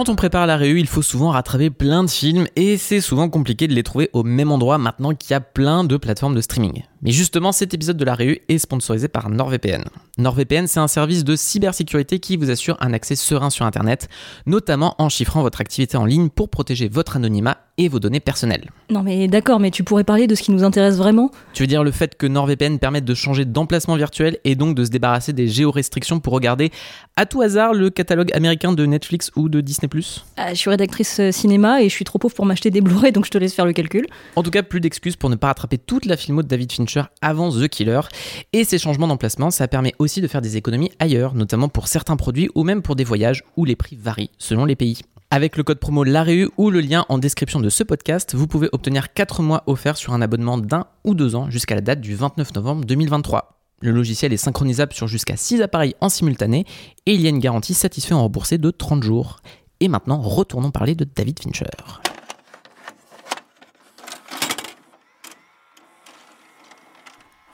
Quand on prépare la réu, il faut souvent rattraper plein de films et c'est souvent compliqué de les trouver au même endroit maintenant qu'il y a plein de plateformes de streaming. Mais justement, cet épisode de la réu est sponsorisé par NordVPN. NordVPN, c'est un service de cybersécurité qui vous assure un accès serein sur Internet, notamment en chiffrant votre activité en ligne pour protéger votre anonymat et vos données personnelles. Non mais d'accord, mais tu pourrais parler de ce qui nous intéresse vraiment? Tu veux dire le fait que NordVPN permette de changer d'emplacement virtuel et donc de se débarrasser des géorestrictions pour regarder à tout hasard le catalogue américain de Netflix ou de Disney ⁇ Ah, Je suis rédactrice euh, cinéma et je suis trop pauvre pour m'acheter des Blu-ray, donc je te laisse faire le calcul. En tout cas, plus d'excuses pour ne pas rattraper toute la filmo de David Fincher avant The Killer. Et ces changements d'emplacement, ça permet aussi de faire des économies ailleurs, notamment pour certains produits ou même pour des voyages où les prix varient selon les pays. Avec le code promo LAREU ou le lien en description de ce podcast, vous pouvez obtenir 4 mois offerts sur un abonnement d'un ou deux ans jusqu'à la date du 29 novembre 2023. Le logiciel est synchronisable sur jusqu'à 6 appareils en simultané et il y a une garantie satisfait en remboursé de 30 jours. Et maintenant, retournons parler de David Fincher.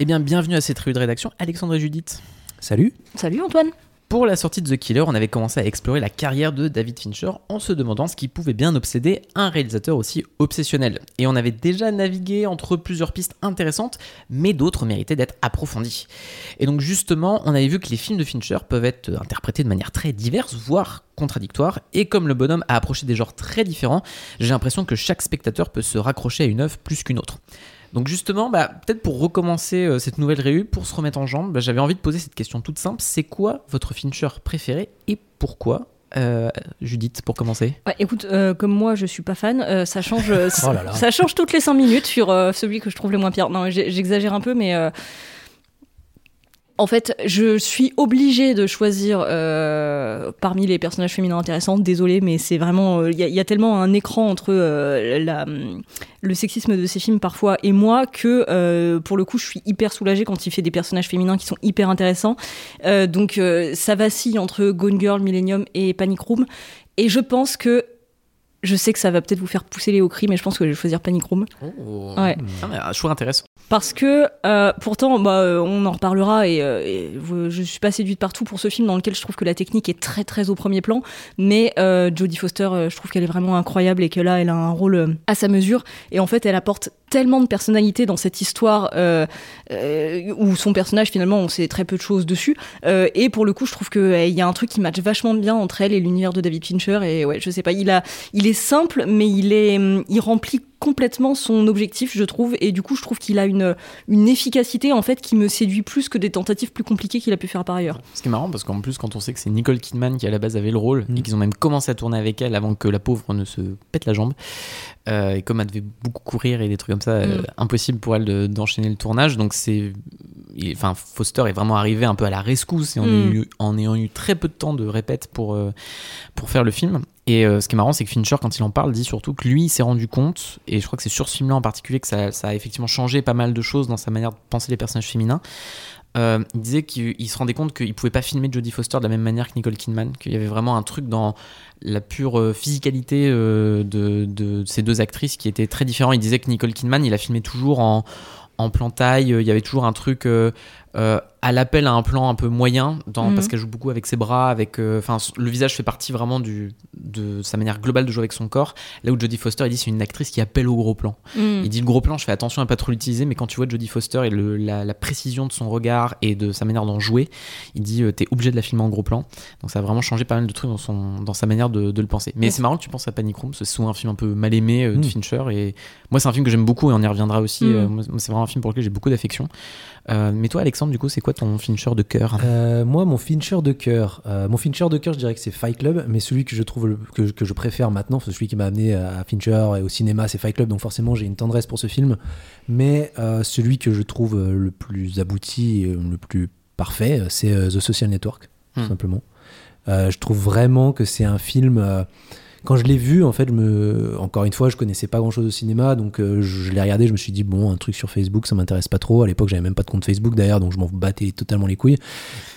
Eh bien, bienvenue à cette réunion de rédaction, Alexandre et Judith. Salut Salut Antoine Pour la sortie de The Killer, on avait commencé à explorer la carrière de David Fincher en se demandant ce qui pouvait bien obséder un réalisateur aussi obsessionnel. Et on avait déjà navigué entre plusieurs pistes intéressantes, mais d'autres méritaient d'être approfondies. Et donc justement, on avait vu que les films de Fincher peuvent être interprétés de manière très diverse, voire contradictoire, et comme le bonhomme a approché des genres très différents, j'ai l'impression que chaque spectateur peut se raccrocher à une œuvre plus qu'une autre. Donc justement, bah, peut-être pour recommencer euh, cette nouvelle réu, pour se remettre en jambe, bah, j'avais envie de poser cette question toute simple. C'est quoi votre Fincher préféré et pourquoi Euh, Judith, pour commencer? Ouais, écoute, euh, comme moi je suis pas fan, euh, ça change, Oh là là. ça change toutes les 5 minutes sur celui que je trouve le moins pire. Non, j'exagère un peu, mais en fait, je suis obligée de choisir euh, parmi les personnages féminins intéressants. Désolée, mais c'est vraiment, euh, il y, a- tellement un écran entre euh, le sexisme de ces films parfois et moi que pour le coup, je suis hyper soulagée quand il fait des personnages féminins qui sont hyper intéressants. Donc, ça vacille entre Gone Girl, Millennium et Panic Room. Et je pense que je sais que ça va peut-être vous faire pousser les hauts cris, mais je pense que je vais choisir Panic Room. Ouais. Ah, un choix intéressant. Parce que, euh, pourtant, bah, euh, on en reparlera et, euh, et vous- je suis pas séduite partout pour ce film dans lequel je trouve que la technique est très très au premier plan. Mais euh, Jodie Foster, euh, je trouve qu'elle est vraiment incroyable et que là, elle a un rôle euh, à sa mesure. Et en fait, elle apporte tellement de personnalité dans cette histoire euh, euh, où son personnage, finalement, on sait très peu de choses dessus. Euh, et pour le coup, je trouve qu'il y a un truc qui matche vachement bien entre elle et l'univers de David Fincher. Et ouais, je sais pas, il, a, il est simple, mais il, est, hum, il remplit complètement son objectif, je trouve. Et du coup, je trouve qu'il a une, une efficacité en fait qui me séduit plus que des tentatives plus compliquées qu'il a pu faire par ailleurs. Ce qui est marrant parce qu'en plus, quand on sait que c'est Nicole Kidman qui à la base avait le rôle et qu'ils ont même commencé à tourner avec elle avant que la pauvre ne se pète la jambe, euh, et comme elle devait beaucoup courir et des trucs comme ça, euh, Mm. impossible pour elle de- d'enchaîner le tournage. Donc c'est, il- enfin Foster est vraiment arrivé un peu à la rescousse et en, Mm. eu- en ayant eu très peu de temps de répète pour euh, pour faire le film. Et euh, ce qui est marrant, c'est que Fincher, quand il en parle, dit surtout que lui, il s'est rendu compte, et je crois que c'est sur ce film-là en particulier que ça, a effectivement changé pas mal de choses dans sa manière de penser les personnages féminins. euh, il disait qu'il se rendait compte qu'il pouvait pas filmer Jodie Foster de la même manière que Nicole Kidman, qu'il y avait vraiment un truc dans la pure euh, physicalité de, de, ces deux actrices qui était très différent. Il disait que Nicole Kidman, il a filmé toujours en, en plan taille, il y avait toujours un truc à l'appel à un plan un peu moyen, dans, parce Mhm. qu'elle joue beaucoup avec ses bras, avec, euh, enfin, le visage fait partie vraiment du, de sa manière globale de jouer avec son corps. Là où Jodie Foster, il dit c'est une actrice qui appelle au gros plan. Mm. Il dit le gros plan, je fais attention à pas trop l'utiliser, mais quand tu vois Jodie Foster et le- la, la précision de son regard et de sa manière d'en jouer, il dit euh, t'es obligé de la filmer en gros plan. Donc ça a vraiment changé pas mal de trucs dans, son, dans sa manière de, de le penser. Mais c'est marrant que tu penses à Panic Room, c'est souvent un film un peu mal aimé euh, de Mm. Fincher. Et moi, c'est un film que j'aime beaucoup et on y reviendra aussi. Euh, c'est vraiment un film pour lequel j'ai beaucoup d'affection. Euh, mais toi, Alexandre, du coup, c'est quoi ton Fincher de cœur Euh, moi, mon Fincher de cœur, euh, mon Fincher de cœur, je dirais que c'est Fight Club, mais celui que je trouve le- que, que je préfère maintenant, c'est celui qui m'a amené à Fincher et au cinéma, c'est Fight Club, donc forcément j'ai une tendresse pour ce film. Mais celui que je trouve le plus abouti, et le plus parfait, c'est The Social Network, tout Hmm. simplement. Je trouve vraiment que c'est un film. Quand je l'ai vu, en fait, je me... encore une fois, je connaissais pas grand chose au cinéma, donc euh, je, l'ai regardé, je me suis dit, bon, un truc sur Facebook, ça m'intéresse pas trop. À l'époque, j'avais même pas de compte Facebook d'ailleurs, donc je m'en battais totalement les couilles.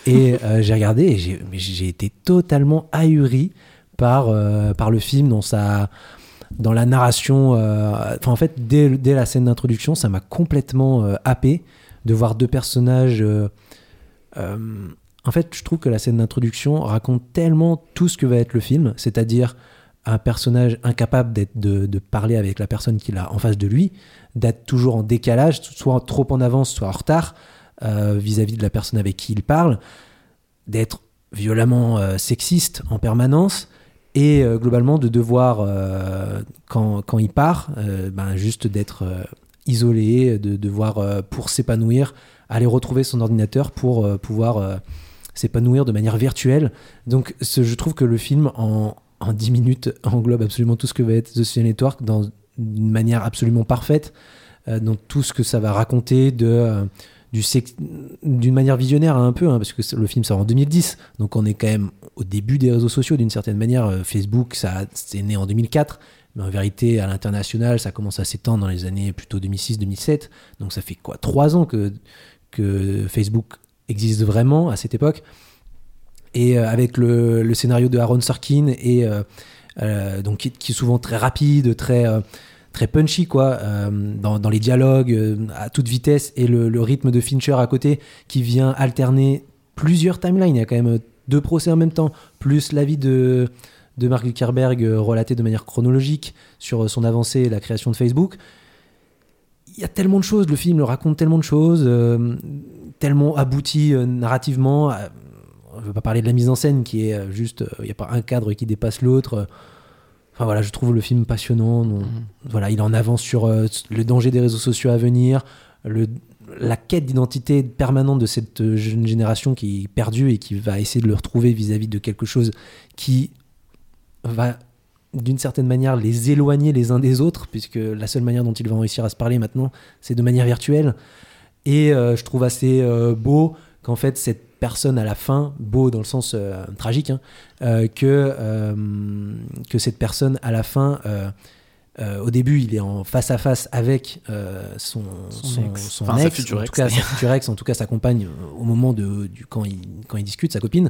Et euh, j'ai regardé et j'ai été totalement ahuri par, euh, par le film dans sa dans la narration. Enfin, en fait, dès, dès la scène d'introduction, ça m'a complètement happé de voir deux personnages. en fait, je trouve que la scène d'introduction raconte tellement tout ce que va être le film, c'est-à-dire un personnage incapable d'être de, parler avec la personne qu'il a en face de lui, d'être toujours en décalage, soit trop en avance, soit en retard euh, vis-à-vis de la personne avec qui il parle, d'être violemment euh, sexiste en permanence et euh, globalement de devoir, quand, quand il part, ben, juste d'être isolé, de devoir, pour s'épanouir, aller retrouver son ordinateur pour pouvoir s'épanouir de manière virtuelle. Donc je trouve que le film, en, en 10 minutes, englobe absolument tout ce que va être The Social Network dans une manière absolument parfaite, euh, dans tout ce que ça va raconter de... euh, d'une manière visionnaire un peu, hein, parce que le film sort en 2010, donc on est quand même au début des réseaux sociaux d'une certaine manière. Euh, Facebook, ça c'est né en 2004, mais en vérité à l'international, ça commence à s'étendre dans les années plutôt 2006-2007. Donc ça fait quoi Trois ans que que Facebook existe vraiment à cette époque. Et euh, avec le, scénario de Aaron Sorkin et euh, euh, donc qui, est souvent très rapide, très très punchy quoi, dans, les dialogues à toute vitesse et le, rythme de Fincher à côté qui vient alterner plusieurs timelines. Il y a quand même deux procès en même temps, plus la vie de de Mark Zuckerberg euh, relaté de manière chronologique sur son avancée et la création de Facebook. Il y a tellement de choses, le film le raconte tellement de choses, tellement abouti narrativement. Euh, on ne veut pas parler de la mise en scène qui est euh, juste, euh, il n'y a pas un cadre qui dépasse l'autre. euh. Enfin voilà, je trouve le film passionnant. Mhm. Voilà, il en avance sur euh, le danger des réseaux sociaux à venir, le, la quête d'identité permanente de cette euh, jeune génération qui est perdue et qui va essayer de le retrouver vis-à-vis de quelque chose qui va d'une certaine manière les éloigner les uns des autres, puisque la seule manière dont ils vont réussir à se parler maintenant, c'est de manière virtuelle. Et euh, je trouve assez euh, beau qu'en fait cette personne à la fin, beau dans le sens euh, tragique, hein, euh, que, euh, que cette personne à la fin, euh, euh, au début, il est en face à face avec euh, son, Son son, ex. son Enfin, sa future en ex, tout cas sa future ex, en tout cas sa compagne au moment de, du, quand, il, quand il discute, sa copine.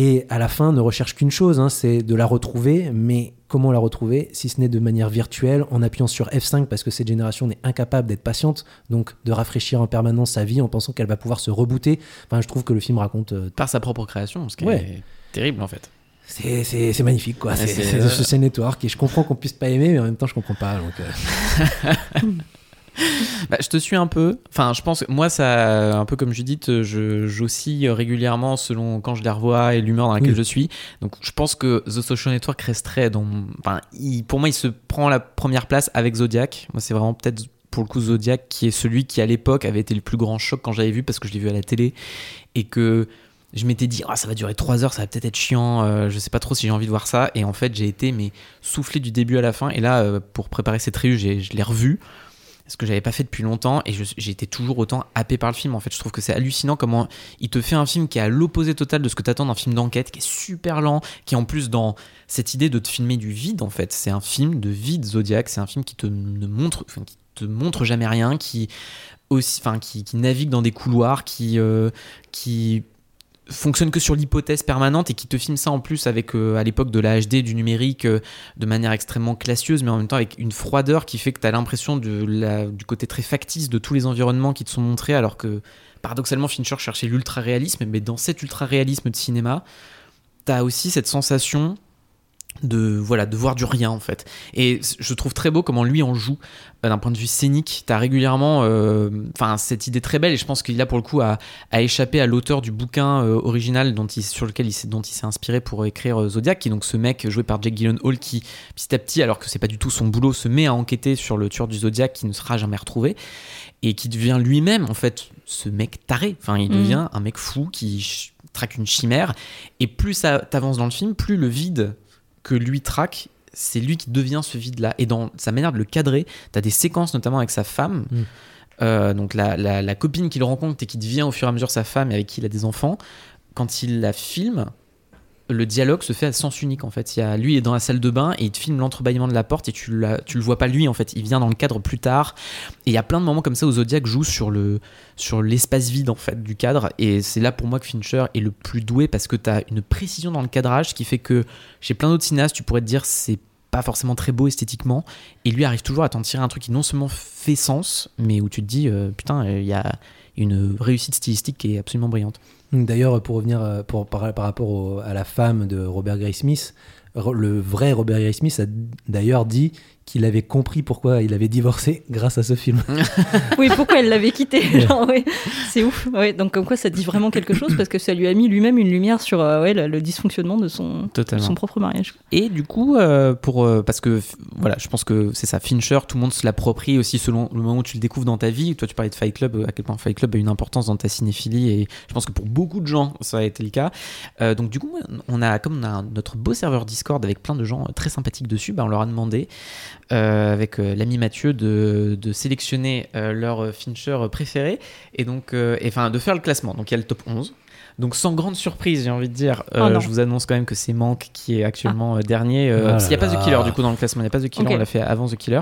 Et à la fin, ne recherche qu'une chose, hein, c'est de la retrouver, mais comment la retrouver si ce n'est de manière virtuelle, en appuyant sur F5 parce que cette génération n'est incapable d'être patiente, donc de rafraîchir en permanence sa vie en pensant qu'elle va pouvoir se rebooter. Enfin, je trouve que le film raconte. euh, Par sa propre création, ce qui Ouais. est terrible en fait. c'est, magnifique, quoi. C'est The Social Network et je comprends qu'on puisse pas aimer, mais en même temps, je comprends pas. Donc, euh, Bah, je te suis un peu. Enfin, je pense que moi, ça, un peu comme Judith, je j'oscille régulièrement selon quand je les revois et l'humeur dans laquelle Oui. je suis. Donc, je pense que The Social Network resterait dans. Enfin, il- pour moi, il se prend la première place avec Zodiac. Moi, c'est vraiment peut-être pour le coup Zodiac qui est celui qui à l'époque avait été le plus grand choc quand j'avais vu parce que je l'ai vu à la télé et que je m'étais dit ah ça va durer 3 heures ça va peut-être être chiant euh, je sais pas trop si j'ai envie de voir ça et en fait j'ai été mais soufflé du début à la fin et là euh, pour préparer cette revue je l'ai revu ce que j'avais pas fait depuis longtemps et été toujours autant happé par le film en fait. Je trouve que c'est hallucinant comment il te fait un film qui est à l'opposé total de ce que t'attends d'un film d'enquête qui est super lent qui est en plus dans cette idée de te filmer du vide en fait c'est un film de vide Zodiac c'est un film qui te ne montre te montre jamais rien, qui aussi, enfin, qui, navigue dans des couloirs, qui, euh, qui fonctionne que sur l'hypothèse permanente et qui te filme ça en plus avec euh, à l'époque de la HD du numérique euh, de manière extrêmement classieuse mais en même temps avec une froideur qui fait que tu as l'impression de du côté très factice de tous les environnements qui te sont montrés alors que paradoxalement Fincher cherchait l'ultra réalisme mais dans cet ultra réalisme de cinéma tu as aussi cette sensation de voilà de voir du rien en fait. Et je trouve très beau comment lui en joue euh, d'un point de vue scénique. T'as régulièrement euh, enfin cette idée très belle et je pense qu'il a pour le coup à, à échapper à l'auteur du bouquin euh, original dont il, sur lequel il s'est dont il s'est inspiré pour écrire euh, Zodiac qui est donc ce mec joué par Jake Gyllenhaal qui petit à petit alors que c'est pas du tout son boulot se met à enquêter sur le tueur du Zodiac qui ne sera jamais retrouvé et qui devient lui-même en fait ce mec taré. Enfin il Mhm. devient un mec fou qui traque une chimère et plus ça t'avance dans le film plus le vide que lui traque, c'est lui qui devient ce vide-là. Et dans sa manière de le cadrer, tu as des séquences notamment avec sa femme, Mm. euh, donc la, la- la copine qu'il rencontre et qui devient au fur et à mesure sa femme et avec qui il a des enfants. Quand il la filme, le dialogue se fait à sens unique en fait. Il y a, lui est dans la salle de bain et il te filme l'entrebâillement de la porte et tu, la- le vois pas lui en fait. Il vient dans le cadre plus tard. Et il y a plein de moments comme ça où Zodiac joue sur le sur l'espace vide en fait du cadre. Et c'est là pour moi que Fincher est le plus doué parce que tu as une précision dans le cadrage qui fait que chez plein d'autres cinéastes, tu pourrais te dire c'est pas forcément très beau esthétiquement. Et lui arrive toujours à t'en tirer un truc qui non seulement fait sens, mais où tu te dis euh, putain, euh, il y a une réussite stylistique qui est absolument brillante. D'ailleurs, pour revenir euh, par, rapport à la femme de Robert Gray Smith, le vrai Robert Gray Smith a d'ailleurs dit qu'il avait compris pourquoi il avait divorcé grâce à ce film. Oui, pourquoi elle l'avait quitté ouais. C'est ouf. Ouais, donc comme quoi ça dit vraiment quelque chose parce que ça lui a mis lui-même une lumière sur euh, ouais, le, le dysfonctionnement de son, de son propre mariage. Et du coup, euh, pour euh, parce que voilà, je pense que c'est ça. Fincher, tout le monde se l'approprie aussi selon le moment où tu le découvres dans ta vie. Toi, tu parlais de Fight Club, à quel point Fight Club a une importance dans ta cinéphilie, et je pense que pour beaucoup de gens, ça a été le cas. Euh, donc du coup, on a comme on a notre beau serveur Discord avec plein de gens très sympathiques dessus, bah, on leur a demandé euh, avec euh, l'ami Mathieu de, de sélectionner euh, leur Fincher préféré et donc euh, enfin de faire le classement. Donc il y a le top 11. Donc sans grande surprise, j'ai envie de dire, euh, Oh je vous annonce quand même que c'est Manque qui est actuellement dernier. euh, Ah parce qu'il n'y a pas. The Killer du coup dans le classement, il n'y a pas The Killer, on l'a fait avant The Killer.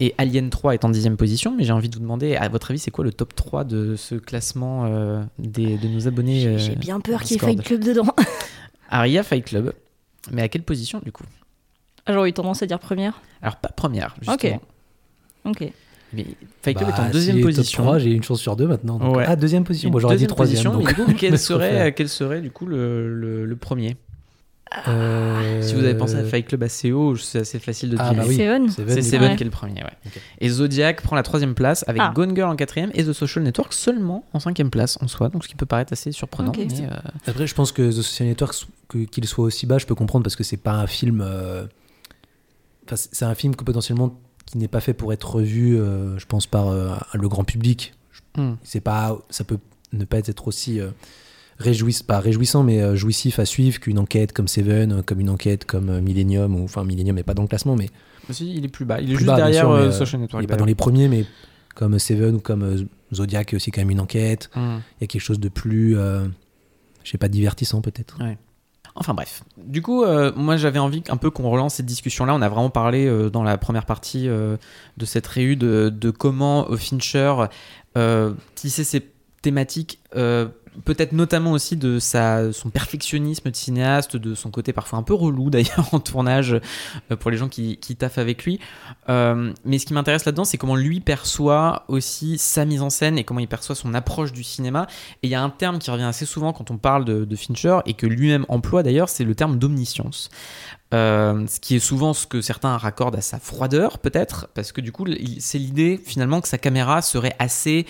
Et Alien 3 est en dixième position, mais j'ai envie de vous demander, à votre avis, c'est quoi le top 3 de ce classement euh, des, de nos abonnés J'ai euh, bien peur qu'il y ait. Fight Club dedans. Aria Fight Club. Mais à quelle position du coup? Ah, J'aurais eu tendance à dire première. Alors pas première, justement. Ok. Mais Fight Club Bah, est en deuxième est top position. 3, j'ai une chance sur deux maintenant. donc- Ouais. Ah, deuxième position. J'aurais dit deuxième troisième. position, donc- mais du coup, quel serait, quel serait du coup le, le- le premier Euh, Si vous avez pensé à Fight Club assez haut, c'est assez facile de Ah, deviner. bah oui. Seven. Seven, C'est Seven Ouais. qui est le premier, ouais. Ok. Et Zodiac prend la troisième place avec Ah. Gone Girl en quatrième et The Social Network seulement en cinquième place en soi, donc ce qui peut paraître assez surprenant. Ok. mais, euh, Après, je pense que The Social Network, que- qu'il soit aussi bas, je peux comprendre parce que c'est pas un film. euh, c'est un film que potentiellement qui n'est pas fait pour être revu, euh, je pense, par euh, le grand public. hmm. C'est pas, ça peut ne pas être aussi euh, réjouiss- pas réjouissant, mais euh, jouissif à suivre qu'une enquête comme Seven, comme une enquête comme Millennium, ou enfin Millennium n'est pas dans le classement, mais Mais si, il est plus bas. Il est juste bas, derrière sûr, mais, Social Network. il n'est pas dans les premiers, mais comme Seven ou comme Zodiac, est aussi quand même une enquête. Hmm. Il y a quelque chose de plus, je sais pas, divertissant peut-être. Enfin bref. Du coup, euh, moi j'avais envie un peu qu'on relance cette discussion-là. On a vraiment parlé euh, dans la première partie euh, de cette réu de, de comment Fincher tissait ses thématiques, peut-être notamment aussi de sa, son perfectionnisme de cinéaste, de son côté parfois un peu relou d'ailleurs en tournage euh, pour les gens qui, qui taffent avec lui. Euh, mais ce qui m'intéresse là-dedans, c'est comment lui perçoit aussi sa mise en scène et comment il perçoit son approche du cinéma. Et il y a un terme qui revient assez souvent quand on parle de, Fincher et que lui-même emploie d'ailleurs, c'est le terme d'omniscience. Euh, ce qui est souvent ce que certains raccordent à sa froideur, peut-être, parce que du coup, c'est l'idée finalement que sa caméra serait assez.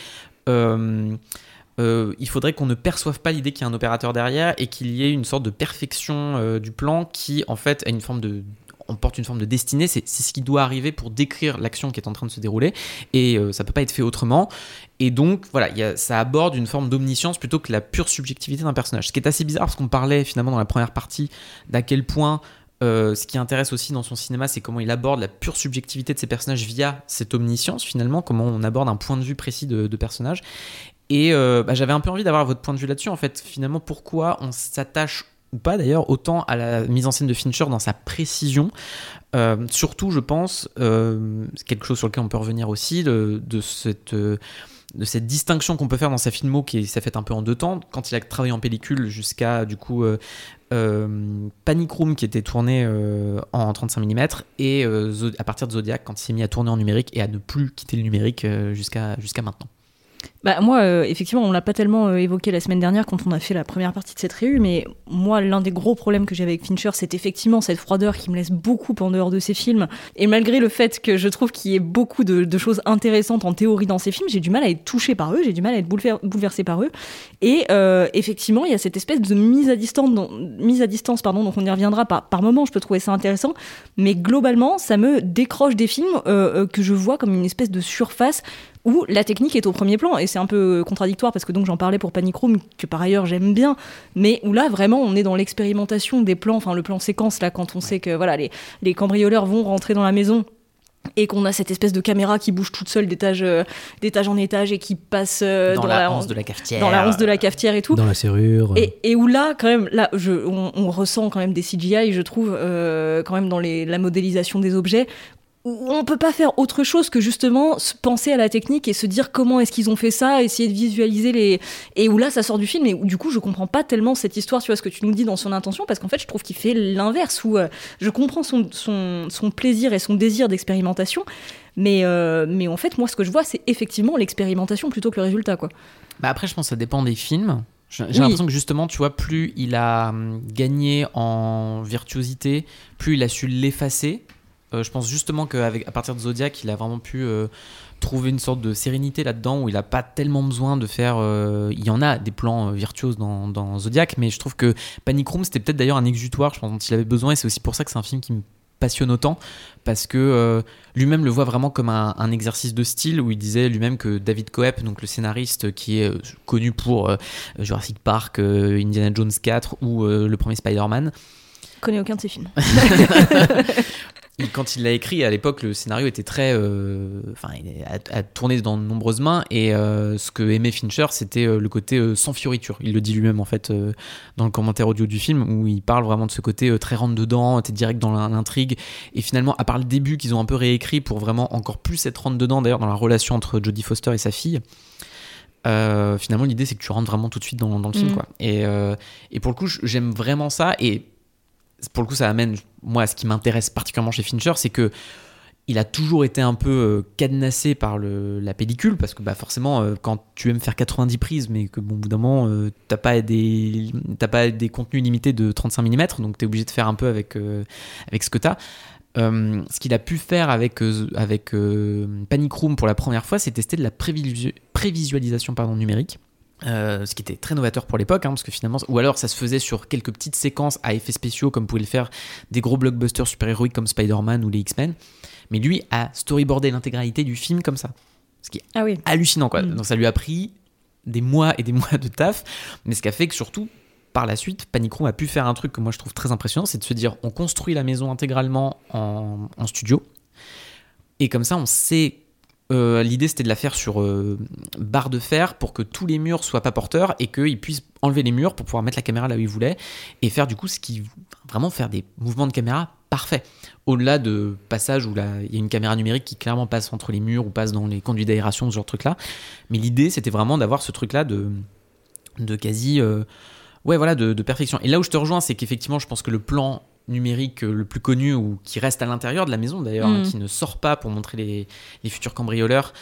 Euh, il faudrait qu'on ne perçoive pas l'idée qu'il y a un opérateur derrière et qu'il y ait une sorte de perfection euh, du plan qui, en fait, a une forme de on porte une forme de destinée, c'est ce qui doit arriver pour décrire l'action qui est en train de se dérouler, et euh, ça peut pas être fait autrement. Et donc, voilà, ça aborde une forme d'omniscience plutôt que la pure subjectivité d'un personnage. Ce qui est assez bizarre parce qu'on parlait finalement dans la première partie d'à quel point euh, ce qui intéresse aussi dans son cinéma, c'est comment il aborde la pure subjectivité de ses personnages via cette omniscience finalement, comment on aborde un point de vue précis de, de personnage. Et euh, bah, j'avais un peu envie d'avoir votre point de vue là-dessus. En fait, finalement, pourquoi on s'attache ou pas d'ailleurs, autant à la mise en scène de Fincher dans sa précision? Euh, surtout, je pense, euh, c'est quelque chose sur lequel on peut revenir aussi, de, cette. distinction qu'on peut faire dans sa filmo qui s'est faite un peu en deux temps quand il a travaillé en pellicule jusqu'à du coup Panic Room qui était tourné en 35 mm et à partir de Zodiac quand il s'est mis à tourner en numérique et à ne plus quitter le numérique jusqu'à maintenant. Bah, moi, euh, effectivement, on l'a pas tellement euh, évoqué la semaine dernière quand on a fait la première partie de cette réu, mais moi, l'un des gros problèmes que j'ai avec Fincher, c'est effectivement cette froideur qui me laisse beaucoup en dehors de ses films. Et malgré le fait que je trouve qu'il y ait beaucoup de, choses intéressantes en théorie dans ses films, j'ai du mal à être touchée par eux, j'ai du mal à être boulever- bouleversée par eux. Et euh, effectivement, il y a cette espèce de mise à distance, mise à distance pardon, donc on y reviendra par, par moment, je peux trouver ça intéressant, mais globalement, ça me décroche des films que je vois comme une espèce de surface où la technique est au premier plan et c'est un peu contradictoire parce que donc j'en parlais pour Panic Room que par ailleurs j'aime bien mais où là vraiment on est dans l'expérimentation des plans enfin le plan séquence là quand on sait que voilà les, les cambrioleurs vont rentrer dans la maison et qu'on a cette espèce de caméra qui bouge toute seule d'étage euh, d'étage en étage et qui passe euh, dans, la hanse de la cafetière. dans la hanse de la cafetière et tout Dans la serrure. et, et où là, quand même, là, je, on, on ressent quand même des CGI, je trouve, euh, quand même dans les, la modélisation des objets, on peut pas faire autre chose que justement se penser à la technique et se dire comment est-ce qu'ils ont fait ça, essayer de visualiser les. Et où là, ça sort du film, et où, du coup, je comprends pas tellement cette histoire, tu vois, ce que tu nous dis dans son intention, parce qu'en fait, je trouve qu'il fait l'inverse, où euh, je comprends son, son, son plaisir et son désir d'expérimentation. Mais, euh, mais en fait, moi, ce que je vois, c'est effectivement l'expérimentation plutôt que le résultat, quoi. Bah après, je pense que ça dépend des films. J'ai Oui. l'impression que justement, tu vois, plus il a hum, gagné en virtuosité, plus il a su l'effacer. Euh, je pense justement qu'à partir de Zodiac, il a vraiment pu euh, trouver une sorte de sérénité là-dedans où il n'a pas tellement besoin de faire. euh, il y en a des plans euh, virtuoses dans, dans Zodiac, mais je trouve que Panic Room, c'était peut-être d'ailleurs un exutoire, je pense, dont il avait besoin, et c'est aussi pour ça que c'est un film qui me passionne autant parce que euh, lui-même le voit vraiment comme un, un exercice de style où il disait lui-même que David Coep, donc le scénariste qui est connu pour Jurassic Park, Indiana Jones 4 ou le premier Spider-Man, Je connais aucun de ces films. quand il l'a écrit à l'époque, le scénario était très, euh, enfin, il a, a tourné dans de nombreuses mains et euh, ce que aimait Fincher, c'était euh, le côté sans fioriture. Il le dit lui-même en fait dans le commentaire audio du film où il parle vraiment de ce côté très rentre dedans, t'es direct dans l'in- l'intrigue et finalement, à part le début qu'ils ont un peu réécrit pour vraiment encore plus être rentre dedans, d'ailleurs dans la relation entre Jodie Foster et sa fille. finalement, l'idée c'est que tu rentres vraiment tout de suite dans, dans le film, Mhm. quoi. Et, et pour le coup, j'aime vraiment ça. Et pour le coup, ça amène, moi, à ce qui m'intéresse particulièrement chez Fincher, c'est que il a toujours été un peu euh, cadenassé par la pellicule, parce que bah, forcément, euh, quand tu aimes faire 90 prises, mais que bon, au bout d'un moment, euh, t'as pas, des, pas des contenus limités de 35 mm, donc t'es obligé de faire un peu avec, avec ce que t'as. Ce qu'il a pu faire avec, avec Panic Room pour la première fois, c'est tester de la prévisu- prévisualisation pardon, numérique. Euh, ce qui était très novateur pour l'époque, hein, parce que finalement, ou alors ça se faisait sur quelques petites séquences à effets spéciaux, comme pouvaient le faire des gros blockbusters super-héroïques comme Spider-Man ou les X-Men. Mais lui a storyboardé l'intégralité du film comme ça. Ce qui est Ah oui. hallucinant, quoi. Mm. Donc ça lui a pris des mois et des mois de taf, mais ce qui a fait que surtout, par la suite, Panic Room a pu faire un truc que moi je trouve très impressionnant, c'est de se dire on construit la maison intégralement en, en studio, et comme ça on sait. Euh, L'idée c'était de la faire sur euh, barre de fer pour que tous les murs soient pas porteurs et qu'ils puissent enlever les murs pour pouvoir mettre la caméra là où ils voulaient et faire du coup ce qui vraiment faire des mouvements de caméra parfaits. Au-delà de passages où il y a une caméra numérique qui clairement passe entre les murs ou passe dans les conduits d'aération, ce genre de truc là. Mais l'idée c'était vraiment d'avoir ce truc là de, de quasi. euh, ouais, voilà, de, de perfection. Et là où je te rejoins, c'est qu'effectivement, je pense que le plan numérique euh, le plus connu ou qui reste à l'intérieur de la maison d'ailleurs, Mm. hein, qui ne sort pas pour montrer les, les futurs cambrioleurs,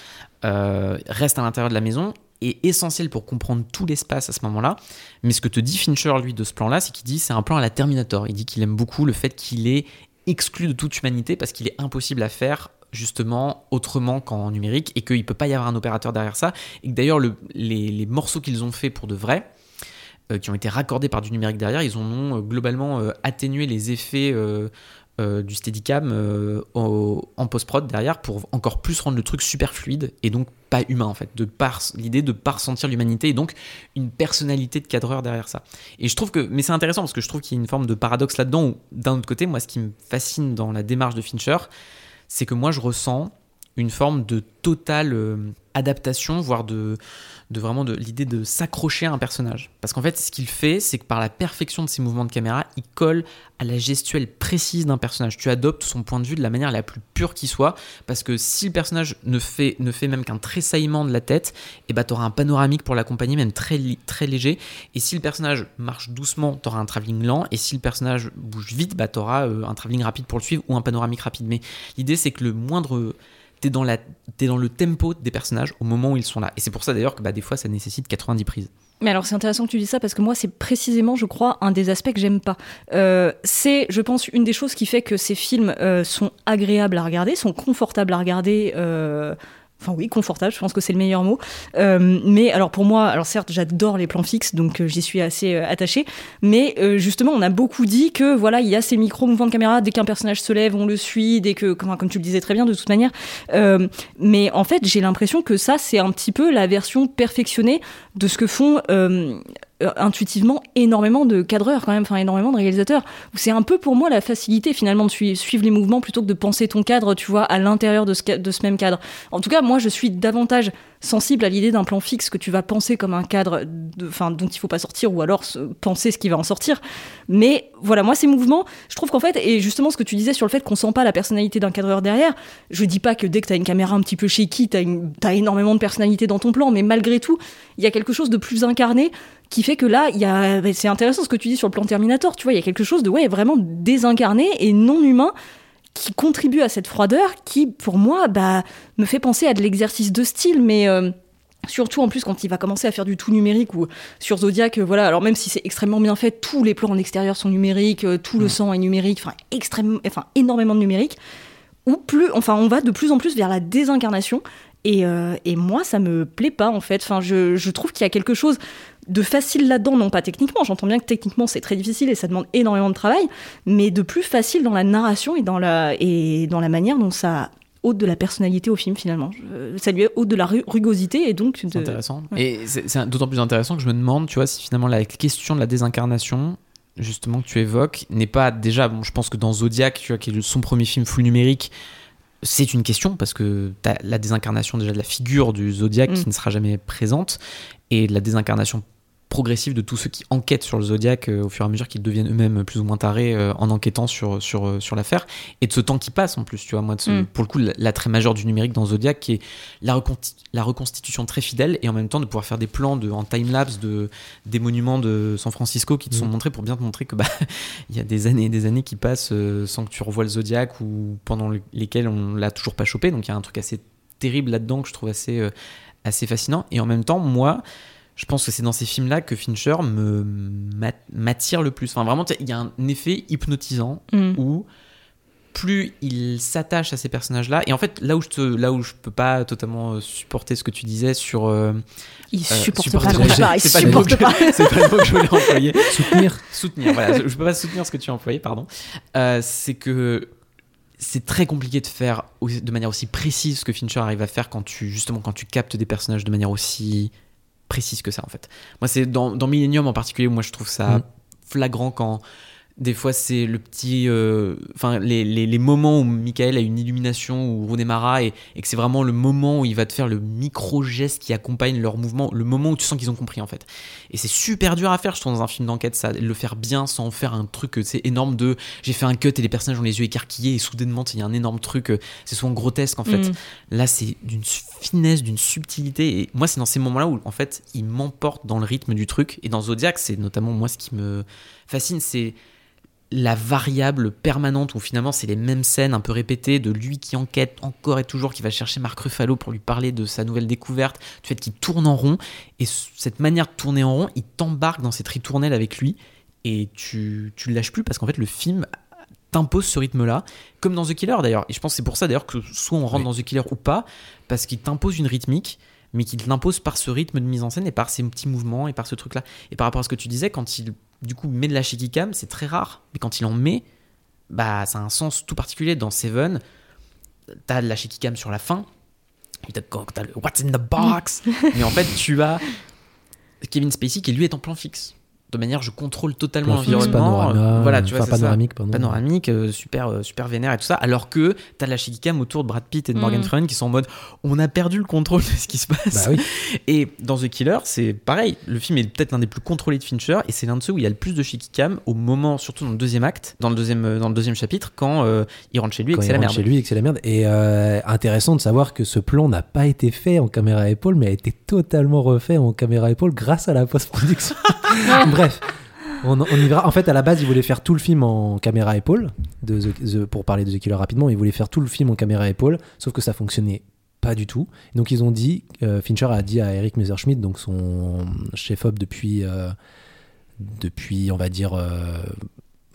euh, reste à l'intérieur de la maison est essentiel pour comprendre tout l'espace à ce moment-là. Mais ce que te dit Fincher, lui, de ce plan-là, c'est qu'il dit c'est un plan à la Terminator. Il dit qu'il aime beaucoup le fait qu'il est exclu de toute humanité parce qu'il est impossible à faire justement autrement qu'en numérique et qu'il peut pas y avoir un opérateur derrière ça et que d'ailleurs le- les, les morceaux qu'ils ont fait pour de vrai qui ont été raccordés par du numérique derrière ils en ont euh, globalement euh, atténué les effets euh, euh, du Steadicam euh, au- en post-prod derrière pour encore plus rendre le truc super fluide et donc pas humain en fait, de l'idée de pas ressentir l'humanité et donc une personnalité de cadreur derrière ça. Et je trouve que, mais c'est intéressant parce que je trouve qu'il y a une forme de paradoxe là-dedans où d'un autre côté, moi ce qui me fascine dans la démarche de Fincher, c'est que moi je ressens une forme de totale euh, adaptation, voire de, de vraiment de l'idée de s'accrocher à un personnage. Parce qu'en fait, ce qu'il fait, c'est que par la perfection de ses mouvements de caméra, il colle à la gestuelle précise d'un personnage. Tu adoptes son point de vue de la manière la plus pure qui soit, parce que si le personnage ne fait, même qu'un tressaillement de la tête, et eh bah t'auras un panoramique pour l'accompagner, même très, très léger. Et si le personnage marche doucement, t'auras un travelling lent, et si le personnage bouge vite, bah t'auras euh, un travelling rapide pour le suivre ou un panoramique rapide. Mais l'idée, c'est que le moindre t'es dans, la, es dans le tempo des personnages au moment où ils sont là. Et c'est pour ça d'ailleurs que bah, des fois ça nécessite 90 prises. Mais alors c'est intéressant que tu dis ça parce que moi c'est précisément, je crois, un des aspects que j'aime pas. Euh, c'est, je pense, une des choses qui fait que ces films euh, sont agréables à regarder, sont confortables à regarder. Euh, Enfin oui, confortable, je pense que c'est le meilleur mot. Euh, mais alors pour moi, alors certes, j'adore les plans fixes, donc euh, j'y suis assez euh, attachée. Mais justement, on a beaucoup dit que voilà, il y a ces micro mouvements de caméra. Dès qu'un personnage se lève, on le suit. Dès que, comme, comme tu le disais très bien, de toute manière. mais en fait, j'ai l'impression que ça, c'est un petit peu la version perfectionnée de ce que font intuitivement énormément de cadreurs quand même, enfin énormément de réalisateurs. C'est un peu pour moi la facilité finalement de suivre les mouvements plutôt que de penser ton cadre, tu vois, à l'intérieur de ce, de ce même cadre. En tout cas, moi je suis davantage sensible à l'idée d'un plan fixe que tu vas penser comme un cadre de, fin, dont il faut pas sortir ou alors penser ce qui va en sortir. Mais voilà, moi ces mouvements, je trouve qu'en fait, et justement ce que tu disais sur le fait qu'on sent pas la personnalité d'un cadreur derrière, je dis pas que dès que tu as une caméra un petit peu shaky, tu as, énormément de personnalité dans ton plan, mais malgré tout, il y a quelque chose de plus incarné qui fait que là, il y a, c'est intéressant ce que tu dis sur le plan Terminator, tu vois, il y a quelque chose de ouais, vraiment désincarné et non humain qui contribue à cette froideur qui, pour moi, bah, me fait penser à de l'exercice de style, mais euh, surtout en plus quand il va commencer à faire du tout numérique ou sur Zodiac, euh, voilà. Alors même si c'est extrêmement bien fait, tous les plans en extérieur sont numériques, euh, tout le sang est numérique, enfin extrêmement, enfin énormément de numérique. Ou plus, enfin, on va de plus en plus vers la désincarnation. Et, et moi, ça me plaît pas en fait. Enfin, je, je trouve qu'il y a quelque chose de facile là-dedans, non pas techniquement, j'entends bien que techniquement c'est très difficile et ça demande énormément de travail, mais de plus facile dans la narration et dans la, et dans la manière dont ça ôte de la personnalité au film finalement. Ça lui ôte de la rugosité et donc... C'est intéressant. Et c'est d'autant plus intéressant que je me demande, tu vois, si finalement la question de la désincarnation, justement, que tu évoques, n'est pas déjà, bon, je pense que dans Zodiac, tu vois, qui est son premier film full numérique, c'est une question parce que tu as la désincarnation déjà de la figure du Zodiac mm. qui ne sera jamais présente et la désincarnation progressive de tous ceux qui enquêtent sur le Zodiac euh, au fur et à mesure qu'ils deviennent eux-mêmes plus ou moins tarés euh, en enquêtant sur, sur, euh, sur l'affaire et de ce temps qui passe en plus tu vois moi mm. pour le coup l'attrait majeur du numérique dans Zodiac qui est la, la reconstitution très fidèle et en même temps de pouvoir faire des plans de, en time-lapse de, des monuments de San Francisco qui te sont mm. montrés pour bien te montrer que bah il y a des années et des années qui passent sans que tu revoies le Zodiac ou pendant lesquels on l'a toujours pas chopé donc il y a un truc assez terrible là-dedans que je trouve assez, assez fascinant et en même temps moi je pense que c'est dans ces films-là que Fincher me m'attire le plus. Enfin, vraiment, il y a un effet hypnotisant mm. où plus il s'attache à ces personnages-là, et en fait, là où je te, là où je peux pas totalement euh, supporter ce que tu disais sur, euh, il euh, supporte pas, pas, il supporte pas. C'est pas le mot que je voulais employer. soutenir, soutenir. Voilà, je, peux pas soutenir ce que tu as employé, pardon. c'est que c'est très compliqué de faire de manière aussi précise ce que Fincher arrive à faire quand tu justement quand tu captes des personnages de manière aussi précise que ça en fait. Moi c'est dans, dans Millennium en particulier, moi je trouve ça mm. flagrant quand des fois, c'est le petit. Euh, enfin, les, les, moments où Michael a une illumination ou Ronemara et, et que c'est vraiment le moment où il va te faire le micro-geste qui accompagne leur mouvement, le moment où tu sens qu'ils ont compris en fait. Et c'est super dur à faire, je trouve, dans un film d'enquête, ça, le faire bien sans faire un truc, c'est énorme de. J'ai fait un cut et les personnages ont les yeux écarquillés et soudainement, il y a un énorme truc, euh, c'est souvent grotesque en fait. Mm. Là, c'est d'une finesse, d'une subtilité. Et moi, c'est dans ces moments-là où en fait, il m'emporte dans le rythme du truc. Et dans Zodiac, c'est notamment moi ce qui me fascine, c'est la variable permanente où finalement c'est les mêmes scènes un peu répétées de lui qui enquête encore et toujours, qui va chercher Marc Ruffalo pour lui parler de sa nouvelle découverte, du fait qu'il tourne en rond. Et cette manière de tourner en rond, il t'embarque dans cette ritournelle avec lui et tu, tu le lâches plus parce qu'en fait le film t'impose ce rythme-là, comme dans The Killer d'ailleurs. Et je pense que c'est pour ça d'ailleurs que soit on rentre dans The Killer ou pas, parce qu'il t'impose une rythmique mais qu'il l'impose par ce rythme de mise en scène et par ses petits mouvements et par ce truc-là. Et par rapport à ce que tu disais, quand il du coup met de la shaky cam, c'est très rare. Mais quand il en met, bah ça a un sens tout particulier. Dans Seven, t'as de la shaky cam sur la fin. T'as le What's in the box Mais en fait, tu as Kevin Spacey qui lui est en plan fixe. De manière je contrôle totalement l'environnement. panorama, voilà, tu vois, c'est ça. panoramique, panoramique, euh, super, euh, super vénère et tout ça, alors que t'as de la Shigicam autour de Brad Pitt et de Morgan Mm. Freeman qui sont en mode on a perdu le contrôle de ce qui se passe. Bah oui. Et dans The Killer, c'est pareil, le film est peut-être l'un des plus contrôlés de Fincher et c'est l'un de ceux où il y a le plus de Shigicam au moment, surtout dans le deuxième acte, dans le deuxième, euh, dans le deuxième chapitre, quand euh, il rentre chez lui et Quand que c'est la rentre merde. chez lui et que c'est la merde. Et euh, intéressant de savoir que ce plan n'a pas été fait en caméra à épaule, mais a été totalement refait en caméra à épaule grâce à la post-production. Bref. On, y verra. En fait, à la base, il voulait faire tout le film en caméra épaule. Pour parler de The Killer rapidement, il voulait faire tout le film en caméra épaule, sauf que ça fonctionnait pas du tout. Donc, ils ont dit, euh, Fincher a dit à Eric Messerschmidt, donc son chef-op depuis, euh, depuis, on va dire, euh,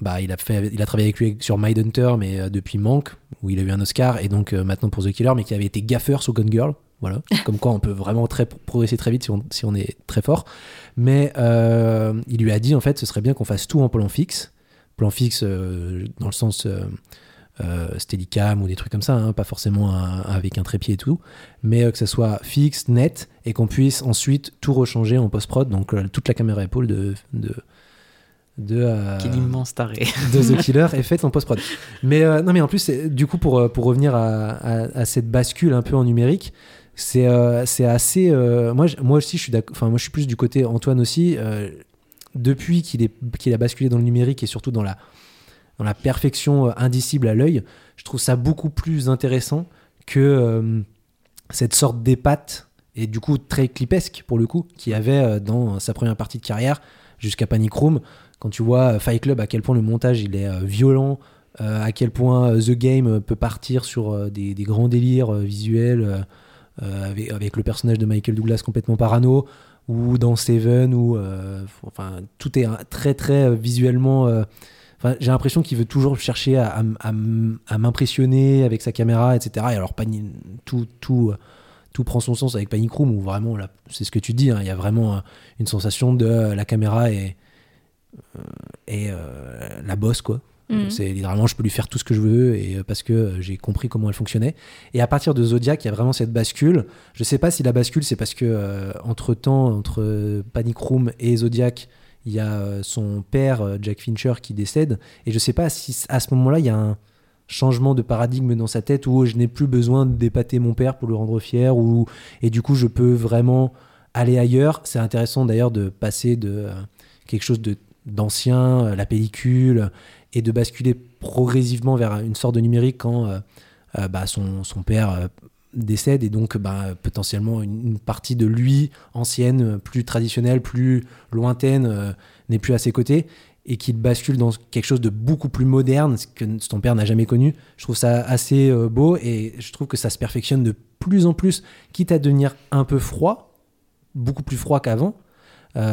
bah, il a fait, il a travaillé avec lui sur Mindhunter, mais euh, depuis Manque, où il a eu un Oscar, et donc euh, maintenant pour The Killer, mais qui avait été gaffeur sur Gone Girl. Voilà, comme quoi on peut vraiment très progresser très vite si on, si on est très fort. Mais euh, il lui a dit en fait, ce serait bien qu'on fasse tout en plan fixe, plan fixe euh, dans le sens euh, euh, Steadicam ou des trucs comme ça, hein, pas forcément un- avec un trépied et tout, mais euh, que ça soit fixe, net, et qu'on puisse ensuite tout rechanger en post-prod, donc euh, toute la caméra épaule de de de, euh, Quel immense taré. de The Killer est faite en post-prod. Mais euh, non, mais en plus, du coup, pour, euh, pour revenir à, à- à cette bascule un peu en numérique, c'est euh, c'est assez. moi, moi aussi, je suis. Enfin, moi, je suis plus du côté Antoine aussi. depuis qu'il est qu'il a basculé dans le numérique et surtout dans la dans la perfection indicible à l'œil, je trouve ça beaucoup plus intéressant que cette sorte d'épate et du coup très clipesque pour le coup qu'il avait dans sa première partie de carrière jusqu'à Panic Room quand tu vois euh, Fight Club à quel point le montage il est euh, violent euh, à quel point The Game peut partir sur des, grands délires visuels avec, le personnage de Michael Douglas complètement parano ou dans Seven où enfin tout est un- très très visuellement j'ai l'impression qu'il veut toujours chercher à, m'impressionner avec sa caméra, etc. Et alors, tout, tout, tout prend son sens avec Panic Room, où vraiment, c'est ce que tu dis, hein, il y a vraiment une sensation de la caméra euh, et euh, la bosse, quoi. Mhm. C'est littéralement, je peux lui faire tout ce que je veux et euh, parce que euh, j'ai compris comment elle fonctionnait. Et à partir de Zodiac, il y a vraiment cette bascule. Je sais pas si la bascule, c'est parce que entre temps, entre euh, Panic Room et Zodiac, il y a euh, son père, euh, Jack Fincher, qui décède. Et je sais pas si à ce moment-là, il y a un changement de paradigme dans sa tête où je n'ai plus besoin d'épater mon père pour le rendre fier ou et du coup je peux vraiment aller ailleurs. C'est intéressant d'ailleurs de passer de euh, quelque chose de d'ancien, euh, la pellicule, et de basculer progressivement vers une sorte de numérique quand euh, euh, bah, son, son père décède et donc bah, potentiellement une, partie de lui ancienne, plus traditionnelle, plus lointaine, n'est plus à ses côtés et qu'il bascule dans quelque chose de beaucoup plus moderne, ce que ton père n'a jamais connu. Je trouve ça assez beau et je trouve que ça se perfectionne de plus en plus, quitte à devenir un peu froid, beaucoup plus froid qu'avant,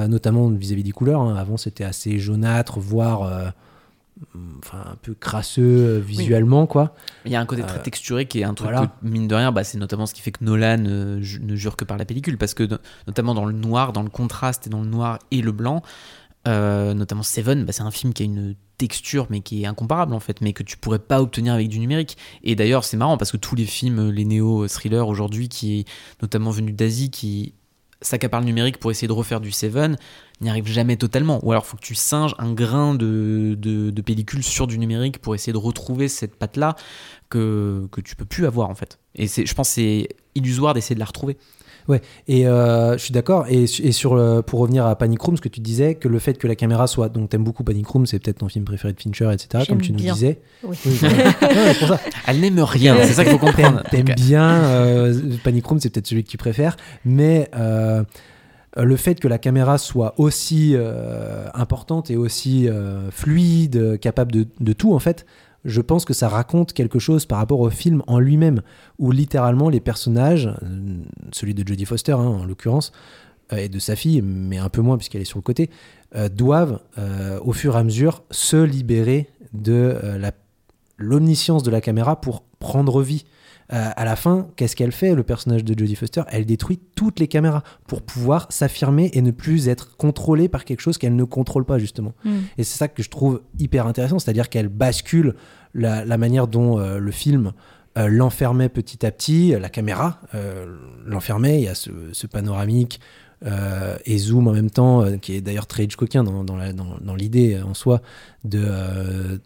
notamment vis-à-vis des couleurs. hein. Avant, c'était assez jaunâtre, voire euh, enfin, un peu crasseux euh, visuellement, quoi. Il y a un côté très Euh, texturé qui est un truc voilà. que, mine de rien, bah, c'est notamment ce qui fait que Nolan euh, ju- ne jure que par la pellicule. Parce que, notamment dans le noir, dans le contraste et dans le noir et le blanc, euh, notamment Seven, bah, c'est un film qui a une texture mais qui est incomparable en fait, mais que tu pourrais pas obtenir avec du numérique. Et d'ailleurs, c'est marrant parce que tous les films, euh, les néo-thrillers aujourd'hui, qui notamment venus d'Asie, qui s'accaparent le numérique pour essayer de refaire du Seven, n'y arrivent jamais totalement. Ou alors, faut que tu singes un grain de, de, pellicule sur du numérique pour essayer de retrouver cette patte-là que, que tu peux plus avoir en fait. Et je pense c'est illusoire d'essayer de la retrouver. Ouais, et euh, je suis d'accord. Et, su- et sur le- pour revenir à Panic Room, ce que tu disais, que le fait que la caméra soit. Donc, t'aimes beaucoup Panic Room, c'est peut-être ton film préféré de Fincher, etc., comme tu nous disais. Oui. voilà. Pour ça. Elle n'aime rien, c'est ça qu'il faut comprendre. T'aimes bien euh, Panic Room, c'est peut-être celui que tu préfères, mais euh, le fait que la caméra soit aussi euh, importante et aussi euh, fluide, euh, capable de, de tout en fait, je pense que ça raconte quelque chose par rapport au film en lui-même, où littéralement les personnages, euh, celui de Jodie Foster hein, en l'occurrence, euh, et de sa fille, mais un peu moins puisqu'elle est sur le côté, euh, doivent au fur et à mesure se libérer de l'omniscience de la caméra pour prendre vie. Euh, à la fin, qu'est-ce qu'elle fait, le personnage de Jodie Foster? Elle détruit toutes les caméras pour pouvoir s'affirmer et ne plus être contrôlée par quelque chose qu'elle ne contrôle pas, justement. Mm. Et c'est ça que je trouve hyper intéressant, c'est-à-dire qu'elle bascule la, la manière dont euh, le film euh, l'enfermait petit à petit, la caméra l'enfermait, il y a ce, ce panoramique euh, et zoom en même temps, euh, qui est d'ailleurs très Hitchcockien dans, dans, la- dans- dans l'idée en soi de euh,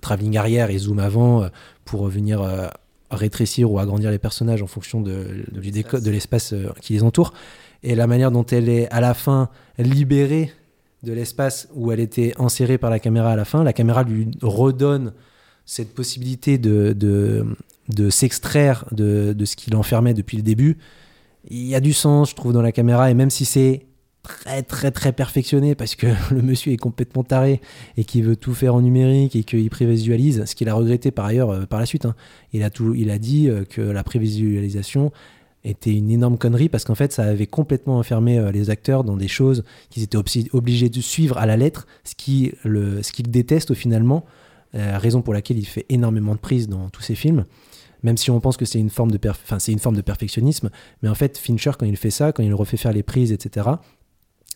travelling arrière et zoom avant pour venir rétrécir ou agrandir les personnages en fonction de, de, du déco- de l'espace euh, qui les entoure. Et la manière dont elle est à la fin libérée de l'espace où elle était enserrée par la caméra à la fin, la caméra lui redonne cette possibilité de, de, de s'extraire de, de ce qui l'enfermait depuis le début. Il y a du sens, je trouve, dans la caméra, et même si c'est très très très perfectionné parce que le monsieur est complètement taré et qu'il veut tout faire en numérique et qu'il prévisualise, ce qu'il a regretté par ailleurs euh, par la suite. hein. Il, a tout, il a dit euh, que la prévisualisation était une énorme connerie parce qu'en fait ça avait complètement enfermé euh, les acteurs dans des choses qu'ils étaient obligés de suivre à la lettre, ce qui le, ce qu'il déteste au finalement, raison pour laquelle il fait énormément de prises dans tous ses films. Même si on pense que c'est une une forme de perfectionnisme, mais en fait Fincher quand il fait ça, quand il refait faire les prises, etc.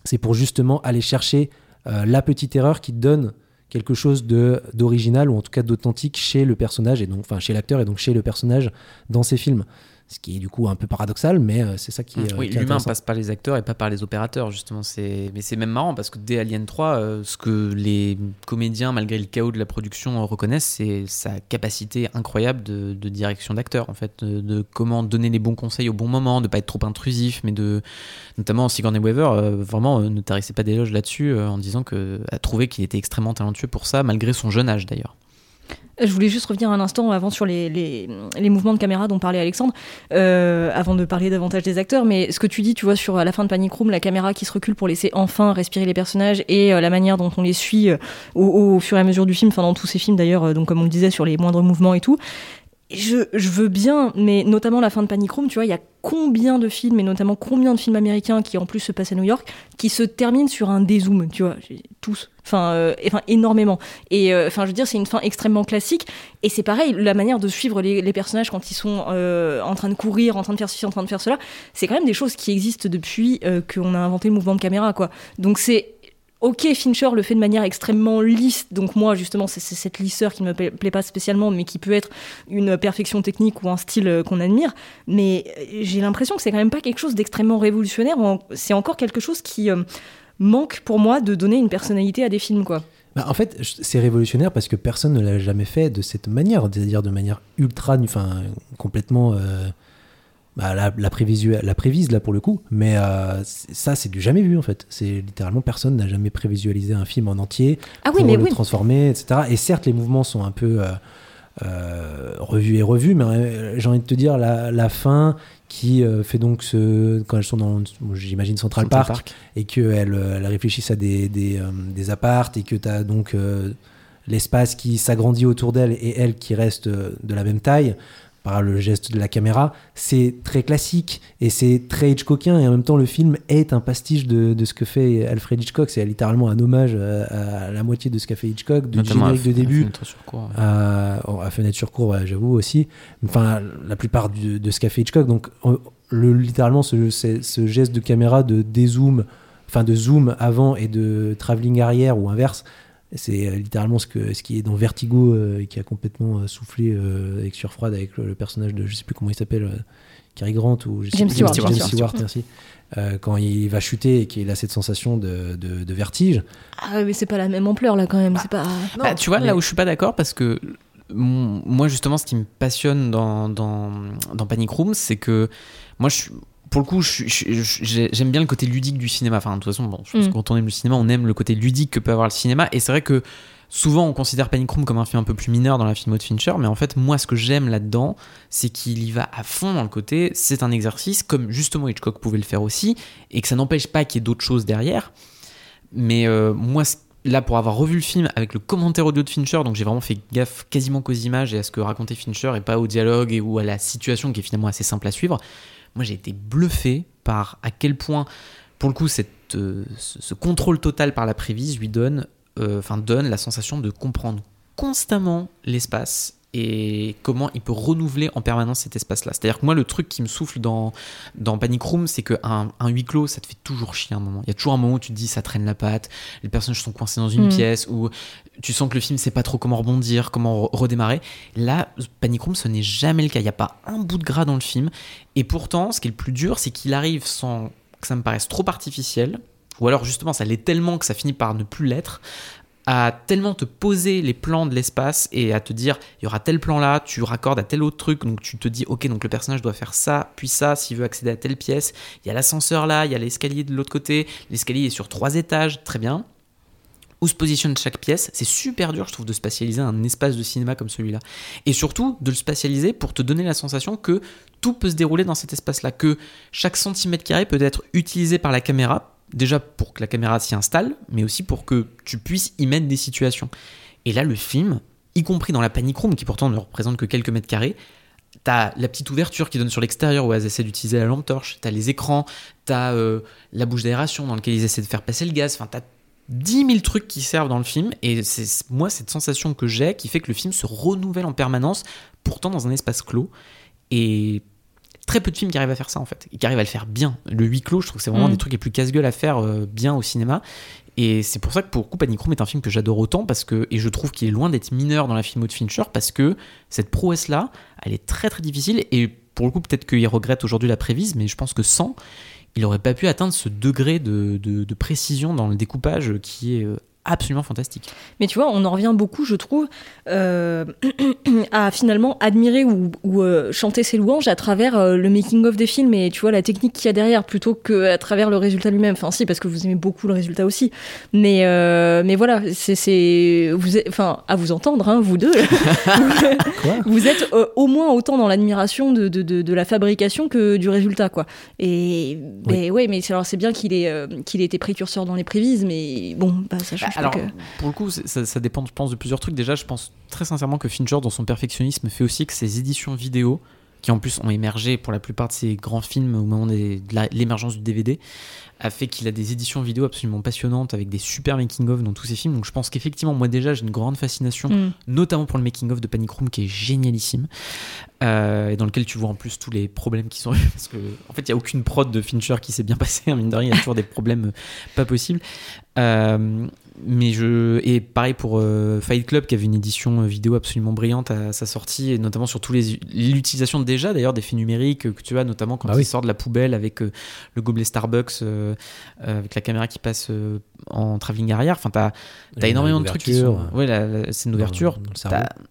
C'est pour justement aller chercher euh, la petite erreur qui donne quelque chose d'original ou en tout cas d'authentique chez le personnage et donc enfin chez l'acteur et donc chez le personnage dans ses films. Ce qui est du coup un peu paradoxal, mais euh, c'est ça qui est. euh, oui, qui est l'humain intéressant. passe par les acteurs et pas par les opérateurs, justement. C'est... Mais c'est même marrant parce que dès Alien 3, euh, ce que les comédiens, malgré le chaos de la production, reconnaissent, c'est sa capacité incroyable de, de direction d'acteur, en fait. De, de comment donner les bons conseils au bon moment, de pas être trop intrusif, mais de. Notamment Sigourney Weaver, vraiment, ne tarissait pas d'éloges là-dessus en disant que. a trouvé qu'il était extrêmement talentueux pour ça, malgré son jeune âge d'ailleurs. Je voulais juste revenir un instant avant sur les, les, mouvements de caméra dont parlait Alexandre, euh, avant de parler davantage des acteurs. Mais ce que tu dis, tu vois, sur la fin de Panic Room, la caméra qui se recule pour laisser enfin respirer les personnages et euh, la manière dont on les suit euh, au, fur et à mesure du film, enfin dans tous ces films d'ailleurs, donc comme on le disait sur les moindres mouvements et tout. Je, je veux bien, mais notamment la fin de Panic Room, tu vois, il y a combien de films, et notamment combien de films américains qui en plus se passent à New York, qui se terminent sur un dézoom, tu vois, tous, enfin, euh, enfin énormément. Et euh, enfin, je veux dire, c'est une fin extrêmement classique, et c'est pareil, la manière de suivre les, personnages quand ils sont euh, en train de courir, en train de faire ceci, en train de faire cela, c'est quand même des choses qui existent depuis qu'on a inventé le mouvement de caméra, quoi. Donc c'est Ok, Fincher le fait de manière extrêmement lisse, donc moi justement c'est cette lisseur qui ne me pla- plaît pas spécialement, mais qui peut être une perfection technique ou un style euh, qu'on admire. Mais euh, j'ai l'impression que c'est quand même pas quelque chose d'extrêmement révolutionnaire. C'est encore quelque chose qui euh, manque pour moi de donner une personnalité à des films, quoi. Bah, en fait, c'est révolutionnaire parce que personne ne l'a jamais fait de cette manière, c'est-à-dire de manière ultra, enfin, complètement. Bah, la, la, prévisu- la prévise là pour le coup, mais euh, ça c'est du jamais vu en fait. C'est littéralement personne n'a jamais prévisualisé un film en entier Ah oui, pour mais le oui. transformer, etc. Et certes, les mouvements sont un peu euh, euh, revus et revus, mais euh, j'ai envie de te dire la, la fin qui euh, fait donc ce quand elles sont dans, j'imagine Central, Central Park, Park. et qu'elles elles réfléchissent à des, des, euh, des appartes et que tu as donc euh, l'espace qui s'agrandit autour d'elle et elle qui reste de la même taille par le geste de la caméra, c'est très classique et c'est très Hitchcockien et en même temps le film est un pastiche de, de ce que fait Alfred Hitchcock, c'est littéralement un hommage à, à la moitié de ce qu'a fait Hitchcock, du générique à- de à début Fenêtre sur cour, ouais. à, oh, à fenêtre sur ouais, j'avoue aussi. Enfin, la plupart du- de ce qu'a fait Hitchcock. Donc, on- le, littéralement, ce, ce- ce geste de caméra de dézoom, enfin de zoom avant et de travelling arrière ou inverse, c'est euh, littéralement ce, que, ce qui est dans Vertigo euh, et qui a complètement euh, soufflé euh, avec surfroide avec le, le personnage de, je sais plus comment il s'appelle, euh, Cary Grant ou je sais James plus, Stewart. James James Stewart, Stewart. merci. Euh, quand il va chuter et qu'il a cette sensation de, de- de vertige. Ah mais c'est pas la même ampleur là quand même, c'est pas... Bah, tu vois, mais- là où je suis pas d'accord, parce que moi, justement, ce qui me passionne dans, dans, dans Panic Room, c'est que moi, je suis- pour le coup, j'aime bien le côté ludique du cinéma. Enfin, de toute façon, bon, je pense Mm. que quand on aime le cinéma, on aime le côté ludique que peut avoir le cinéma. Et c'est vrai que souvent, on considère Panic Room comme un film un peu plus mineur dans la filmo de Fincher. Mais en fait, moi, ce que j'aime là-dedans, c'est qu'il y va à fond dans le côté. C'est un exercice, comme justement Hitchcock pouvait le faire aussi, et que ça n'empêche pas qu'il y ait d'autres choses derrière. Mais euh, moi, là, pour avoir revu le film avec le commentaire audio de Fincher, donc j'ai vraiment fait gaffe quasiment qu'aux images et à ce que racontait Fincher et pas au dialogue et ou à la situation qui est finalement assez simple à suivre. Moi, j'ai été bluffé par à quel point, pour le coup, cette, euh, ce, contrôle total par la prévise lui donne, euh, enfin, donne la sensation de comprendre constamment l'espace et comment il peut renouveler en permanence cet espace-là. C'est-à-dire que moi, le truc qui me souffle dans, dans Panic Room, c'est qu'un un huis clos, ça te fait toujours chier un moment. Il y a toujours un moment où tu te dis, ça traîne la patte, les personnages sont coincés dans une Mm. pièce, où tu sens que le film sait pas trop comment rebondir, comment re- redémarrer. Là, Panic Room, ce n'est jamais le cas. Il n'y a pas un bout de gras dans le film. Et pourtant, ce qui est le plus dur, c'est qu'il arrive sans que ça me paraisse trop artificiel, ou alors justement ça l'est tellement que ça finit par ne plus l'être, à tellement te poser les plans de l'espace et à te dire il y aura tel plan là, tu raccordes à tel autre truc, donc tu te dis ok donc le personnage doit faire ça, puis ça s'il veut accéder à telle pièce, il y a l'ascenseur là, il y a l'escalier de l'autre côté, l'escalier est sur trois étages, très bien. Où se positionne chaque pièce, c'est super dur je trouve de spatialiser un espace de cinéma comme celui-là. Et surtout de le spatialiser pour te donner la sensation que tout peut se dérouler dans cet espace-là, que chaque centimètre carré peut être utilisé par la caméra déjà pour que la caméra s'y installe, mais aussi pour que tu puisses y mettre des situations. Et là, le film, y compris dans la panic room, qui pourtant ne représente que quelques mètres carrés, T'as la petite ouverture qui donne sur l'extérieur où elles essaient d'utiliser la lampe torche. T'as les écrans. T'as euh, la bouche d'aération dans laquelle ils essaient de faire passer le gaz. Enfin, t'as 10 000 trucs qui servent dans le film. Et c'est moi cette sensation que j'ai qui fait que le film se renouvelle en permanence, pourtant dans un espace clos. Et très peu de films qui arrivent à faire ça en fait, et qui arrivent à le faire bien. Le huis clos, je trouve que c'est vraiment Mm. des trucs les plus casse-gueule à faire euh, bien au cinéma. Et c'est pour ça que pour coup, Panic Room est un film que j'adore autant parce que et je trouve qu'il est loin d'être mineur dans la filmo de Fincher parce que cette prouesse là, elle est très très difficile et pour le coup peut-être qu'il regrette aujourd'hui la prévise, mais je pense que sans, il aurait pas pu atteindre ce degré de, de- de précision dans le découpage qui est euh, absolument fantastique. Mais tu vois, on en revient beaucoup, je trouve, euh, à finalement admirer ou, ou, euh, chanter ses louanges à travers euh, le making-of des films et tu vois la technique qu'il y a derrière plutôt qu'à travers le résultat lui-même. Enfin, si, parce que vous aimez beaucoup le résultat aussi. Mais, euh, mais voilà, c'est- vous êtes- Enfin, à vous entendre, hein, vous deux. Quoi? Vous êtes euh, au moins autant dans l'admiration de, de, de, de la fabrication que du résultat, quoi. Et mais ouais, mais c'est- alors c'est bien qu'il ait, euh, qu'il ait été précurseur dans les prévises, mais bon, bah, ça change Alors, que. pour le coup, ça, ça dépend, je pense, de plusieurs trucs. Déjà, je pense très sincèrement que Fincher, dans son perfectionnisme, fait aussi que ses éditions vidéo, qui en plus ont émergé pour la plupart de ses grands films au moment des- de l'émergence du DVD, a fait qu'il a des éditions vidéo absolument passionnantes avec des super making-of dans tous ses films. Donc je pense qu'effectivement, moi déjà, j'ai une grande fascination Mm. notamment pour le making of de Panic Room qui est génialissime euh, et dans lequel tu vois en plus tous les problèmes qui sont parce que en fait il y a aucune prod de Fincher qui s'est bien passée hein, mine de rien il y a toujours des problèmes pas possibles Euh, mais je et pareil pour euh, Fight Club qui avait une édition euh, vidéo absolument brillante à sa sortie et notamment sur tous les l'utilisation déjà d'ailleurs d'effets numériques euh, que tu as notamment quand Bah il oui. sort de la poubelle avec euh, le gobelet Starbucks euh, avec la caméra qui passe en travelling arrière enfin t'as Une énormément de trucs qui sont. Ouais, la, scène d'ouverture.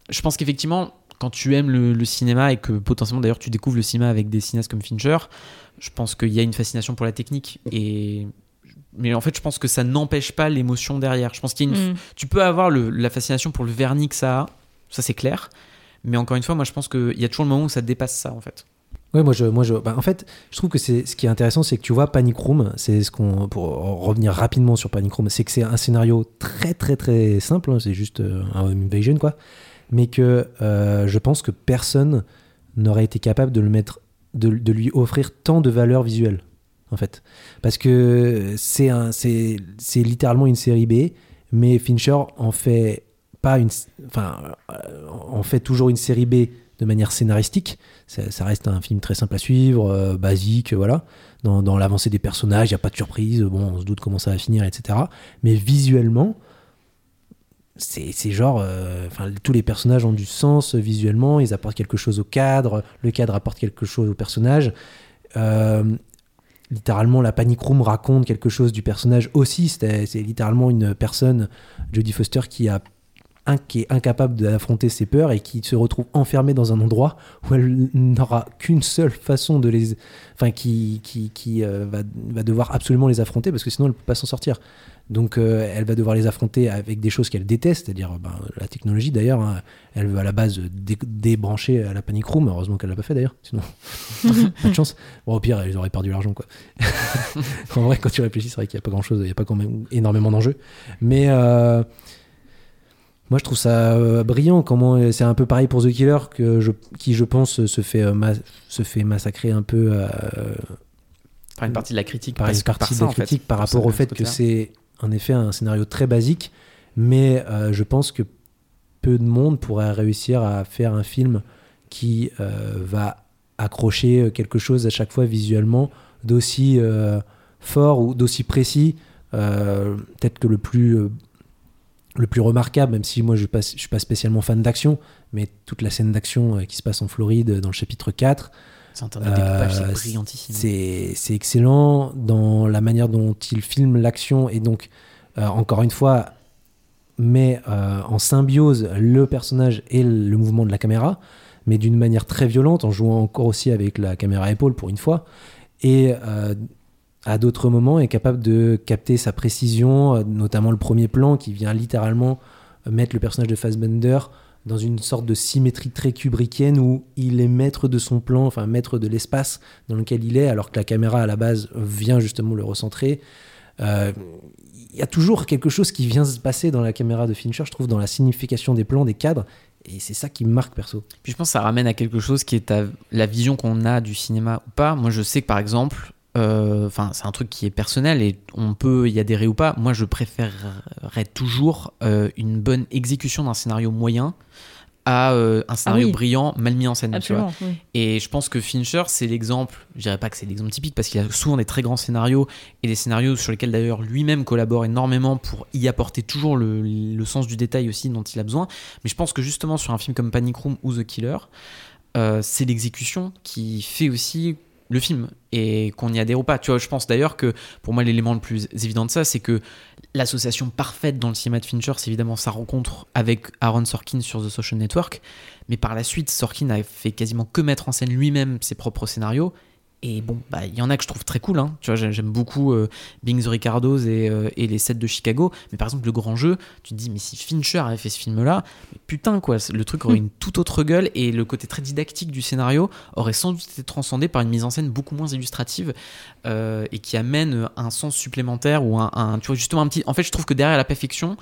Je pense qu'effectivement, quand tu aimes le, le cinéma et que potentiellement d'ailleurs tu découvres le cinéma avec des cinéastes comme Fincher, je pense qu'il y a une fascination pour la technique. Et mais en fait, je pense que ça n'empêche pas l'émotion derrière. Je pense qu'il y a une. Mm. Tu peux avoir le- la fascination pour le vernis que ça a, ça c'est clair. Mais encore une fois, moi je pense qu'il y a toujours le moment où ça dépasse ça en fait. Ouais, moi, je, moi je, bah, en fait, je trouve que c'est ce qui est intéressant, c'est que tu vois, Panic Room, c'est ce qu'on, pour revenir rapidement sur Panic Room, c'est que c'est un scénario très, très, très simple, hein, c'est juste euh, un home invasion, quoi. Mais que euh, je pense que personne n'aurait été capable de le mettre, de, de lui offrir tant de valeur visuelle, en fait. Parce que c'est un, c'est, c'est littéralement une série B, mais Fincher en fait pas une, enfin, euh, en fait toujours une série B de manière scénaristique. Ça, reste un film très simple à suivre, euh, basique, voilà. Dans, l'avancée des personnages, il n'y a pas de surprise, bon, on se doute comment ça va finir, etc. Mais visuellement, c'est c'est genre, euh, tous les personnages ont du sens visuellement, ils apportent quelque chose au cadre, le cadre apporte quelque chose au personnage. Littéralement, la Panic Room raconte quelque chose du personnage aussi. C'est littéralement une personne, Jodie Foster, qui a un- qui est incapable d'affronter ses peurs et qui se retrouve enfermée dans un endroit où elle n'aura qu'une seule façon de les enfin qui qui, qui euh, va, va devoir absolument les affronter parce que sinon elle peut pas s'en sortir. Donc euh, elle va devoir les affronter avec des choses qu'elle déteste c'est-à-dire ben, la technologie d'ailleurs hein. elle veut à la base dé- débrancher à la panic room. Heureusement qu'elle l'a pas fait d'ailleurs sinon pas de chance. Bon au pire ils auraient perdu l'argent quoi. En vrai quand tu réfléchis c'est vrai qu'il n'y a pas grand chose il n'y a pas quand même énormément d'enjeux. Mais euh, moi, je trouve ça euh, brillant. Comment euh, c'est un peu pareil pour The Killer, que je, qui je pense se fait euh, ma- se fait massacrer un peu euh, Par une partie de la critique. par une partie ça, de la fait. critique par rapport au ce fait que c'est en effet un scénario très basique, mais je pense que peu de monde pourrait réussir à faire un film qui va accrocher quelque chose à chaque fois visuellement d'aussi fort ou d'aussi précis. Peut-être que le plus le plus remarquable, même si moi je ne suis pas spécialement fan d'action, mais toute la scène d'action euh, qui se passe en Floride euh, dans le chapitre 4, C'est un terme de découpage, c'est Euh, brillantissime. C'est excellent dans la manière dont il filme l'action et donc, euh, encore une fois, met euh, en symbiose le personnage et le mouvement de la caméra, mais d'une manière très violente, en jouant encore aussi avec la caméra à épaule pour une fois. Et à d'autres moments, est capable de capter sa précision, euh, notamment le premier plan qui vient littéralement euh, mettre le personnage de Fassbender dans une sorte de symétrie très kubrickienne où il est maître de son plan, enfin maître de l'espace dans lequel il est, alors que la caméra à la base vient justement le recentrer. Euh, Il y a toujours quelque chose qui vient se passer dans la caméra de Fincher, je trouve, dans la signification des plans, des cadres, et c'est ça qui me marque perso. Puis je pense que ça ramène à quelque chose qui est à la vision qu'on a du cinéma ou pas. Moi, je sais que par exemple, euh, enfin, c'est un truc qui est personnel et on peut y adhérer ou pas. Moi, je préférerais toujours euh, une bonne exécution d'un scénario moyen à euh, un scénario oui. brillant mal mis en scène. tu vois. Absolument. oui. Et je pense que Fincher, c'est l'exemple, je dirais pas que c'est l'exemple typique, parce qu'il a souvent des très grands scénarios, et des scénarios sur lesquels d'ailleurs lui-même collabore énormément pour y apporter toujours le, le sens du détail aussi dont il a besoin. Mais je pense que justement sur un film comme Panic Room ou The Killer, c'est l'exécution qui fait aussi le film et qu'on y adhère ou pas. Tu vois, je pense d'ailleurs que pour moi l'élément le plus évident de ça, c'est que l'association parfaite dans le cinéma de Fincher, c'est évidemment sa rencontre avec Aaron Sorkin sur The Social Network. Mais par la suite, Sorkin a fait quasiment que mettre en scène lui-même ses propres scénarios. Et bon, bah, il y en a que je trouve très cool. Hein. Tu vois, j'ai- j'aime beaucoup euh, Being the Ricardos et, euh, et les sets de Chicago. Mais par exemple, le grand jeu, tu te dis, mais si Fincher avait fait ce film-là, putain, quoi, le truc aurait une toute autre gueule et le côté très didactique du scénario aurait sans doute été transcendé par une mise en scène beaucoup moins illustrative euh, et qui amène un sens supplémentaire ou un, un- tu vois, justement un petit. En fait, je trouve que derrière la perfection,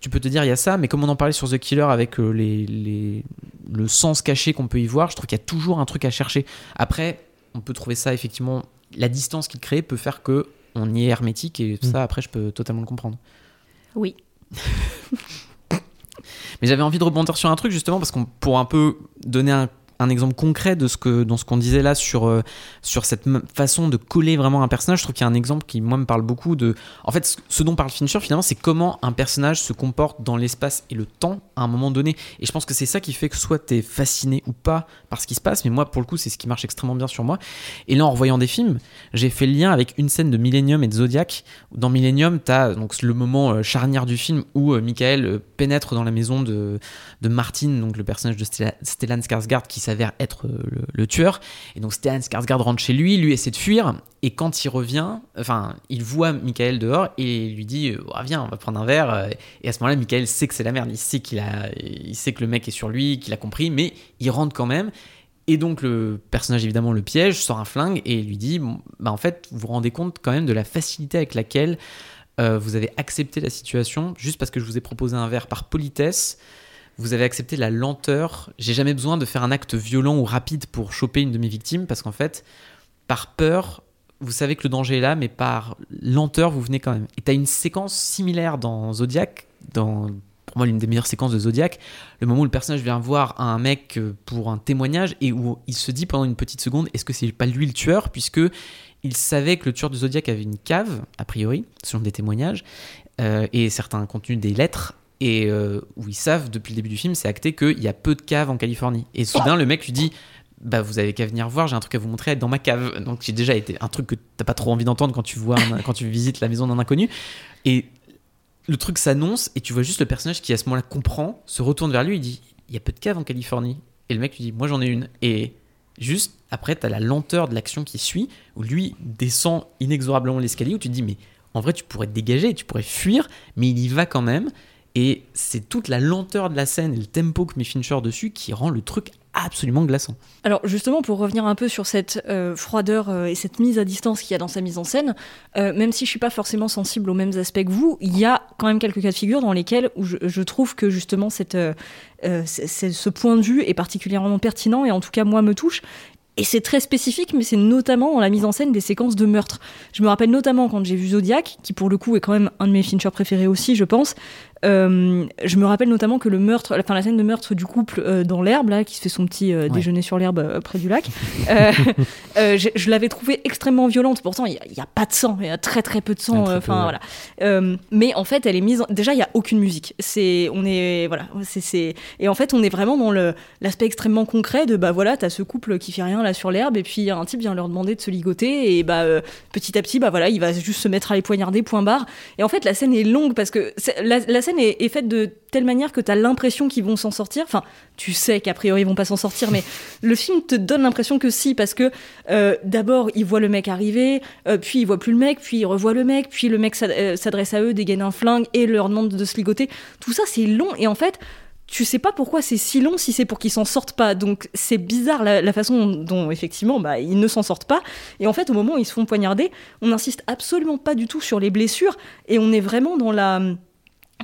tu peux te dire il y a ça, mais comme on en parlait sur The Killer avec euh, les, les- le sens caché qu'on peut y voir, je trouve qu'il y a toujours un truc à chercher. Après, on peut trouver ça effectivement, la distance qu'il crée peut faire que on y est hermétique et ça, après, je peux totalement le comprendre. Oui. Mais j'avais envie de rebondir sur un truc justement parce qu'on pour un peu donner un, un exemple concret de ce que dans ce qu'on disait là sur euh, sur cette façon de coller vraiment un personnage. Je trouve qu'il y a un exemple qui moi me parle beaucoup de. En fait, ce- ce dont parle Fincher finalement, c'est comment un personnage se comporte dans l'espace et le temps à un moment donné. Et je pense que c'est ça qui fait que soit t'es fasciné ou pas par ce qui se passe. Mais moi, pour le coup, c'est ce qui marche extrêmement bien sur moi. Et là, en revoyant des films, j'ai fait le lien avec une scène de Millennium et de Zodiac. Dans Millennium, t'as donc le moment euh, charnière du film où euh, Michael euh, pénètre dans la maison de, de Martin, donc le personnage de Stella- Stellan Skarsgård qui s'avère être le, tueur. Et donc Stellan Skarsgård rentre chez lui, lui essaie de fuir. Et quand il revient, enfin, il voit Michael dehors et lui dit Ah, Viens, on va prendre un verre. Et à ce moment-là, Michael sait que c'est la merde. Il sait, qu'il a, il sait que le mec est sur lui, qu'il a compris, mais il rentre quand même. Et donc le personnage évidemment le piège, sort un flingue et lui dit bah en fait vous vous rendez compte quand même de la facilité avec laquelle euh, vous avez accepté la situation juste parce que je vous ai proposé un verre par politesse. Vous avez accepté la lenteur. J'ai jamais besoin de faire un acte violent ou rapide pour choper une de mes victimes parce qu'en fait, par peur, vous savez que le danger est là, mais par lenteur, vous venez quand même. Et tu as une séquence similaire dans Zodiac, dans l'une des meilleures séquences de Zodiac, le moment où le personnage vient voir un mec euh, pour un témoignage et où il se dit pendant une petite seconde est-ce que c'est pas lui le tueur? Puisque il savait que le tueur de Zodiac avait une cave a priori selon des témoignages euh, et certains contenus des lettres. Et euh, où ils savent depuis le début du film c'est acté qu'il y a peu de caves en Californie. Et soudain le mec lui dit bah vous avez qu'à venir voir j'ai un truc à vous montrer dans ma cave donc j'ai déjà été un truc que t'as pas trop envie d'entendre quand tu vois quand tu visites la maison d'un inconnu. Et le truc s'annonce et tu vois juste le personnage qui à ce moment-là comprend, se retourne vers lui, il dit il y a peu de caves en Californie et le mec lui dit moi j'en ai une et juste après t'as la lenteur de l'action qui suit où lui descend inexorablement l'escalier où tu te dis mais en vrai tu pourrais te dégager, tu pourrais fuir mais il y va quand même et c'est toute la lenteur de la scène et le tempo que met Fincher dessus qui rend le truc absolument glaçant. Alors justement, pour revenir un peu sur cette euh, froideur euh, et cette mise à distance qu'il y a dans sa mise en scène, euh, même si je suis pas forcément sensible aux mêmes aspects que vous, il y a quand même quelques cas de figure dans lesquels où je, trouve que justement cette, ce point de vue est particulièrement pertinent et en tout cas moi me touche. Et c'est très spécifique, mais c'est notamment dans la mise en scène des séquences de meurtre. Je me rappelle notamment quand j'ai vu Zodiac, qui pour le coup est quand même un de mes Fincher préférés aussi, je pense. Euh, je me rappelle notamment que le meurtre, enfin la scène de meurtre du couple euh, dans l'herbe là, qui se fait son petit euh, déjeuner sur l'herbe près du lac, je, je l'avais trouvée extrêmement violente. Pourtant, il n'y a, a, pas de sang, il y a très très peu de sang. Peu, Enfin voilà. Mais en fait, elle est mise. En... Déjà, il y a aucune musique. C'est, on est voilà, c'est, et en fait, on est vraiment dans le l'aspect extrêmement concret de bah voilà, t'as ce couple qui fait rien là sur l'herbe et puis un type vient leur demander de se ligoter et bah petit à petit bah voilà, il va juste se mettre à les poignarder point barre. Et en fait, la scène est longue parce que la scène est, faite de telle manière que t'as l'impression qu'ils vont s'en sortir. Enfin, tu sais qu'a priori ils vont pas s'en sortir, mais le film te donne l'impression que si, parce que euh, d'abord il voit le mec arriver, euh, puis il voit plus le mec, puis il revoit le mec, puis le mec euh, s'adresse à eux, dégaine un flingue et leur demande de se ligoter. Tout ça c'est long et en fait tu sais pas pourquoi c'est si long si c'est pour qu'ils s'en sortent pas. Donc c'est bizarre la, la façon dont effectivement bah, ils ne s'en sortent pas. Et en fait au moment où ils se font poignarder, on n'insiste absolument pas du tout sur les blessures et on est vraiment dans la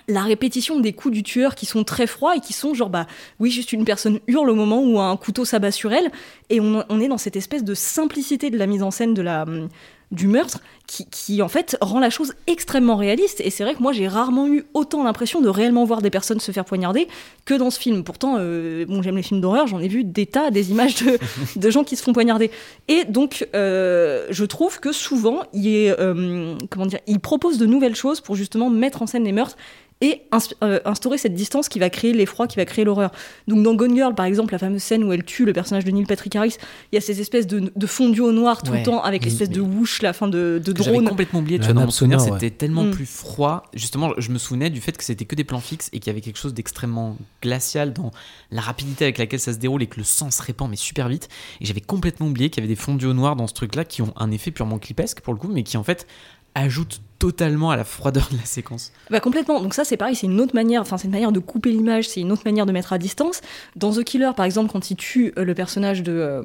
la répétition des coups du tueur qui sont très froids et qui sont genre bah oui juste une personne hurle au moment où un couteau s'abat sur elle. Et on, on est dans cette espèce de simplicité de la mise en scène de la hum, du meurtre qui, qui, en fait rend la chose extrêmement réaliste. Et c'est vrai que moi j'ai rarement eu autant l'impression de réellement voir des personnes se faire poignarder que dans ce film. Pourtant euh, bon j'aime les films d'horreur j'en ai vu des tas des images de, de gens qui se font poignarder. Et donc euh, je trouve que souvent il est euh, comment dire il propose de nouvelles choses pour justement mettre en scène les meurtres et euh, instaurer cette distance qui va créer l'effroi, qui va créer l'horreur. Donc dans Gone Girl, par exemple, la fameuse scène où elle tue le personnage de Neil Patrick Harris, il y a ces espèces de, de fondu au noir tout Ouais. le temps avec l'espèce de mais- whoosh, la fin de, de que j'avais drone. complètement oublié, tu vois, dans mon souvenir, sonore, c'était tellement Mm. plus froid. Justement, je me souvenais du fait que c'était que des plans fixes et qu'il y avait quelque chose d'extrêmement glacial dans la rapidité avec laquelle ça se déroule et que le sang se répand mais super vite. Et j'avais complètement oublié qu'il y avait des fondus au noir dans ce truc-là qui ont un effet purement clipesque pour le coup, mais qui en fait ajoutent totalement à la froideur de la séquence. Bah complètement. Donc ça c'est pareil, c'est une autre manière, enfin c'est une manière de couper l'image, c'est une autre manière de mettre à distance. Dans The Killer par exemple, quand il tue euh, le personnage de euh,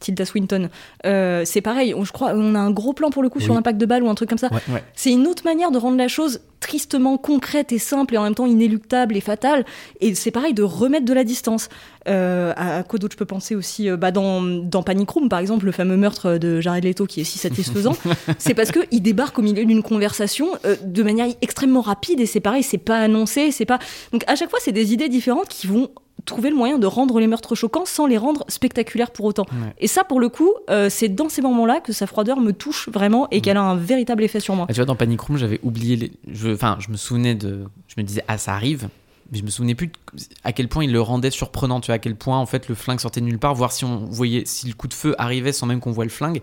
Tilda Swinton, euh, c'est pareil. On, je crois, on a un gros plan pour le coup sur Oui. l'impact de balle ou un truc comme ça. Ouais. Ouais. C'est une autre manière de rendre la chose tristement concrète et simple et en même temps inéluctable et fatale. Et c'est pareil de remettre de la distance. Euh, à, à quoi d'autre je peux penser aussi bah dans, dans Panic Room par exemple, le fameux meurtre de Jared Leto qui est si satisfaisant, c'est parce que il débarque au milieu d'une conversation euh, de manière extrêmement rapide et c'est pareil, c'est pas annoncé, c'est pas. Donc à chaque fois, c'est des idées différentes qui vont trouver le moyen de rendre les meurtres choquants sans les rendre spectaculaires pour autant. Ouais. Et ça, pour le coup, euh, c'est dans ces moments-là que sa froideur me touche vraiment et qu'elle a un véritable effet sur moi. Ah, tu vois, dans Panic Room, j'avais oublié. Les... Je... Enfin, je me souvenais de. Je me disais, ah, ça arrive. Mais je me souvenais plus de- à quel point il le rendait surprenant. Tu vois, à quel point, en fait, le flingue sortait de nulle part. Voir si on voyait. Si le coup de feu arrivait sans même qu'on voit le flingue.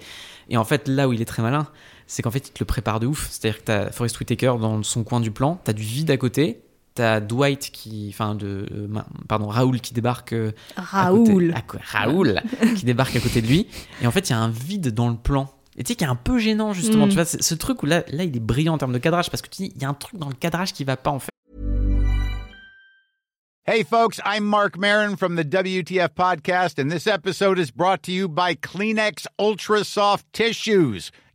Et en fait, là où il est très malin, c'est qu'en fait, il te le prépare de ouf. C'est-à-dire que t'as Forrest Whitaker dans son coin du plan. T'as du vide à côté. T'as Dwight qui. Enfin, de. euh, pardon, Raoul qui débarque. euh, à côté- Raoul. à Raoul qui débarque à côté de lui. Et en fait, il y a un vide dans le plan. Et tu sais, qui est un peu gênant, justement. Mm. Tu vois, ce truc où là, là, il est brillant en termes de cadrage parce que tu dis, il y a un truc dans le cadrage qui va pas, en fait. Hey, folks, I'm Mark Marin from the WTF Podcast, and this episode is brought to you by Kleenex Ultra Soft Tissues,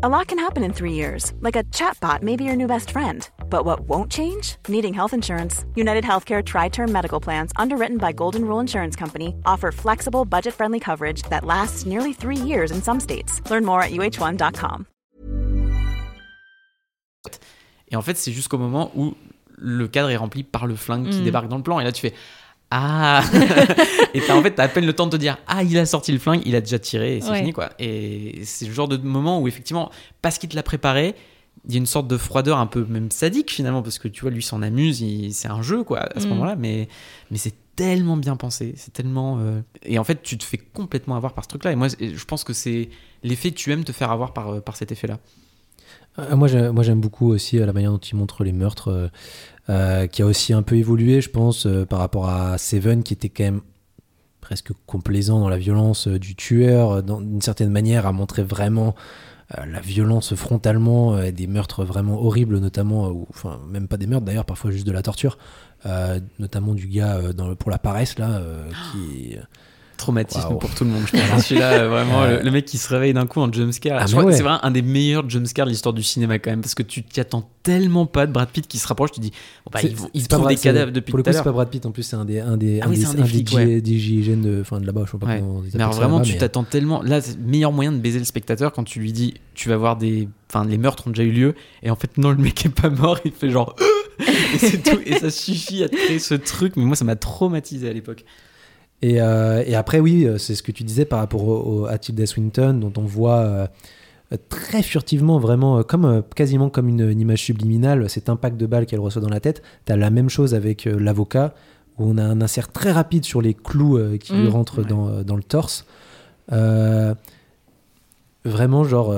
A lot can happen in three years, like a chatbot may be your new best friend. But what won't change? Needing health insurance. United Healthcare Tri Term Medical Plans, underwritten by Golden Rule Insurance Company, offer flexible, budget friendly coverage that lasts nearly three years in some states. Learn more at uh1.com. Et en fait, c'est jusqu'au moment où le cadre est rempli par le flingue qui Mm. débarque dans le plan. Et là, tu fais, ah Et t'as en fait, t'as à peine le temps de te dire, ah, il a sorti le flingue, il a déjà tiré, et c'est Ouais. fini, quoi. Et c'est le genre de moment où, effectivement, parce qu'il te l'a préparé, il y a une sorte de froideur un peu même sadique finalement parce que tu vois lui s'en amuse il- c'est un jeu quoi à ce Mm. moment-là mais mais c'est tellement bien pensé c'est tellement euh, et en fait tu te fais complètement avoir par ce truc là et moi je pense que c'est l'effet que tu aimes te faire avoir par, par cet effet là Euh, moi, j'aime beaucoup aussi euh, la manière dont il montre les meurtres, euh, qui a aussi un peu évolué, je pense, euh, par rapport à Seven, qui était quand même presque complaisant dans la violence euh, du tueur, d'une certaine manière, à montrer vraiment la violence frontalement, euh, des meurtres vraiment horribles, notamment, ou enfin, même pas des meurtres d'ailleurs, parfois juste de la torture, notamment du gars dans le- pour la paresse, là, qui. Traumatisme pour tout le monde, je pense. Celui-là, euh, vraiment, le, le mec qui se réveille d'un coup en jumpscare. Ah, je mais crois que ouais. c'est vraiment un des meilleurs jumpscares de l'histoire du cinéma, quand même, parce que tu t'y attends tellement pas de Brad Pitt qui se rapproche, tu dis, bon, bah, trouvent Brad- des cadavres depuis Pour le tout à coup, c'est l'heure. pas Brad Pitt, en plus, c'est un des, un des, Ah un oui, des, c'est un des un flics, G- ouais. des GIGN de, là-bas, je sais pas Ouais. comment ils appellent Mais alors vraiment, tu t'attends tellement. Là, c'est le meilleur moyen de baiser le spectateur quand tu lui dis, tu vas voir des. Enfin, les meurtres ont déjà eu lieu, et en fait, non, le mec est pas mort, il fait genre. et c'est tout, et ça suffit à créer ce truc, mais moi, ça m'a traumatisé à l'époque. Et, euh, et après, oui, euh, c'est ce que tu disais par rapport au, au- à Tilda Swinton, dont on voit euh, très furtivement, vraiment, comme, quasiment comme une, une image subliminale, cet impact de balle qu'elle reçoit dans la tête. Tu as la même chose avec euh, l'avocat, où on a un insert très rapide sur les clous qui lui Mm. rentrent Ouais. dans, dans le torse. Vraiment, genre.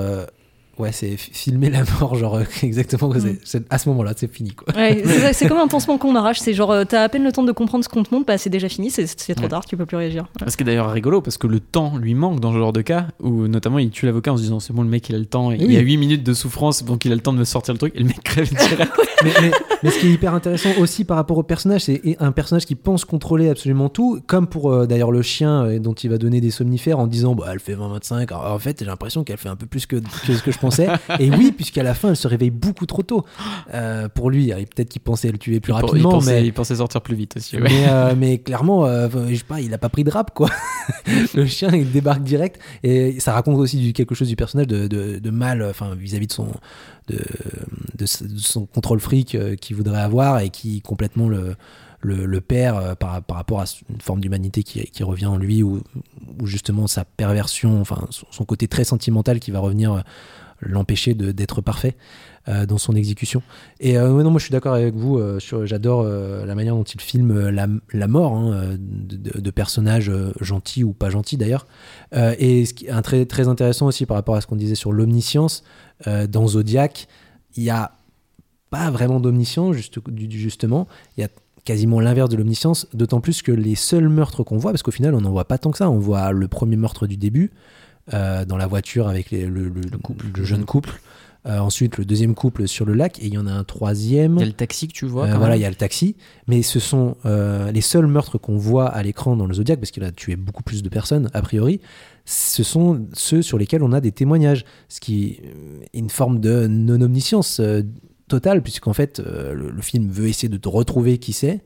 Ouais, c'est filmer la mort, genre euh, exactement. quoi, c'est- c'est- à ce moment-là, c'est fini. Quoi. Ouais, c'est ça, c'est comme un pansement qu'on arrache. C'est genre, euh, t'as à peine le temps de comprendre ce qu'on te montre, bah c'est déjà fini, c'est c'est trop Ouais. tard, tu peux plus réagir. Ouais. Ce qui est d'ailleurs rigolo, parce que le temps lui manque dans ce genre de cas, où notamment il tue l'avocat en se disant c'est bon, le mec il a le temps, Oui. il y a 8 minutes de souffrance, donc il a le temps de me sortir le truc, et le mec crève direct. Mais, mais- mais ce qui est hyper intéressant aussi par rapport au personnage, c'est un personnage qui pense contrôler absolument tout, comme pour euh, d'ailleurs le chien euh, dont il va donner des somnifères en disant bah, elle fait 20-25. Alors, En fait, j'ai l'impression qu'elle fait un peu plus que, que ce que je pensais. Et oui, puisqu'à la fin, elle se réveille beaucoup trop tôt. Euh, pour lui, peut-être qu'il pensait le tuer plus il, rapidement, pensait, mais. il pensait sortir plus vite aussi. ouais. Mais, mais clairement, je sais pas, il a pas pris de rap quoi. le chien il débarque direct et ça raconte aussi du, quelque chose du personnage de, de, de mal, enfin vis-à-vis de son de, son contrôle fric euh, qu'il voudrait avoir et qui complètement le le, perd euh, par, par rapport à une forme d'humanité qui, qui revient en lui ou, justement sa perversion, enfin son, côté très sentimental qui va revenir euh, l'empêcher d'être parfait dans son exécution. Et non, moi je suis d'accord avec vous. j'adore la manière dont il filme la, la mort hein, de, personnages gentils ou pas gentils d'ailleurs. Et ce qui un très très intéressant aussi par rapport à ce qu'on disait sur l'omniscience euh, dans Zodiac, il y a pas vraiment d'omniscience juste, justement. Il y a quasiment l'inverse de l'omniscience, d'autant plus que les seuls meurtres qu'on voit, parce qu'au final on n'en voit pas tant que ça, on voit le premier meurtre du début euh, dans la voiture avec les- le, le- le jeune couple. Euh, ensuite, le deuxième couple sur le lac, et il y en a un troisième. Il y a le taxi que tu vois. Euh, voilà, il y a le taxi, mais ce sont euh, les seuls meurtres qu'on voit à l'écran dans le Zodiac, parce qu'il a tué beaucoup plus de personnes, a priori. Ce sont ceux sur lesquels on a des témoignages, ce qui est une forme de non-omniscience euh, totale, puisqu'en fait, euh, le, film veut essayer de retrouver qui c'est,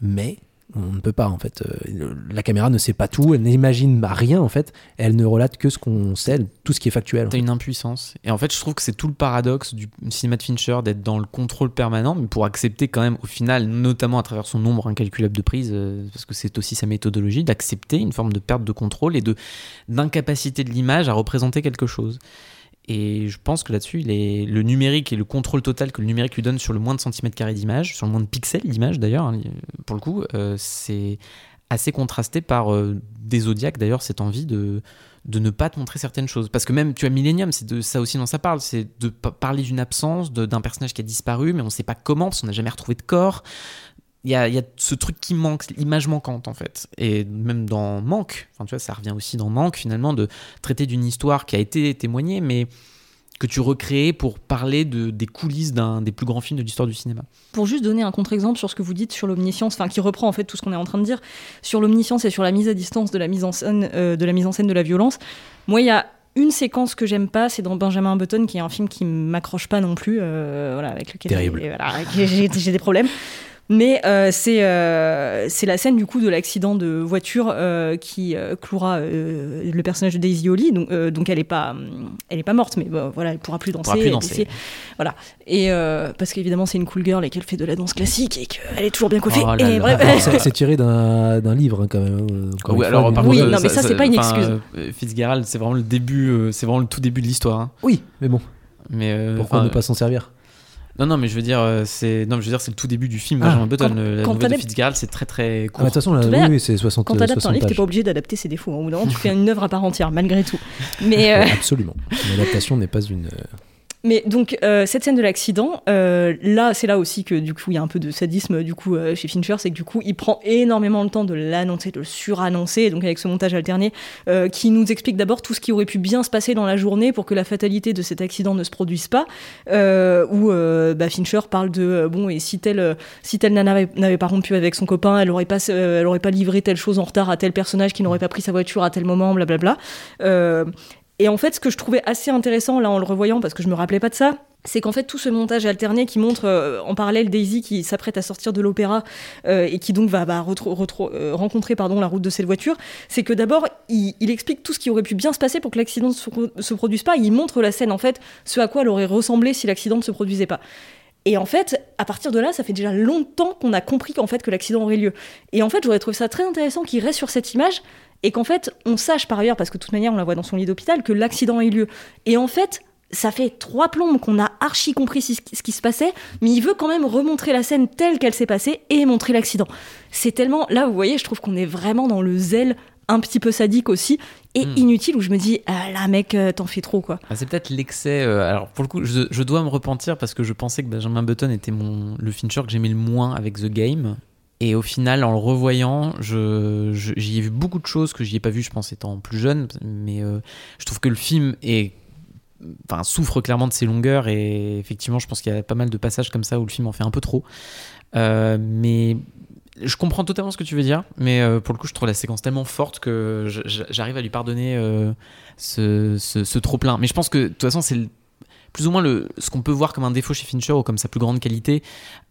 mais on ne peut pas, en fait. Euh, la caméra ne sait pas tout, elle n'imagine rien, en fait, elle ne relate que ce qu'on sait, tout ce qui est factuel. T'as une impuissance. Et en fait, je trouve que c'est tout le paradoxe du cinéma de Fincher d'être dans le contrôle permanent, mais pour accepter quand même, au final, notamment à travers son nombre incalculable de prises, euh, parce que c'est aussi sa méthodologie, d'accepter une forme de perte de contrôle et de d'incapacité de l'image à représenter quelque chose. Et je pense que là-dessus, le numérique et le contrôle total que le numérique lui donne sur le moins de centimètres carrés d'image, sur le moins de pixels d'image d'ailleurs, hein, pour le coup, euh, c'est assez contrasté par euh, des zodiacs d'ailleurs, cette envie de, de ne pas te montrer certaines choses. Parce que même, tu as Millennium, c'est de ça aussi dont ça parle, c'est de pa- parler d'une absence, d'un personnage qui a disparu, mais on ne sait pas comment, parce qu'on n'a jamais retrouvé de corps. Il y a, il y a ce truc qui manque, l'image manquante en fait. Et même dans Manque, enfin tu vois, ça revient aussi dans Manque finalement, de traiter d'une histoire qui a été témoignée, mais que tu recrées pour parler de, des coulisses d'un des plus grands films de l'histoire du cinéma. Pour juste donner un contre-exemple sur ce que vous dites sur l'omniscience, enfin qui reprend en fait tout ce qu'on est en train de dire sur l'omniscience et sur la mise à distance de la mise en scène, euh, de la mise en scène de la violence. Moi, il y a une séquence que j'aime pas, c'est dans Benjamin Button, qui est un film qui m'accroche pas non plus, euh, voilà, avec lequel voilà, j'ai des problèmes. Mais euh, c'est euh, c'est la scène du coup de l'accident de voiture euh, qui euh, clouera euh, le personnage de Daisy Holly. Donc, euh, donc elle est pas elle est pas morte, mais bon, voilà, elle pourra plus danser. pourra plus danser. voilà. Et euh, parce qu'évidemment c'est une cool girl et qu'elle fait de la danse classique et qu'elle est toujours bien coiffée. Oh et c'est tiré d'un d'un livre hein, quand même. encore oui, fois, alors mais- Oui, contre, non, mais ça, c'est pas une excuse. euh, Fitzgerald, c'est vraiment le début, euh, c'est vraiment le tout début de l'histoire. hein. Oui, mais bon, Mais euh, pourquoi ne pas s'en servir? Non, non, mais je veux dire, euh, c'est non, mais je veux dire, c'est le tout début du film. Ah, Benjamin Button, quand- la quand nouvelle de Fitzgerald, c'est très très Ah, court. De toute façon, là, oui, oui, c'est 60, Quand t'adaptes un 60 livre, t'es pas obligé d'adapter ses défauts. hein. Au bout d'un moment, tu fais une œuvre à part entière, malgré tout. Mais, euh, Absolument. Une adaptation n'est pas une. Mais donc euh, cette scène de l'accident, euh, là c'est là aussi que du coup il y a un peu de sadisme du coup euh, chez Fincher, c'est que du coup il prend énormément le temps de l'annoncer, de le surannoncer, donc avec ce montage alterné qui nous explique d'abord tout ce qui aurait pu bien se passer dans la journée pour que la fatalité de cet accident ne se produise pas, où bah, Fincher parle de bon et si telle si telle nana n'avait pas rompu avec son copain, elle aurait pas elle aurait pas livré telle chose en retard à tel personnage qui n'aurait pas pris sa voiture à tel moment, blablabla. Et en fait, ce que je trouvais assez intéressant là en le revoyant, parce que je me rappelais pas de ça, c'est qu'en fait tout ce montage alterné qui montre euh, en parallèle Daisy qui s'apprête à sortir de l'opéra euh, et qui donc va bah, euh, rencontrer la route de cette voiture, c'est que d'abord il, explique tout ce qui aurait pu bien se passer pour que l'accident ne se, se, produise pas. Il montre la scène en fait, ce à quoi elle aurait ressemblé si l'accident ne se produisait pas. Et en fait, à partir de là, ça fait déjà longtemps qu'on a compris qu'en fait que l'accident aurait lieu. Et en fait, j'aurais trouvé ça très intéressant qu'il reste sur cette image et qu'en fait, on sache par ailleurs, parce que de toute manière, on la voit dans son lit d'hôpital, que l'accident a eu lieu. Et en fait, ça fait trois plombes qu'on a archi compris ce qui se passait, mais il veut quand même remontrer la scène telle qu'elle s'est passée et montrer l'accident. C'est tellement. Là, vous voyez, je trouve qu'on est vraiment dans le zèle un petit peu sadique aussi et hmm. inutile où je me dis ah, là mec euh, t'en fais trop quoi ah, c'est peut-être l'excès euh, alors pour le coup je, je, dois me repentir parce que je pensais que Benjamin Button était mon le Fincher que j'aimais le moins avec The Game et au final, en le revoyant, je, j'y ai vu beaucoup de choses que j'y ai pas vu, je pense, étant plus jeune. Mais euh, je trouve que le film est, enfin, souffre clairement de ses longueurs. Et effectivement, je pense qu'il y a pas mal de passages comme ça où le film en fait un peu trop. Euh, mais je comprends totalement ce que tu veux dire. Mais euh, pour le coup, je trouve la séquence tellement forte que j'arrive à lui pardonner ce, ce, ce trop-plein. Mais je pense que, de toute façon, c'est plus ou moins le, ce qu'on peut voir comme un défaut chez Fincher ou comme sa plus grande qualité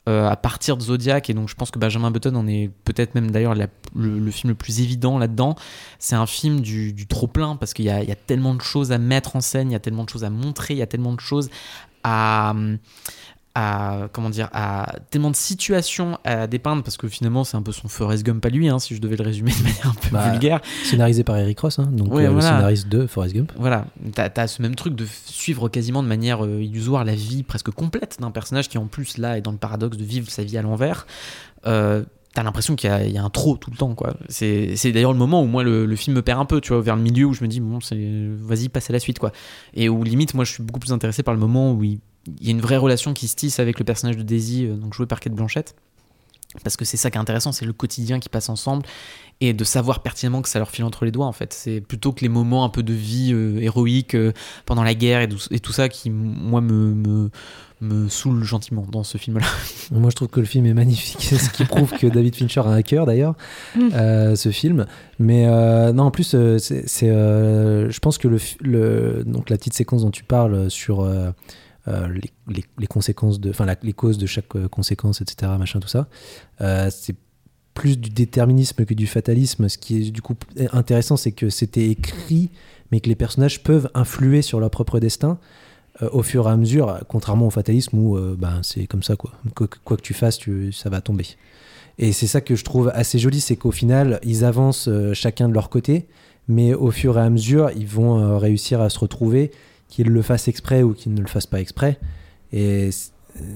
euh, à partir de Zodiac. Et donc je pense que Benjamin Button en est peut-être même d'ailleurs le, film le plus évident là-dedans. C'est un film du, trop-plein parce qu'il y a, tellement de choses à mettre en scène, il y a tellement de choses à montrer, il y a tellement de choses à à comment dire à tellement de situations à dépeindre parce que finalement c'est un peu son Forrest Gump à lui hein, si je devais le résumer de manière un peu bah, vulgaire. scénarisé par Eric Ross hein, donc euh, le scénariste de Forrest Gump. Voilà. T'as as ce même truc de suivre quasiment de manière euh, illusoire la vie presque complète d'un personnage qui en plus là est dans le paradoxe de vivre sa vie à l'envers. Euh, t'as l'impression qu'il y, a un trop tout le temps quoi. C'est d'ailleurs le moment où moi le, film me perd un peu tu vois vers le milieu où je me dis bon vas-y passe à la suite quoi. Et où limite moi je suis beaucoup plus intéressé par le moment où il il y a une vraie relation qui se tisse avec le personnage de Daisy, euh, donc joué par Kate Blanchett. Parce que c'est ça qui est intéressant, c'est le quotidien qui passe ensemble et de savoir pertinemment que ça leur file entre les doigts en fait. C'est plutôt que les moments un peu de vie euh, héroïque euh, pendant la guerre et, tout ça qui, moi, me, me, me saoule gentiment dans ce film-là. Moi, je trouve que le film est magnifique, ce qui prouve que David Fincher a un cœur d'ailleurs, mm. ce film. Mais non, en plus, c'est, je pense que le, le, donc, la petite séquence dont tu parles sur euh, les, conséquences de, enfin les causes de chaque euh, conséquence, etc. Machin, tout ça. Euh, c'est plus du déterminisme que du fatalisme. Ce qui est du coup intéressant, c'est que c'était écrit, mais que les personnages peuvent influer sur leur propre destin au fur et à mesure, contrairement au fatalisme où ben, c'est comme ça, quoi. quoi que tu fasses, tu, ça va tomber. Et c'est ça que je trouve assez joli, c'est qu'au final, ils avancent chacun de leur côté, mais au fur et à mesure, ils vont réussir à se retrouver qu'ils le fassent exprès ou qu'ils ne le fassent pas exprès. Et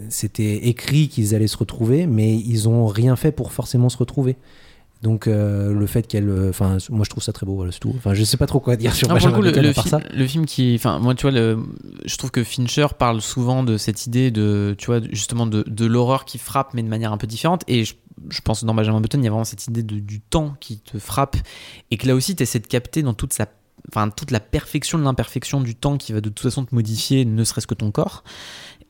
c'était écrit qu'ils allaient se retrouver, mais ils ont rien fait pour forcément se retrouver. Donc euh, le fait qu'elle, enfin moi je trouve ça très beau, voilà, c'est tout. Enfin je sais pas trop quoi dire sur non, le, le, film, le film qui, enfin moi tu vois, le, je trouve que Fincher parle souvent de cette idée de, tu vois, justement de, de l'horreur qui frappe mais de manière un peu différente. Et je, je pense que dans Benjamin Button il y a vraiment cette idée de, du temps qui te frappe et que là aussi tu essaies de capter dans toute sa enfin toute la perfection de l'imperfection du temps qui va de toute façon te modifier, ne serait-ce que ton corps,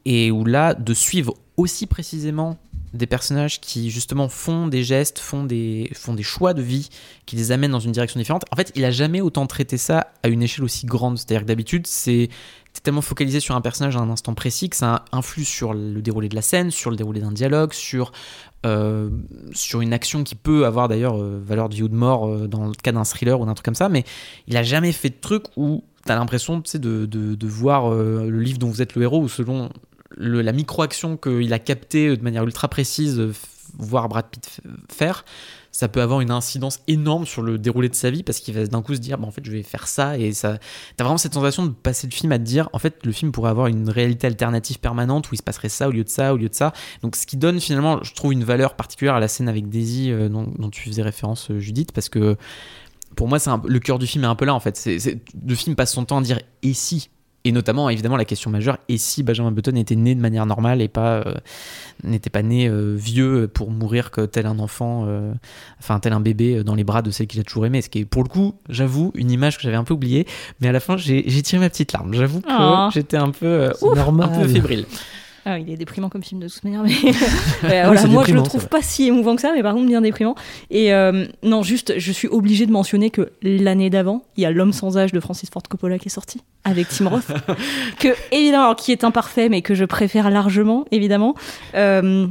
et où là, de suivre aussi précisément des personnages qui justement font des gestes, font des, font des choix de vie, qui les amènent dans une direction différente. En fait, il a jamais autant traité ça à une échelle aussi grande. C'est-à-dire que d'habitude, c'est tellement focalisé sur un personnage à un instant précis que ça influe sur le déroulé de la scène, sur le déroulé d'un dialogue, sur, euh, sur une action qui peut avoir d'ailleurs euh, valeur de vie ou de mort euh, dans le cas d'un thriller ou d'un truc comme ça. Mais il a jamais fait de truc où tu as l'impression de, de, de, voir le livre dont vous êtes le héros ou selon la micro-action qu'il a captée de manière ultra précise, voir Brad Pitt faire, ça peut avoir une incidence énorme sur le déroulé de sa vie parce qu'il va d'un coup se dire bah, en fait je vais faire ça et ça t'as vraiment cette sensation de passer le film à te dire en fait le film pourrait avoir une réalité alternative permanente où il se passerait ça au lieu de ça au lieu de ça. Donc ce qui donne finalement je trouve une valeur particulière à la scène avec Daisy euh, dont, tu faisais référence euh, Judith parce que pour moi c'est le cœur du film est un peu là en fait. Le film passe son temps à dire et si? Et notamment, évidemment, la question majeure et si Benjamin Button était né de manière normale et pas euh, n'était pas né euh, vieux pour mourir que tel un enfant, euh, enfin tel un bébé dans les bras de celle qu'il a toujours aimé. Ce qui est, pour le coup, j'avoue, une image que j'avais un peu oubliée. Mais à la fin, j'ai j'ai tiré ma petite larme. J'avoue que Oh. j'étais un peu, euh, normal. un peu fébrile. Ah, il est déprimant comme film de toute manière, mais voilà, moi je le trouve pas si émouvant que ça, mais par contre bien déprimant. Et euh, non, juste, je suis obligée de mentionner que l'année d'avant, il y a L'homme sans âge de Francis Ford Coppola qui est sorti avec Tim Roth, que évidemment, alors, qui est imparfait, mais que je préfère largement, évidemment. Euh,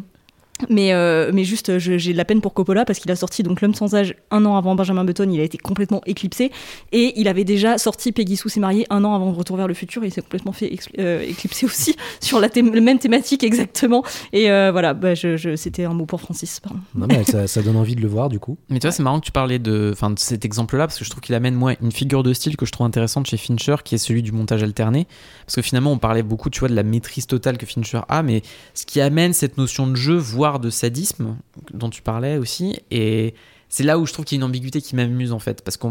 mais, euh, mais juste, j'ai de la peine pour Coppola parce qu'il a sorti donc L'homme sans âge un an avant Benjamin Button, il a été complètement éclipsé. Et il avait déjà sorti Peggy Sue s'est mariée un an avant Retour vers le futur et il s'est complètement fait euh, éclipser aussi sur la, même thématique exactement. Et euh, voilà, bah, je, je- c'était un mot pour Francis. Pardon. Non, mais ça, ça donne envie de le voir du coup. Mais tu vois, c'est marrant que tu parlais de, enfin, de cet exemple-là, parce que je trouve qu'il amène, moi, une figure de style que je trouve intéressante chez Fincher, qui est celui du montage alterné. Parce que finalement, on parlait beaucoup, tu vois, de la maîtrise totale que Fincher a, mais ce qui amène cette notion de jeu, voire de sadisme, dont tu parlais aussi, et c'est là où je trouve qu'il y a une ambiguïté qui m'amuse, en fait. Parce que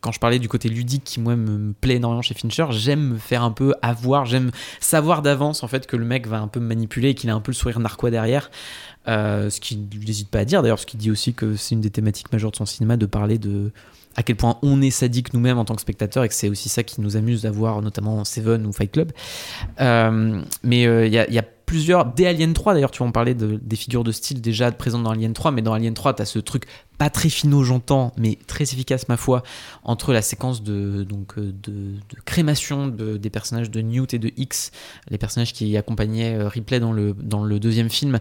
quand je parlais du côté ludique qui, moi, me, plaît énormément chez Fincher, j'aime me faire un peu avoir, j'aime savoir d'avance, en fait, que le mec va un peu me manipuler et qu'il a un peu le sourire narquois derrière. Euh, ce qu'il n'hésite pas à dire d'ailleurs, ce qu'il dit aussi que c'est une des thématiques majeures de son cinéma de parler de à quel point on est sadique nous-mêmes en tant que spectateur et que c'est aussi ça qui nous amuse d'avoir notamment Seven ou Fight Club. Euh, mais euh, il y, a, y a plusieurs, dès Alien 3 d'ailleurs, tu on parlait de, des figures de style déjà présentes dans Alien 3, mais dans Alien 3, tu as ce truc pas très finaux, j'entends, mais très efficace, ma foi, entre la séquence de, donc, euh, crémation de, des personnages de Newt et de X, les personnages qui accompagnaient euh, Ripley dans le, deuxième film,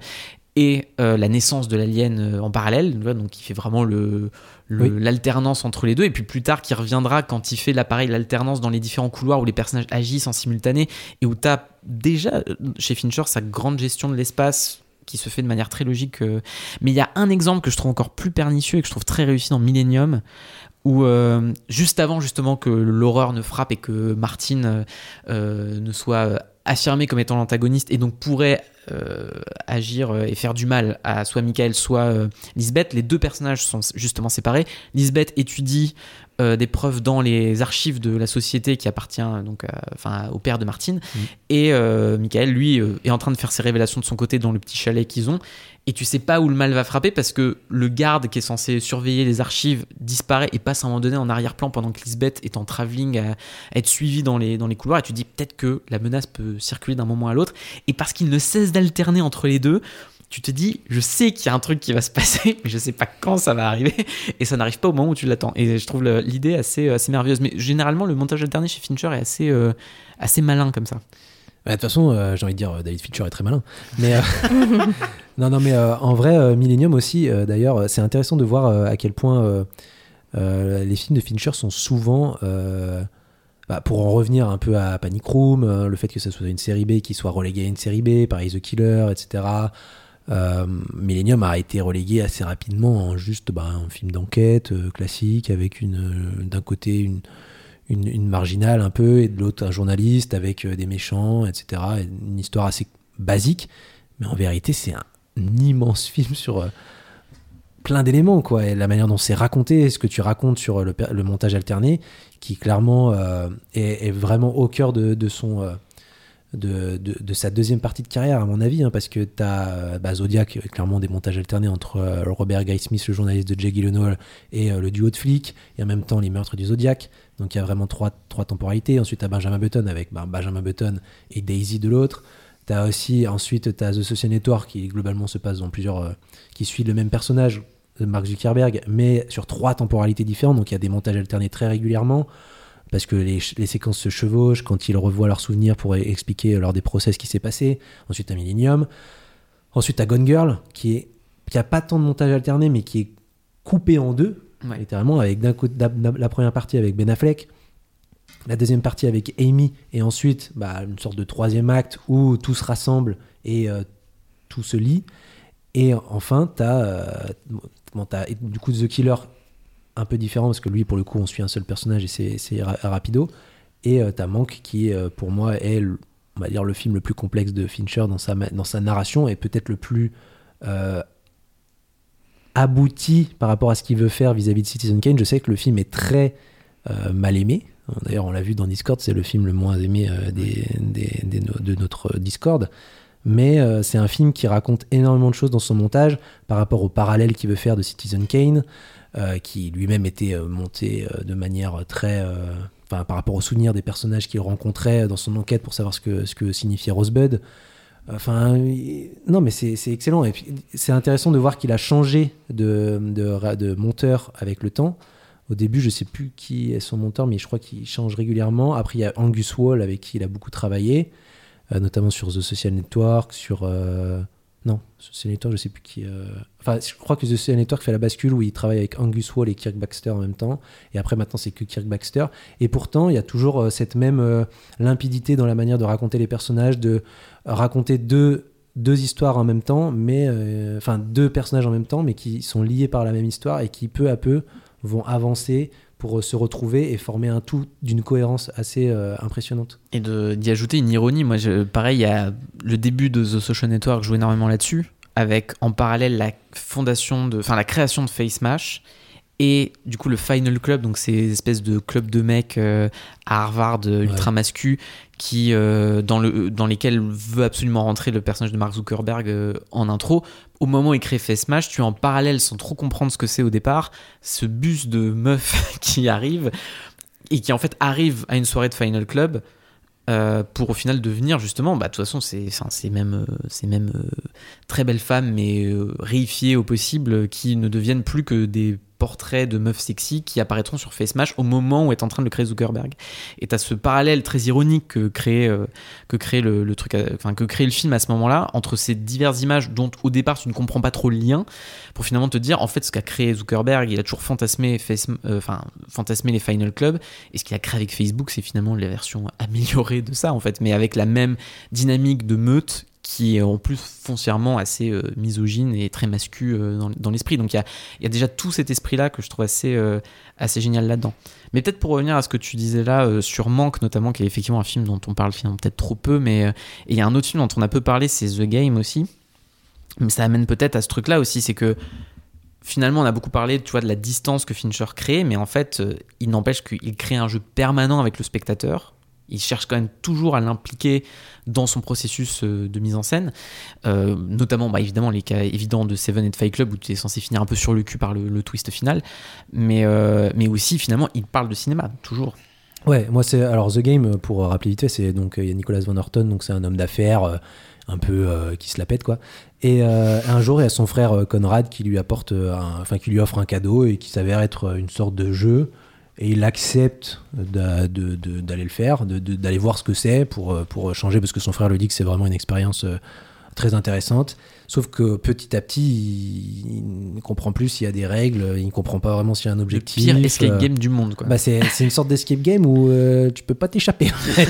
et euh, la naissance de l'alien en parallèle, donc il fait vraiment le, l'alternance entre les deux, et puis plus tard qui reviendra quand il fait l'appareil, l'alternance dans les différents couloirs où les personnages agissent en simultané, et où tu as déjà euh, chez Fincher sa grande gestion de l'espace qui se fait de manière très logique. euh. Mais il y a un exemple que je trouve encore plus pernicieux et que je trouve très réussi dans Millennium, où euh, juste avant justement que l'horreur ne frappe et que Martine euh, euh, ne soit affirmée comme étant l'antagoniste et donc pourrait agir et faire du mal à soit Michael soit Lisbeth, les deux personnages sont justement séparés. Lisbeth étudie euh, des preuves dans les archives de la société qui appartient euh, donc à- enfin au père de Martine. Et euh, Michael lui euh, est en train de faire ses révélations de son côté dans le petit chalet qu'ils ont. Et tu sais pas où le mal va frapper parce que le garde qui est censé surveiller les archives disparaît et passe à un moment donné en arrière-plan pendant que Lisbeth est en travelling à, à être suivie dans les, dans les couloirs. Et tu dis peut-être que la menace peut circuler d'un moment à l'autre. Et parce qu'il ne cesse d'alterner entre les deux tu te dis, je sais qu'il y a un truc qui va se passer, mais je sais pas quand ça va arriver, et ça n'arrive pas au moment où tu l'attends. Et je trouve l'idée assez, assez merveilleuse. Mais généralement, le montage alterné chez Fincher est assez, euh, assez malin comme ça. Bah, De toute façon, euh, j'ai envie de dire, euh, David Fincher est très malin. Mais euh, non, non, mais euh, en vrai, euh, Millennium aussi. euh, D'ailleurs, euh, c'est intéressant de voir euh, à quel point euh, euh, les films de Fincher sont souvent, euh, bah, pour en revenir un peu à Panic Room, euh, le fait que ce soit une série B qui soit reléguée à une série B, pareil The Killer, etc. Euh, Millennium a été relégué assez rapidement en juste bah, un film d'enquête euh, classique avec euh, d'un côté une, marginale un peu et de l'autre un journaliste avec des méchants, etc. Et Une histoire assez basique, mais en vérité c'est un, immense film sur plein d'éléments quoi. La manière dont c'est raconté, ce que tu racontes sur le, montage alterné, qui clairement est, vraiment au cœur de, son de, de, sa deuxième partie de carrière, à mon avis, hein, parce que tu as bah, Zodiac, euh, clairement des montages alternés entre euh, Robert Guy Smith, le journaliste de Jay Gyllenhaal, et euh, le duo de flics, et en même temps les meurtres du Zodiac. Donc il y a vraiment trois, trois temporalités. Ensuite, tu as Benjamin Button avec bah, Benjamin Button et Daisy de l'autre. Tu as aussi, ensuite, tu as The Social Network qui globalement se passe dans plusieurs. euh, qui suit le même personnage, Mark Zuckerberg, mais sur trois temporalités différentes. Donc il y a des montages alternés très régulièrement parce que les, les séquences se chevauchent quand ils revoient leurs souvenirs pour expliquer lors des process ce qui s'est passé. Ensuite, à Millennium. Ensuite, à Gone Girl, qui est qui a pas tant de montage alterné, mais qui est coupé en deux, Ouais. littéralement, avec d'un côté la, première partie avec Ben Affleck, la deuxième partie avec Amy, et ensuite bah, une sorte de troisième acte où tout se rassemble et euh, tout se lie. Et enfin, tu as, du coup The Killer un peu différent parce que lui, pour le coup, on suit un seul personnage et c'est- ra- rapido. Et euh, Manque qui, euh, pour moi, est le- on va dire le film le plus complexe de Fincher dans sa, dans sa narration et peut-être le plus euh, abouti par rapport à ce qu'il veut faire vis-à-vis de Citizen Kane. Je sais que le film est très euh, mal aimé. D'ailleurs, on l'a vu dans Discord, c'est le film le moins aimé des, des- de notre Discord. Mais c'est un film qui raconte énormément de choses dans son montage par rapport au parallèle qu'il veut faire de Citizen Kane, qui lui-même était euh, monté euh, de manière très. euh, Enfin, par rapport aux souvenirs des personnages qu'il rencontrait dans son enquête pour savoir ce que, ce que signifiait Rosebud. Enfin, non, mais c'est excellent. Et puis, c'est intéressant de voir qu'il a changé de, de, monteur avec le temps. Au début, je sais plus qui est son monteur, mais je crois qu'il change régulièrement. Après, il y a Angus Wall avec qui il a beaucoup travaillé, euh, notamment sur The Social Network, sur. euh, Non, Network, je sais plus qui. euh, Enfin, je crois que Social Network fait la bascule où il travaille avec Angus Wall et Kirk Baxter en même temps. Et après, maintenant, c'est que Kirk Baxter. Et pourtant, il y a toujours euh, cette même euh, limpidité dans la manière de raconter les personnages, de raconter deux, deux histoires en même temps, mais enfin deux personnages en même temps, mais qui sont liés par la même histoire et qui peu à peu vont avancer pour euh, se retrouver et former un tout d'une cohérence assez euh, impressionnante. Et d'y ajouter une ironie. Moi, pareil, il y a le début de The Social Network joue énormément là-dessus, avec en parallèle la fondation enfin la création de FaceMash et du coup le Final Club, donc ces espèces de clubs de mecs euh, à Harvard euh, ultra mascu qui euh, dans le dans lesquels veut absolument rentrer le personnage de Mark Zuckerberg euh, en intro. Au moment où il crée FaceMash, tu es en parallèle sans trop comprendre ce que c'est au départ, ce bus de meufs qui arrive et qui en fait arrive à une soirée de Final Club euh, pour au final devenir justement, bah, de toute façon, c'est même, c'est même euh, très belles femmes, mais euh, réifiées au possible, qui ne deviennent plus que des portraits de meufs sexy qui apparaîtront sur FaceMash au moment où est en train de le créer Zuckerberg. Et t'as ce parallèle très ironique que crée, euh, que crée le, truc, euh, enfin que crée le film à ce moment-là entre ces diverses images dont au départ tu ne comprends pas trop le lien, pour finalement te dire en fait ce qu'a créé Zuckerberg, il a toujours fantasmé, Face- euh, fantasmé les Final Club, et ce qu'il a créé avec Facebook, c'est finalement la version améliorée de ça en fait, mais avec la même dynamique de meute qui est en plus foncièrement assez euh, misogyne et très mascu euh, dans, l'esprit. Donc il y a, déjà tout cet esprit-là que je trouve assez, euh, assez génial là-dedans. Mais peut-être pour revenir à ce que tu disais là sur Manque notamment, qui est effectivement un film dont on parle finalement peut-être trop peu, mais il y a un autre film dont on a peu parlé, c'est The Game aussi. Mais ça amène peut-être à ce truc-là aussi, c'est que finalement on a beaucoup parlé tu vois, de la distance que Fincher crée, mais en fait il n'empêche qu'il crée un jeu permanent avec le spectateur. Il cherche quand même toujours à l'impliquer dans son processus euh, de mise en scène, Euh, notamment bah, évidemment les cas évidents de Seven et de Fight Club où tu es censé finir un peu sur le cul par le, twist final, mais, euh, mais aussi finalement il parle de cinéma toujours. Ouais, moi c'est alors The Game pour rappeler vite c'est donc il y a Nicolas Van Orton, donc c'est un homme d'affaires un peu qui se la pète quoi. Et un jour il y a son frère Conrad qui lui apporte, enfin qui lui offre un cadeau et qui s'avère être une sorte de jeu. Et il accepte d'aller le faire, d'aller voir ce que c'est pour, euh, pour changer, parce que son frère lui dit que c'est vraiment une expérience euh, très intéressante. Sauf que petit à petit, il, ne comprend plus s'il y a des règles, il ne comprend pas vraiment s'il y a un Le objectif. pire escape euh, game du monde quoi. bah c'est c'est une sorte d'escape game où euh, tu peux pas t'échapper en fait.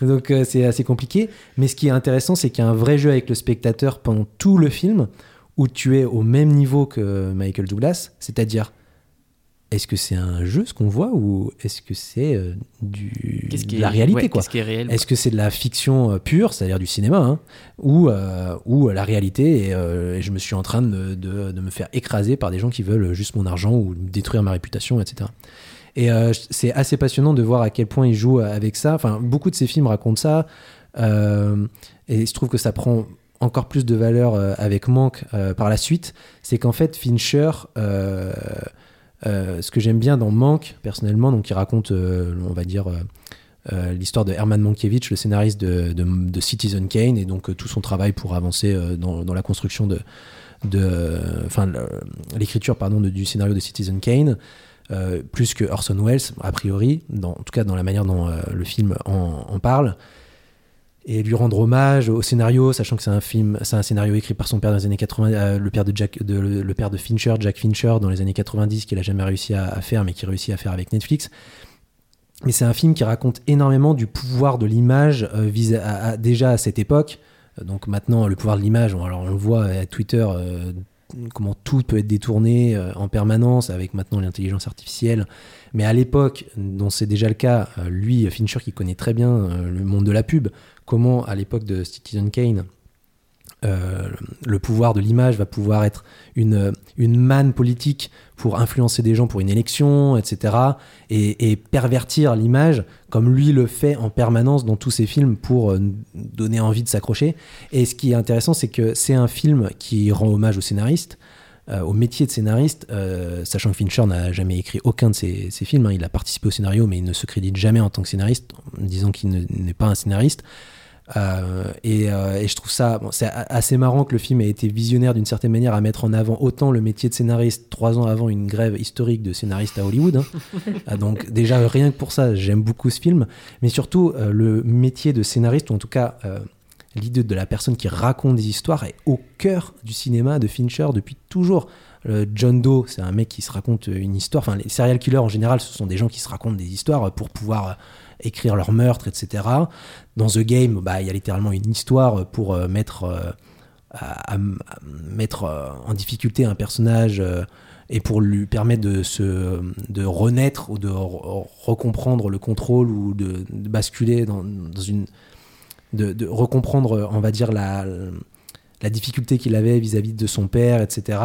Donc euh, c'est assez compliqué. Mais ce qui est intéressant, c'est qu'il y a un vrai jeu avec le spectateur pendant tout le film où tu es au même niveau que Michael Douglas, c'est-à-dire est-ce que c'est un jeu ce qu'on voit ou est-ce que c'est euh, du de est- la réalité ouais, quoi Qu'est-ce qui est réel est-ce que c'est de la fiction euh, pure, c'est-à-dire du cinéma, hein, ou, euh, ou la réalité et, et je me suis en train de, me- de- de me faire écraser par des gens qui veulent juste mon argent ou détruire ma réputation, etc. Et c'est assez passionnant de voir à quel point il joue avec ça. Enfin, beaucoup de ces films racontent ça. et je trouve que ça prend encore plus de valeur avec Manque par la suite. C'est qu'en fait, Fincher, ce que j'aime bien dans Manque, personnellement, donc il raconte, euh, on va dire, euh, euh, l'histoire de Herman Mankiewicz, le scénariste de, Citizen Kane, et donc euh, tout son travail pour avancer euh, dans, la construction de, enfin l'écriture pardon du scénario de Citizen Kane. euh, plus que Orson Welles, a priori, en tout cas dans la manière dont euh, le film en parle, et lui rendre hommage au scénario, sachant que c'est un film, c'est un scénario écrit par son père dans les années 80, euh, le père de Jack, de, le, père de Fincher, Jack Fincher, dans les années 90, qu'il a jamais réussi à, faire, mais qui réussit à faire avec Netflix. Mais c'est un film qui raconte énormément du pouvoir de l'image euh, à- déjà à cette époque. Euh, Donc maintenant, le pouvoir de l'image, on- alors on le voit à Twitter, euh, comment tout peut être détourné euh, en permanence avec maintenant l'intelligence artificielle. Mais à l'époque, dont c'est déjà le cas, euh, lui, Fincher, qui connaît très bien euh, le monde de la pub, comment à l'époque de Citizen Kane, euh, le pouvoir de l'image va pouvoir être une, une manne politique pour influencer des gens pour une élection, etc. Et, pervertir l'image comme lui le fait en permanence dans tous ses films pour euh, donner envie de s'accrocher. Et ce qui est intéressant, c'est que c'est un film qui rend hommage au scénariste, euh, au métier de scénariste, sachant que Fincher n'a jamais écrit aucun de ses, films. hein. Il a participé au scénario, mais il ne se crédite jamais en tant que scénariste, en disant qu'il ne- n'est pas un scénariste. Euh, et, euh, et je trouve ça, bon, c'est assez marrant que le film ait été visionnaire d'une certaine manière à mettre en avant autant le métier de scénariste trois ans avant une grève historique de scénaristes à Hollywood. hein. Ah, donc déjà rien que pour ça, j'aime beaucoup ce film, mais surtout euh, le métier de scénariste ou en tout cas l'idée de la personne qui raconte des histoires est au cœur du cinéma de Fincher depuis toujours. John Doe, c'est un mec qui se raconte une histoire. Enfin, les serial killers en général, ce sont des gens qui se racontent des histoires pour pouvoir écrire leur meurtre, etc. Dans The Game, bah, il y a littéralement une histoire pour euh, mettre, euh, mettre euh, en difficulté un personnage et pour lui permettre de, se, de renaître ou de re- recomprendre le contrôle ou de, basculer dans, une. De, de recomprendre, on va dire, la, la difficulté qu'il avait vis-à-vis de son père, etc.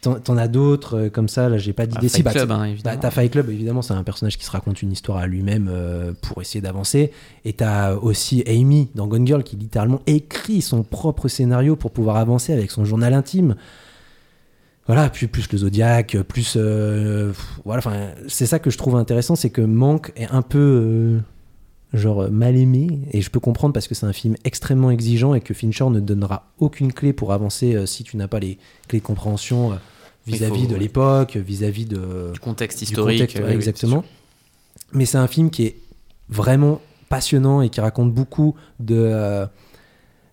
Puis t'en, as d'autres euh, comme ça, là j'ai pas d'idée. Ah, Fight bah, Club, hein, bah, évidemment. t'as Fight Club, évidemment, c'est un personnage qui se raconte une histoire à lui-même euh, pour essayer d'avancer. Et t'as aussi Amy dans Gone Girl qui littéralement écrit son propre scénario pour pouvoir avancer avec son journal intime. Voilà, puis plus le Zodiac, plus euh, voilà. Enfin, c'est ça que je trouve intéressant, c'est que Manque est un peu euh, genre mal aimé et je peux comprendre parce que c'est un film extrêmement exigeant et que Fincher ne donnera aucune clé pour avancer euh, si tu n'as pas les clés de compréhension euh, vis-à-vis de l'époque, vis-à-vis de Du contexte du historique. contexte, ouais, euh, oui, exactement. Mais c'est un film qui est vraiment passionnant et qui raconte beaucoup de, euh,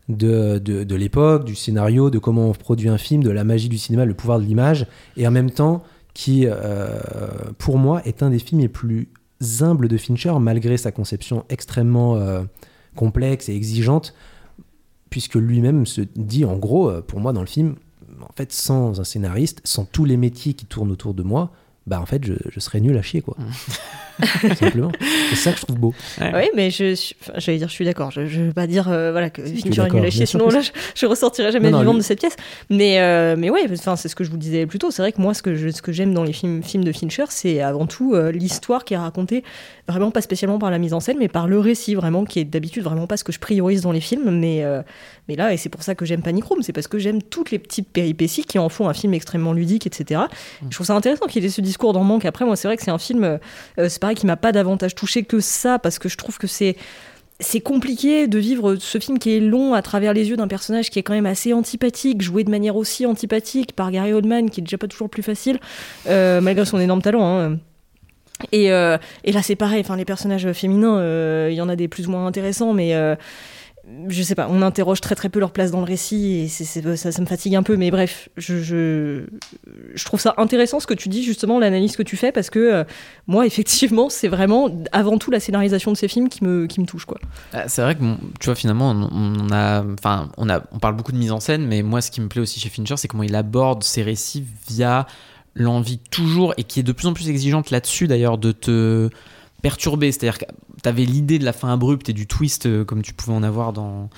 de, de, de l'époque, du scénario, de comment on produit un film, de la magie du cinéma, le pouvoir de l'image, et en même temps qui, euh, pour moi, est un des films les plus humbles de Fincher, malgré sa conception extrêmement euh, complexe et exigeante, puisque lui-même se dit, en gros, euh, pour moi, dans le film, en fait, sans un scénariste, sans tous les métiers qui tournent autour de moi, bah en fait, je, je serais nul à chier, quoi. Tout simplement. C'est ça que je trouve beau. Oui, mais je, j'allais dire, je suis d'accord. Je, je veux pas dire, euh, voilà, que Si, Fincher est nul à chier, sinon là, je, je ressortirai jamais Non, non, vivante lui- de cette pièce. Mais, euh, mais ouais, enfin, c'est ce que je vous disais plus tôt. C'est vrai que moi, ce que, je, ce que j'aime dans les films, films de Fincher, c'est avant tout euh, l'histoire qui est racontée, vraiment pas spécialement par la mise en scène, mais par le récit, vraiment, qui est d'habitude vraiment pas ce que je priorise dans les films. Mais, euh, mais là, et c'est pour ça que j'aime Panic Room, c'est parce que j'aime toutes les petites péripéties qui en font un film extrêmement ludique, etc. Je trouve ça intéressant qu'il ait ce discours dans Manque. Après, moi, c'est vrai que c'est un film, euh, c'est pareil, qui m'a pas davantage touché que ça, parce que je trouve que c'est c'est compliqué de vivre ce film qui est long à travers les yeux d'un personnage qui est quand même assez antipathique, joué de manière aussi antipathique par Gary Oldman, qui est déjà pas toujours plus facile, euh, malgré son énorme talent. hein. Et, euh, et là, c'est pareil. Les personnages féminins, euh, il y en a des plus ou moins intéressants, mais je sais pas. On interroge très très peu leur place dans le récit et ça, me fatigue un peu. Mais bref, je, trouve ça intéressant ce que tu dis justement, l'analyse que tu fais, parce que euh, moi, effectivement, c'est vraiment avant tout la scénarisation de ces films qui me touche. Ah, C'est vrai que tu vois finalement on, a enfin on parle beaucoup de mise en scène mais moi ce qui me plaît aussi chez Fincher c'est comment il aborde ses récits via l'envie toujours et qui est de plus en plus exigeante là-dessus d'ailleurs de te perturber c'est-à-dire que t'avais l'idée de la fin abrupte et du twist euh, comme tu pouvais en avoir dans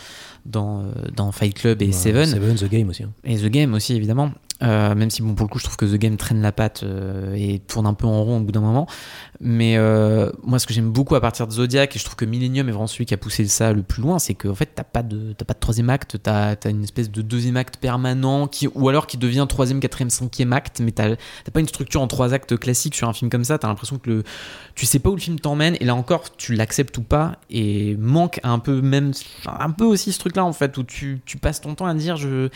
dans, euh, dans Fight Club et Ouais, Seven Seven, The Game aussi. hein. et The Game aussi, évidemment. Euh, même si, bon, pour le coup, je trouve que The Game traîne la patte euh, et tourne un peu en rond au bout d'un moment. Mais euh, moi, ce que j'aime beaucoup à partir de Zodiac, et je trouve que Millennium est vraiment celui qui a poussé ça le plus loin, c'est qu'en fait, t'as pas, de, t'as pas de troisième acte, t'as as une espèce de deuxième acte permanent, qui, ou alors qui devient troisième, quatrième, cinquième acte, mais t'as pas une structure en trois actes classique sur un film comme ça. T'as l'impression que le, tu sais pas où le film t'emmène, et là encore, tu l'acceptes ou pas, et manque un peu même, un peu aussi ce truc-là, en fait, où tu, tu passes ton temps à dire, je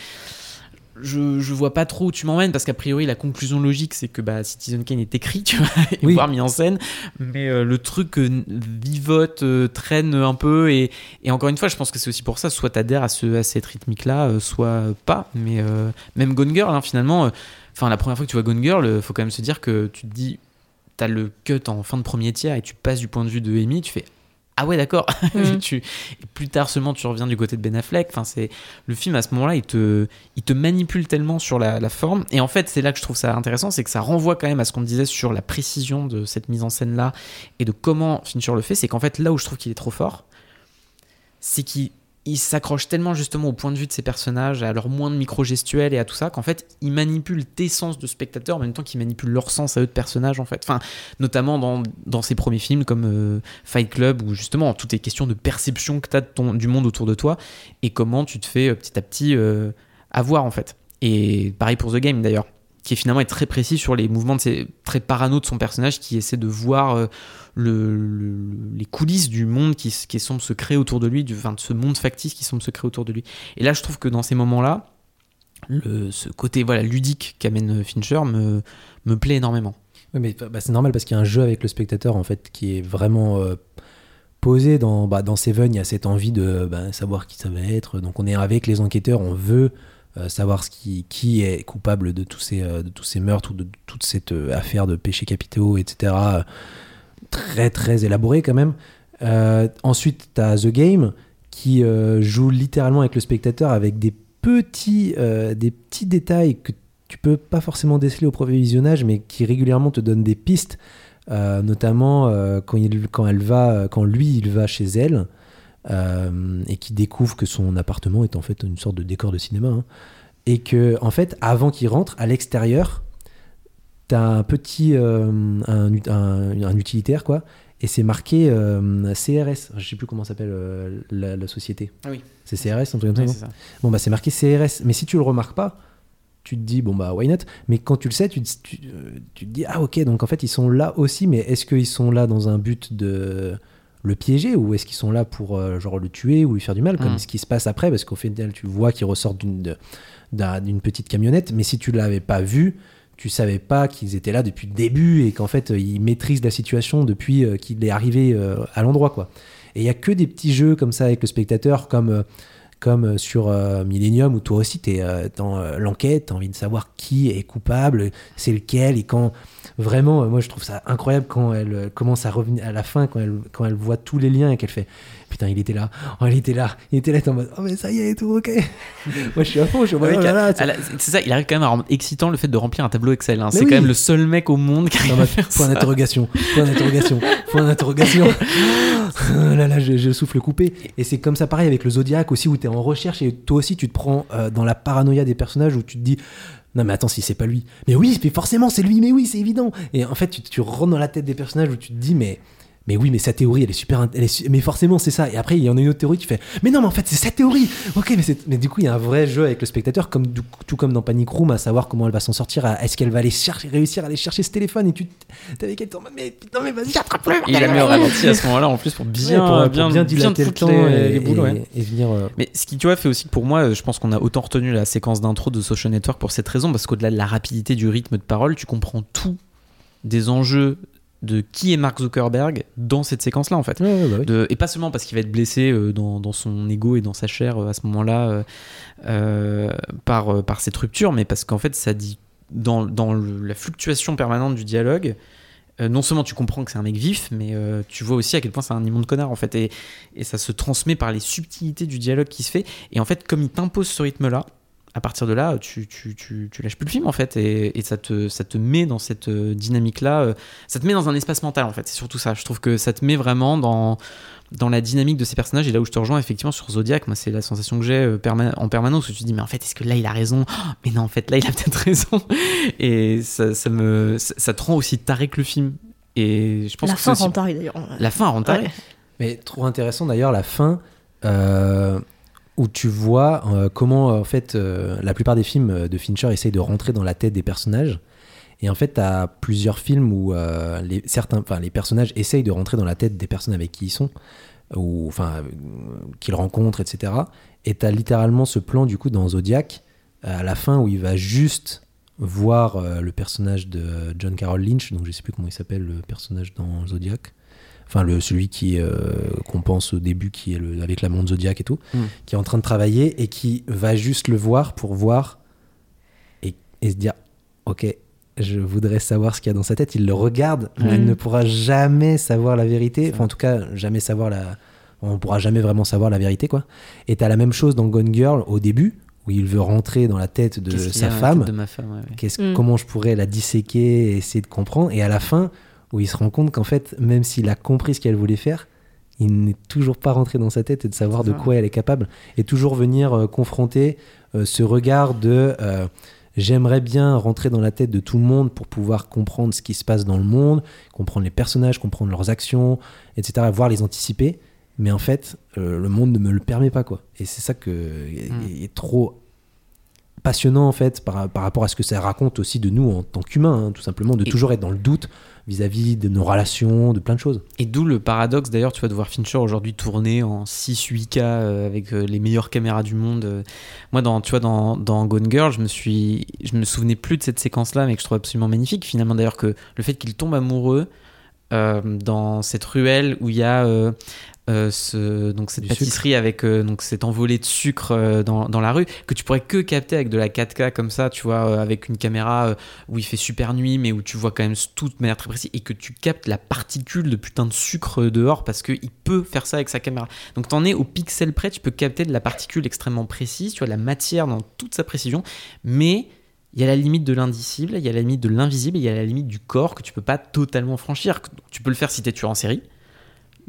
je, je vois pas trop où tu m'emmènes parce qu'a priori la conclusion logique c'est que bah, Citizen Kane est écrit tu vois et Oui. voire mis en scène mais euh, le truc euh, vivote euh, traîne un peu et, et encore une fois je pense que c'est aussi pour ça soit t'adhères à, ce, à cette rythmique là soit pas mais même Gone Girl hein, finalement enfin la première fois que tu vois Gone Girl faut quand même se dire que tu te dis t'as le cut en fin de premier tiers et tu passes du point de vue de Amy tu fais ah ouais d'accord. Tu, et plus tard seulement tu reviens du côté de Ben Affleck. Enfin c'est le film à ce moment-là il te il te manipule tellement sur la, la forme. Et en fait c'est là que je trouve ça intéressant c'est que ça renvoie quand même à ce qu'on disait sur la précision de cette mise en scène là et de comment Fincher le fait. C'est qu'en fait là où je trouve qu'il est trop fort c'est qu'il il s'accroche tellement justement au point de vue de ses personnages, à leur moins de micro-gestuels et à tout ça, qu'en fait, il manipule tes sens de spectateur en même temps qu'il manipule leur sens à eux de personnages, en fait. Enfin, notamment dans, dans ses premiers films comme euh, Fight Club, où justement, tout est question de perception que tu as du monde autour de toi et comment tu te fais euh, petit à petit euh, avoir, en fait. Et pareil pour The Game, d'ailleurs qui finalement est très précis sur les mouvements de ses, très parano de son personnage qui essaie de voir euh, le, le- les coulisses du monde qui, qui semble se créer autour de lui, du, de ce monde factice qui semble se créer autour de lui. Et là, je trouve que dans ces moments-là, le, ce côté voilà ludique qu'amène Fincher me, me plaît énormément. Oui, mais bah, c'est normal parce qu'il y a un jeu avec le spectateur en fait qui est vraiment euh, posé dans, bah, dans Seven. Il y a cette envie de bah, savoir qui ça va être. Donc on est avec les enquêteurs, on veut euh, savoir ce qui, qui est coupable de tous ces, euh, de tous ces meurtres ou de toute cette euh, affaire de péchés capitaux, etc. euh, Très très élaboré quand même. Euh, ensuite, tu as The Game qui euh, joue littéralement avec le spectateur avec des petits, euh, des petits détails que tu peux pas forcément déceler au premier visionnage, mais qui régulièrement te donnent des pistes, euh, notamment euh, quand, il, quand elle va, quand lui il va chez elle euh, et qui découvre que son appartement est en fait une sorte de décor de cinéma, hein, et que en fait avant qu'il rentre à l'extérieur, t'as un petit euh, un, un- un utilitaire quoi, et c'est marqué euh, CRS, je sais plus comment s'appelle la, la société. Ah oui. C'est CRS, un truc comme ça. Bon, bah, c'est marqué CRS. Mais si tu le remarques pas, tu te dis, bon, bah, why not? Mais quand tu le sais, tu, tu, tu te dis, ah, ok, donc en fait, ils sont là aussi, mais est-ce qu'ils sont là dans un but de le piéger ou est-ce qu'ils sont là pour, euh, genre, le tuer ou lui faire du mal, comme Mm. ce qui se passe après Parce qu'au final, tu vois qu'ils ressortent d'une d'une petite camionnette, mais si tu l'avais pas vu, tu savais pas qu'ils étaient là depuis le début et qu'en fait, euh, ils maîtrisent la situation depuis euh, qu'il est arrivé euh, à l'endroit, quoi. Et il y a que des petits jeux comme ça avec le spectateur, comme comme euh, sur euh, Millennium où toi aussi tu es dans euh, l'enquête, tu as envie de savoir qui est coupable, c'est lequel et quand vraiment moi je trouve ça incroyable quand elle commence à revenir à la fin quand elle quand elle voit tous les liens et qu'elle fait putain il était là, oh il était là, il était là t'es en mode oh mais ça y est tout OK. moi je suis à fond, je suis oh à la- c'est ça, il arrive quand même à rendre excitant le fait de remplir un tableau Excel. hein. C'est oui. quand même le seul mec au monde qui Non, faire point d'interrogation, point d'interrogation, point d'interrogation. Ah là là, je, je souffle coupé. Et c'est comme ça pareil avec le Zodiac aussi, où tu es en recherche et toi aussi tu te prends euh, dans la paranoïa des personnages où tu te dis. Non mais attends si c'est pas lui. Mais oui, mais forcément c'est lui, mais oui c'est évident. Et en fait tu, tu rentres dans la tête des personnages où tu te dis mais mais oui mais sa théorie elle est super, elle est mais forcément c'est ça. Et après il y en a une autre théorie qui fait mais non mais en fait c'est sa théorie. Ok mais mais du coup il y a un vrai jeu avec le spectateur comme du- tout comme dans Panic Room à savoir comment elle va s'en sortir. Est-ce qu'elle va aller chercher réussir à aller chercher ce téléphone? Et tu t'es avec elle t'es en mode mais putain mais vas-y attrape-le. Il a mis au ralenti à ce moment-là en plus pour bien, Ouais, pour, pour bien, bien, bien dilater le foutre temps les, et, les boules, et- ouais. et venir. euh, Mais ce qui, tu vois, fait aussi que pour moi, je pense qu'on a autant retenu la séquence d'intro de Social Network pour cette raison, parce qu'au-delà de la rapidité du rythme de parole, tu comprends tout des enjeux de qui est Mark Zuckerberg dans cette séquence-là, en fait. ouais, ouais, bah oui. De- et pas seulement parce qu'il va être blessé euh, dans, dans son ego et dans sa chair euh, à ce moment-là euh, par, par cette rupture, mais parce qu'en fait, ça dit dans, dans le- la fluctuation permanente du dialogue. non seulement tu comprends que c'est un mec vif, mais tu vois aussi à quel point c'est un immonde connard en fait. Et, et ça se transmet par les subtilités du dialogue qui se fait. Et en fait, comme il t'impose ce rythme-là, à partir de là, tu, tu, tu, tu lâches plus le film en fait. Et, et ça, te, ça te met dans cette euh, dynamique-là. euh, ça te met dans un espace mental en fait. C'est surtout ça. Je trouve que ça te met vraiment dans, dans la dynamique de ces personnages. Et là où je te rejoins effectivement sur Zodiac, moi c'est la sensation que j'ai euh, en permanence où tu te dis mais en fait est-ce que là il a raison? Oh, Mais non en fait là il a peut-être raison. Et ça, ça me ça, ça te rend aussi taré que le film. Et je pense La que fin rend taré d'ailleurs. La fin rend taré. Ouais. Mais trop intéressant d'ailleurs la fin euh, où tu vois euh, comment en fait euh, la plupart des films de Fincher essayent de rentrer dans la tête des personnages. Et en fait, tu as plusieurs films où euh, les, les personnages essayent de rentrer dans la tête des personnes avec qui ils sont, ou enfin euh, qu'ils rencontrent, etc. Et tu as littéralement ce plan du coup dans Zodiac à la fin où il va juste voir le personnage de John Carroll Lynch, donc je sais plus comment il s'appelle le personnage dans Zodiac. Enfin, le, celui qui euh, qu'on pense au début, qui est le, avec la montre Zodiac et tout, Mm. qui est en train de travailler et qui va juste le voir pour voir et, et se dire Ok, je voudrais savoir ce qu'il y a dans sa tête. Il le regarde, mais il ne pourra jamais savoir la vérité. Enfin, en tout cas, jamais savoir la. On pourra jamais vraiment savoir la vérité, quoi. Et t'as la même chose dans Gone Girl au début, où il veut rentrer dans la tête de sa femme. De ma femme, ouais, ouais. Qu'est-ce, Mm. Comment je pourrais la disséquer et essayer de comprendre. Et à la fin, où il se rend compte qu'en fait, même s'il a compris ce qu'elle voulait faire, il n'est toujours pas rentré dans sa tête et de savoir de quoi elle est capable. Et toujours venir euh, confronter euh, ce regard de euh, j'aimerais bien rentrer dans la tête de tout le monde pour pouvoir comprendre ce qui se passe dans le monde, comprendre les personnages, comprendre leurs actions, etc., voir les anticiper. Mais en fait, le monde ne me le permet pas, quoi. Et c'est ça que est, est trop passionnant, en fait, par, par rapport à ce que ça raconte aussi de nous en tant qu'humains, hein, tout simplement, de Et- toujours être dans le doute vis-à-vis de nos relations, de plein de choses. Et d'où le paradoxe d'ailleurs, tu vois, de voir Fincher aujourd'hui tourner en 6-8K euh, avec euh, les meilleures caméras du monde. euh. Moi, dans, tu dans, dans Gone Girl, je me suis, je me souvenais plus de cette séquence-là, mais que je trouve absolument magnifique. Finalement, d'ailleurs, que le fait qu'il tombe amoureux dans cette ruelle où il y a euh, ce, donc cette Du pâtisserie avec euh, donc cette envolée de sucre euh, dans, dans la rue que tu pourrais que capter avec de la 4K comme ça, tu vois, avec une caméra où il fait super nuit, mais où tu vois quand même tout de manière très précise et que tu captes la particule de putain de sucre dehors parce qu'il peut faire ça avec sa caméra. Donc t'en es au pixel près, tu peux capter de la particule extrêmement précise, tu vois, de la matière dans toute sa précision, mais il y a la limite de l'indicible, il y a la limite de l'invisible, il y a la limite du corps que tu peux pas totalement franchir. Tu peux le faire si t'es tueur en série,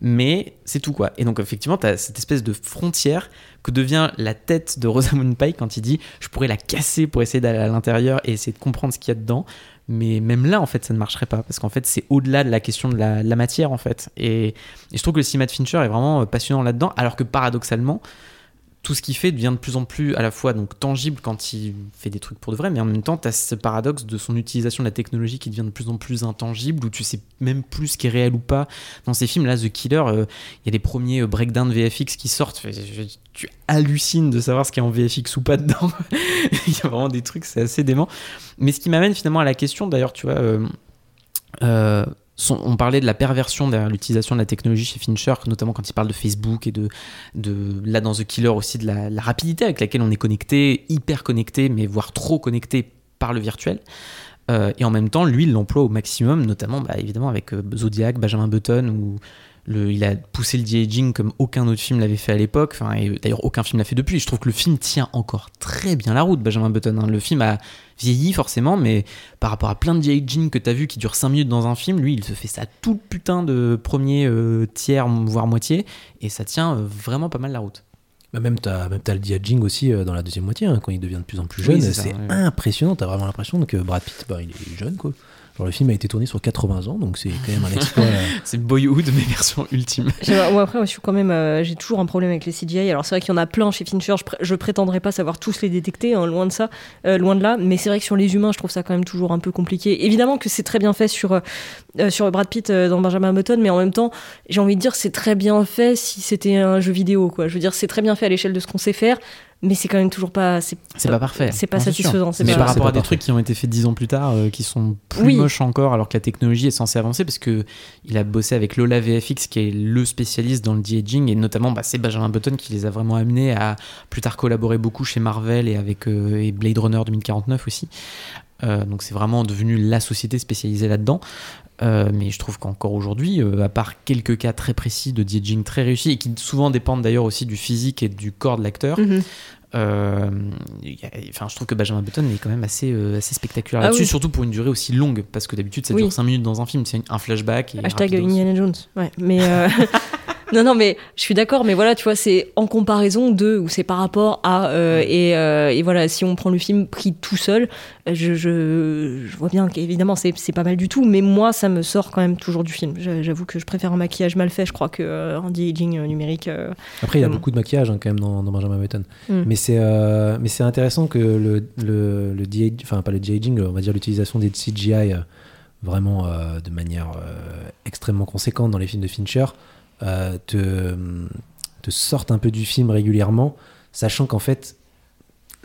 mais c'est tout quoi. Et donc effectivement, tu as cette espèce de frontière que devient la tête de Rosamund Pike quand il dit je pourrais la casser pour essayer d'aller à l'intérieur et essayer de comprendre ce qu'il y a dedans. Mais même là, en fait, ça ne marcherait pas parce qu'en fait, c'est au-delà de la question de la, matière en fait. Et, je trouve que le cinéma Fincher est vraiment euh, passionnant là-dedans, alors que paradoxalement, tout ce qu'il fait devient de plus en plus à la fois donc tangible quand il fait des trucs pour de vrai, mais en même temps, tu as ce paradoxe de son utilisation de la technologie qui devient de plus en plus intangible, où tu sais même plus ce qui est réel ou pas. Dans ces films, là, The Killer, euh, il y a les premiers euh, breakdowns VFX qui sortent. Tu hallucines de savoir ce qui est en VFX ou pas dedans. il y a vraiment des trucs, c'est assez dément. Mais ce qui m'amène finalement à la question, d'ailleurs, tu vois. euh, on parlait de la perversion derrière l'utilisation de la technologie chez Fincher, notamment quand il parle de Facebook et de, là dans The Killer aussi de la, rapidité avec laquelle on est connecté, hyper connecté, mais voire trop connecté par le virtuel. Euh, et en même temps, lui, il l'emploie au maximum, notamment bah, évidemment avec euh, Zodiac, Benjamin Button, où le, il a poussé le de-aging comme aucun autre film l'avait fait à l'époque. Enfin, et d'ailleurs, aucun film l'a fait depuis. Je trouve que le film tient encore très bien la route, Benjamin Button. hein. Le film a vieilli forcément, mais par rapport à plein de de-aging que t'as vu qui durent 5 minutes dans un film, lui, il se fait ça tout le putain de premier euh, tiers, voire moitié, et ça tient euh, vraiment pas mal la route. Bah, même t'as même t'as le Diaging aussi euh, dans la deuxième moitié hein, quand il devient de plus en plus jeune c'est ouais. impressionnant t'as vraiment l'impression que Brad Pitt bah, il est jeune quoi genre le film a été tourné sur 80 ans donc c'est quand même un exploit euh, C'est Boyhood, mais version ultime. Moi, après, je suis quand même, euh, j'ai toujours un problème avec les CGI. Alors, c'est vrai qu'il y en a plein chez Fincher. Je, pré- je prétendrai pas savoir tous les détecter, hein, loin de ça, euh, loin de là. Mais c'est vrai que sur les humains, je trouve ça quand même toujours un peu compliqué. Évidemment que c'est très bien fait sur euh, sur Brad Pitt euh, dans Benjamin Button, mais en même temps, j'ai envie de dire c'est très bien fait si c'était un jeu vidéo, quoi. Je veux dire, c'est très bien fait à l'échelle de ce qu'on sait faire, mais c'est quand même toujours pas. C'est pas parfait. C'est pas Non, satisfaisant. c'est Mais pas- par rapport à des parfait. trucs qui ont été faits dix ans plus tard, euh, qui sont plus Oui. moches encore, alors que la technologie est censée avancer, parce que il a bossé avec Lola VFX, qui est le spécialiste dans le de-aging, et notamment bah, c'est Benjamin Button qui les a vraiment amenés à plus tard collaborer beaucoup chez Marvel et avec euh, et Blade Runner 2049 aussi. Euh, donc c'est vraiment devenu la société spécialisée là-dedans. Euh, mais je trouve qu'encore aujourd'hui, euh, à part quelques cas très précis de de-aging très réussis et qui souvent dépendent d'ailleurs aussi du physique et du corps de l'acteur, Mhm. euh, enfin, je trouve que Benjamin Button est quand même assez, assez spectaculaire Ah là-dessus, oui. surtout pour une durée aussi longue, parce que d'habitude ça Oui. dure 5 minutes dans un film, c'est un flashback. Et Hashtag. Indiana Jones. Ouais, mais non, non, mais je suis d'accord. Mais voilà, tu vois, c'est en comparaison de ou c'est par rapport à euh, et, euh, et voilà, si on prend le film pris tout seul, je, je, je vois bien qu'évidemment c'est c'est pas mal du tout, mais moi ça me sort quand même toujours du film. J'a- J'avoue que je préfère un maquillage mal fait, je crois, que euh, un de-aging euh, numérique. après il y a beaucoup de maquillage hein, quand même dans, dans Benjamin Button Mm. mais c'est mais c'est intéressant que le le, le de enfin pas le de-aging on va dire l'utilisation des CGI vraiment de manière extrêmement conséquente dans les films de Fincher euh, te, te sortent un peu du film régulièrement, sachant qu'en fait,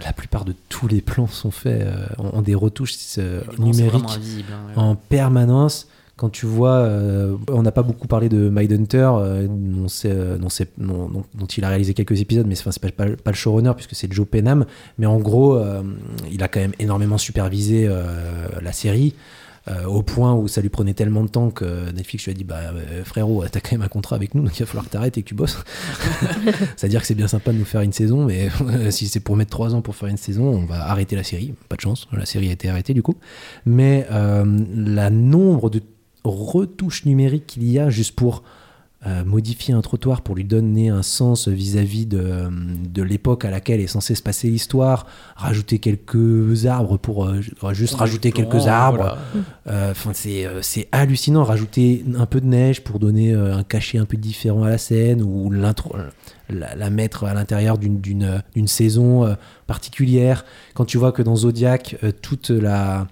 la plupart de tous les plans sont faits euh, en, en des retouches euh, numériques hein, ouais. en permanence. Quand tu vois, euh, on n'a pas beaucoup parlé de Mindhunter, dont, dont, il a réalisé quelques épisodes, mais c'est, pas, pas- pas le showrunner puisque c'est Joe Penham. Mais en gros, il a quand même énormément supervisé la série. Euh, au point où ça lui prenait tellement de temps que Netflix lui a dit bah euh, frérot t'as quand même un contrat avec nous donc il va falloir que t'arrêtes et que tu bosses. C'est à dire que c'est bien sympa de nous faire une saison mais si c'est pour mettre trois ans pour faire une saison on va arrêter la série. Pas de chance la série a été arrêtée du coup. Mais euh, la nombre de retouches numériques qu'il y a juste pour euh, modifier un trottoir pour lui donner un sens vis-à-vis de, de l'époque à laquelle est censée se passer l'histoire, rajouter quelques arbres pour euh, juste rajouter quelques arbres. Euh, c'est euh, c'est hallucinant. Rajouter un peu de neige pour donner euh, un cachet un peu différent à la scène ou l'intro- la, la mettre à l'intérieur d'une- saison euh, particulière. Quand tu vois que dans Zodiac, euh, toute la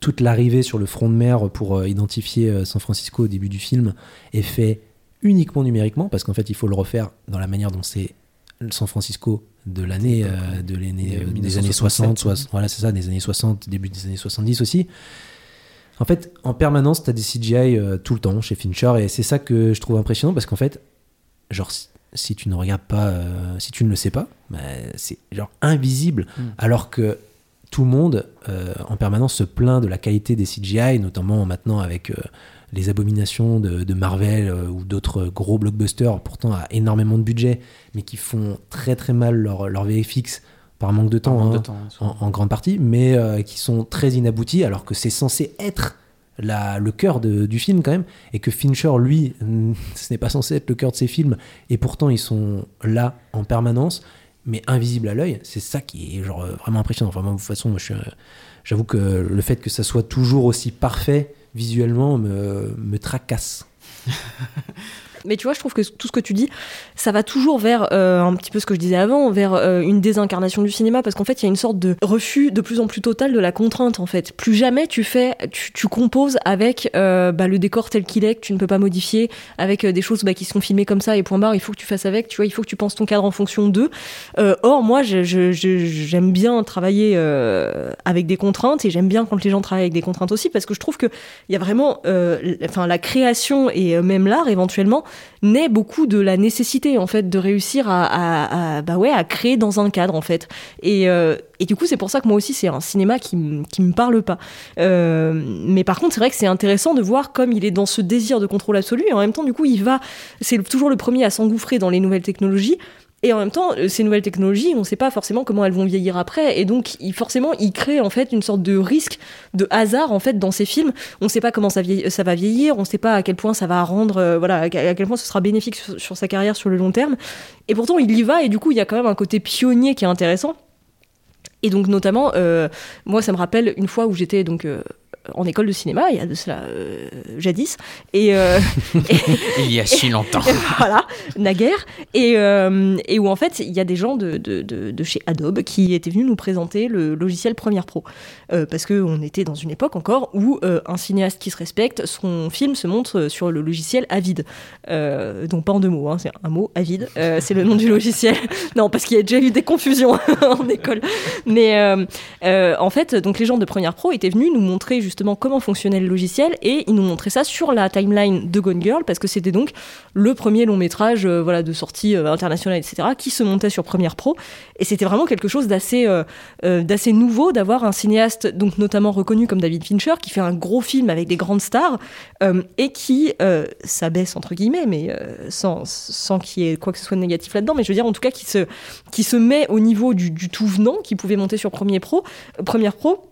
toute l'arrivée sur le front de mer pour euh, identifier euh, San Francisco au début du film est fait uniquement numériquement parce qu'en fait il faut le refaire dans la manière dont c'est San Francisco de l'année euh, de l'année euh, des années 60 1967. soix- voilà c'est ça des années 60 début des années 70 aussi en fait en permanence tu as des CGI euh, tout le temps chez Fincher et c'est ça que je trouve impressionnant parce qu'en fait genre si, si tu ne regardes pas si tu ne le sais pas bah, c'est genre invisible Mm. alors que tout le monde en permanence se plaint de la qualité des CGI, notamment maintenant avec les abominations de, de Marvel euh, ou d'autres gros blockbusters, pourtant à énormément de budget, mais qui font très très mal leur, leur VFX par manque de temps, manque de hein, temps, en, en grande partie, mais euh, qui sont très inaboutis, alors que c'est censé être la- le cœur de- du film quand même, et que Fincher, lui, ce n'est pas censé être le cœur de ses films, et pourtant ils sont là en permanence mais invisible à l'œil, c'est ça qui est genre euh, vraiment impressionnant. Enfin, moi, de toute façon, moi, je suis, euh, j'avoue que le fait que ça soit toujours aussi parfait visuellement me, me tracasse. Mais tu vois, je trouve que tout ce que tu dis, ça va toujours vers euh, un petit peu ce que je disais avant, vers euh, une désincarnation du cinéma, parce qu'en fait, il y a une sorte de refus de plus en plus total de la contrainte, en fait. Plus jamais tu fais, tu, tu composes avec euh, bah, le décor tel qu'il est, que tu ne peux pas modifier, avec euh, des choses bah, qui sont filmées comme ça et point barre. Il faut que tu fasses avec, tu vois, il faut que tu penses ton cadre en fonction d'eux. Euh, or, moi, j'aime bien travailler euh, avec des contraintes et j'aime bien quand les gens travaillent avec des contraintes aussi, parce que je trouve que il y a vraiment, enfin, la création et même l'art éventuellement naît beaucoup de la nécessité en fait de réussir à, à- à- bah ouais à créer dans un cadre en fait. Et, euh, et du coup c'est pour ça que moi aussi c'est un cinéma qui, qui me parle pas. Euh, mais par contre c'est vrai que c'est intéressant de voir comme il est dans ce désir de contrôle absolu. Et en même temps du coup il va c'est toujours le premier à s'engouffrer dans les nouvelles technologies et en même temps, euh, ces nouvelles technologies, on ne sait pas forcément comment elles vont vieillir après, et donc forcément, il crée en fait une sorte de risque, de hasard en fait dans ces films. On ne sait pas comment ça, va vieillir, on ne sait pas à quel point ça va rendre, euh, voilà, à quel point ce sera bénéfique sur, sa carrière sur le long terme. Et pourtant, il y va, et du coup, il y a quand même un côté pionnier qui est intéressant. Et donc notamment, euh, moi, ça me rappelle une fois où j'étais donc en école de cinéma, il y a de cela euh, jadis, et, euh, Il y a si longtemps. voilà, naguère, et, euh, et où en fait il y a des gens de, de, de, de chez Adobe qui étaient venus nous présenter le logiciel Premiere Pro. Euh, parce qu'on était dans une époque encore où euh, un cinéaste qui se respecte, son film se montre sur le logiciel Avid. Euh, donc pas en deux mots, hein, c'est un mot Avid, euh, c'est le nom du logiciel. non, parce qu'il y a déjà eu des confusions en école. Mais euh, euh, en fait, donc les gens de Premiere Pro étaient venus nous montrer justement comment fonctionnait le logiciel et ils nous montraient ça sur la timeline de Gone Girl parce que c'était donc le premier long métrage euh, voilà, de sortie euh, internationale, etc., qui se montait sur Premiere Pro. Et c'était vraiment quelque chose d'assez euh, euh, d'assez nouveau d'avoir un cinéaste, donc notamment reconnu comme David Fincher, qui fait un gros film avec des grandes stars et qui s'abaisse, entre guillemets, mais sans, sans qu'il y ait quoi que ce soit de négatif là-dedans, mais je veux dire en tout cas qui se, qui se met au niveau du, tout venant, qui pouvait monter sur Premiere Pro, Premiere Pro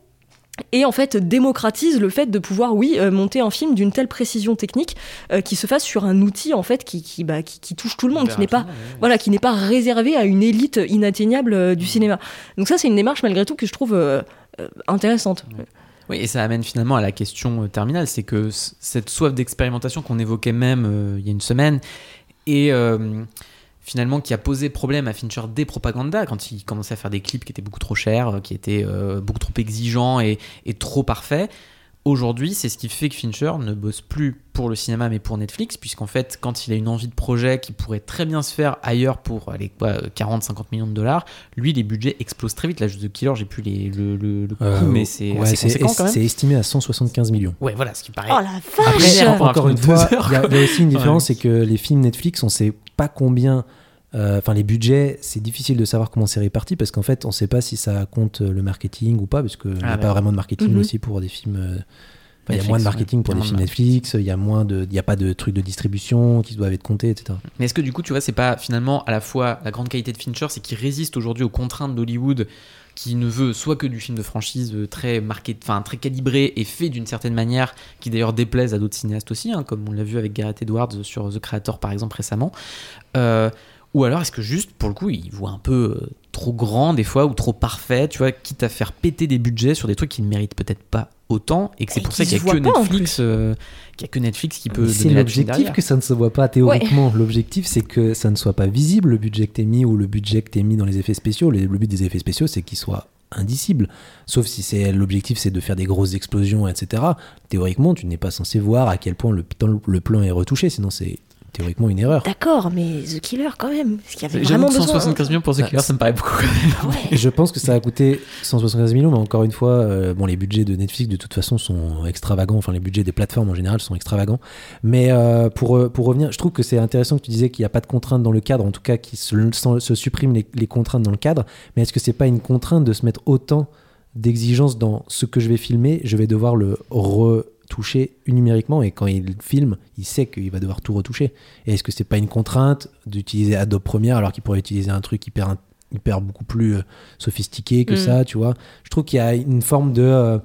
et en fait démocratise le fait de pouvoir oui euh, monter un film d'une telle précision technique euh, qui se fasse sur un outil en fait qui qui, bah, qui, qui touche tout le monde qui n'est pas voilà qui n'est pas réservé à une élite inatteignable euh, du cinéma. Donc ça c'est une démarche malgré tout que je trouve euh, intéressante. Oui, et ça amène finalement à la question terminale, c'est que cette soif d'expérimentation qu'on évoquait même il y a une semaine, et finalement qui a posé problème à Fincher dès Propaganda, quand il commençait à faire des clips qui étaient beaucoup trop chers, euh, qui étaient euh, beaucoup trop exigeants et, et trop parfaits. Aujourd'hui, c'est ce qui fait que Fincher ne bosse plus pour le cinéma mais pour Netflix, puisqu'en fait, quand il a une envie de projet qui pourrait très bien se faire ailleurs pour quoi, 40-50 millions de dollars, lui, les budgets explosent très vite. Là, The Killer, j'ai plus les, le, le, le coût, Euh, mais c'est ouais, assez c'est conséquent quand même. c'est estimé à 175 millions. Ouais, voilà, ce qui paraît. oh la Après, vache Après, encore une fois, heures, il y, a- il y a aussi une Ouais. différence, c'est que les films Netflix, on sait pas combien. Euh, Enfin, les budgets, c'est difficile de savoir comment c'est réparti parce qu'en fait, on sait pas si ça compte le marketing ou pas, parce qu'il n'y a Ah, pas ouais. vraiment de marketing Mhm. aussi pour des films euh, il y a moins de ouais. marketing pour les films Netflix, il y a moins de, il y a pas de trucs de distribution qui doivent être comptés, etc. Mais est-ce que du coup, tu vois, c'est pas finalement à la fois la grande qualité de Fincher, c'est qu'il résiste aujourd'hui aux contraintes d'Hollywood, qui ne veut soit que du film de franchise euh, très marqué, enfin très calibré et fait d'une certaine manière, qui d'ailleurs déplaise à d'autres cinéastes aussi, hein, comme on l'a vu avec Gareth Edwards sur The Creator par exemple récemment. Euh, ou alors est-ce que juste, pour le coup, il voit un peu euh, trop grand des fois ou trop parfait, tu vois, quitte à faire péter des budgets sur des trucs qui ne méritent peut-être pas autant et que c'est pour ça qu'il n'y a euh, y a que Netflix qui peut C'est l'objectif que ça ne se voit pas théoriquement. L'objectif, c'est que ça ne soit pas visible le budget que t'es mis ou le budget que t'es mis dans les effets spéciaux. Le le but des effets spéciaux, c'est qu'ils soient indicibles. Sauf si c'est l'objectif, c'est de faire des grosses explosions, etc. Théoriquement, tu n'es pas censé voir à quel point le plan est retouché, sinon c'est théoriquement une erreur. D'accord, mais The Killer quand même. Parce qu'il y avait vraiment que besoin. 175 millions pour The Killer, ça me paraît beaucoup quand même. Ouais. Je pense que ça a coûté 175 millions, mais encore une fois, euh, bon, les budgets de Netflix de toute façon sont extravagants. Enfin, les budgets des plateformes en général sont extravagants. Mais euh, pour, euh, pour revenir, je trouve que c'est intéressant que tu disais qu'il n'y a pas de contraintes dans le cadre, en tout cas, qui se, se- se suppriment les, les contraintes dans le cadre. Mais est-ce que c'est pas une contrainte de se mettre autant d'exigences dans ce que je vais filmer? Je vais devoir le retoucher numériquement et quand il filme, il sait qu'il va devoir tout retoucher. Et est-ce que c'est pas une contrainte d'utiliser Adobe Premiere alors qu'il pourrait utiliser un truc hyper hyper beaucoup plus euh, sophistiqué que Mm. ça, tu vois? Je trouve qu'il y a une forme de... euh,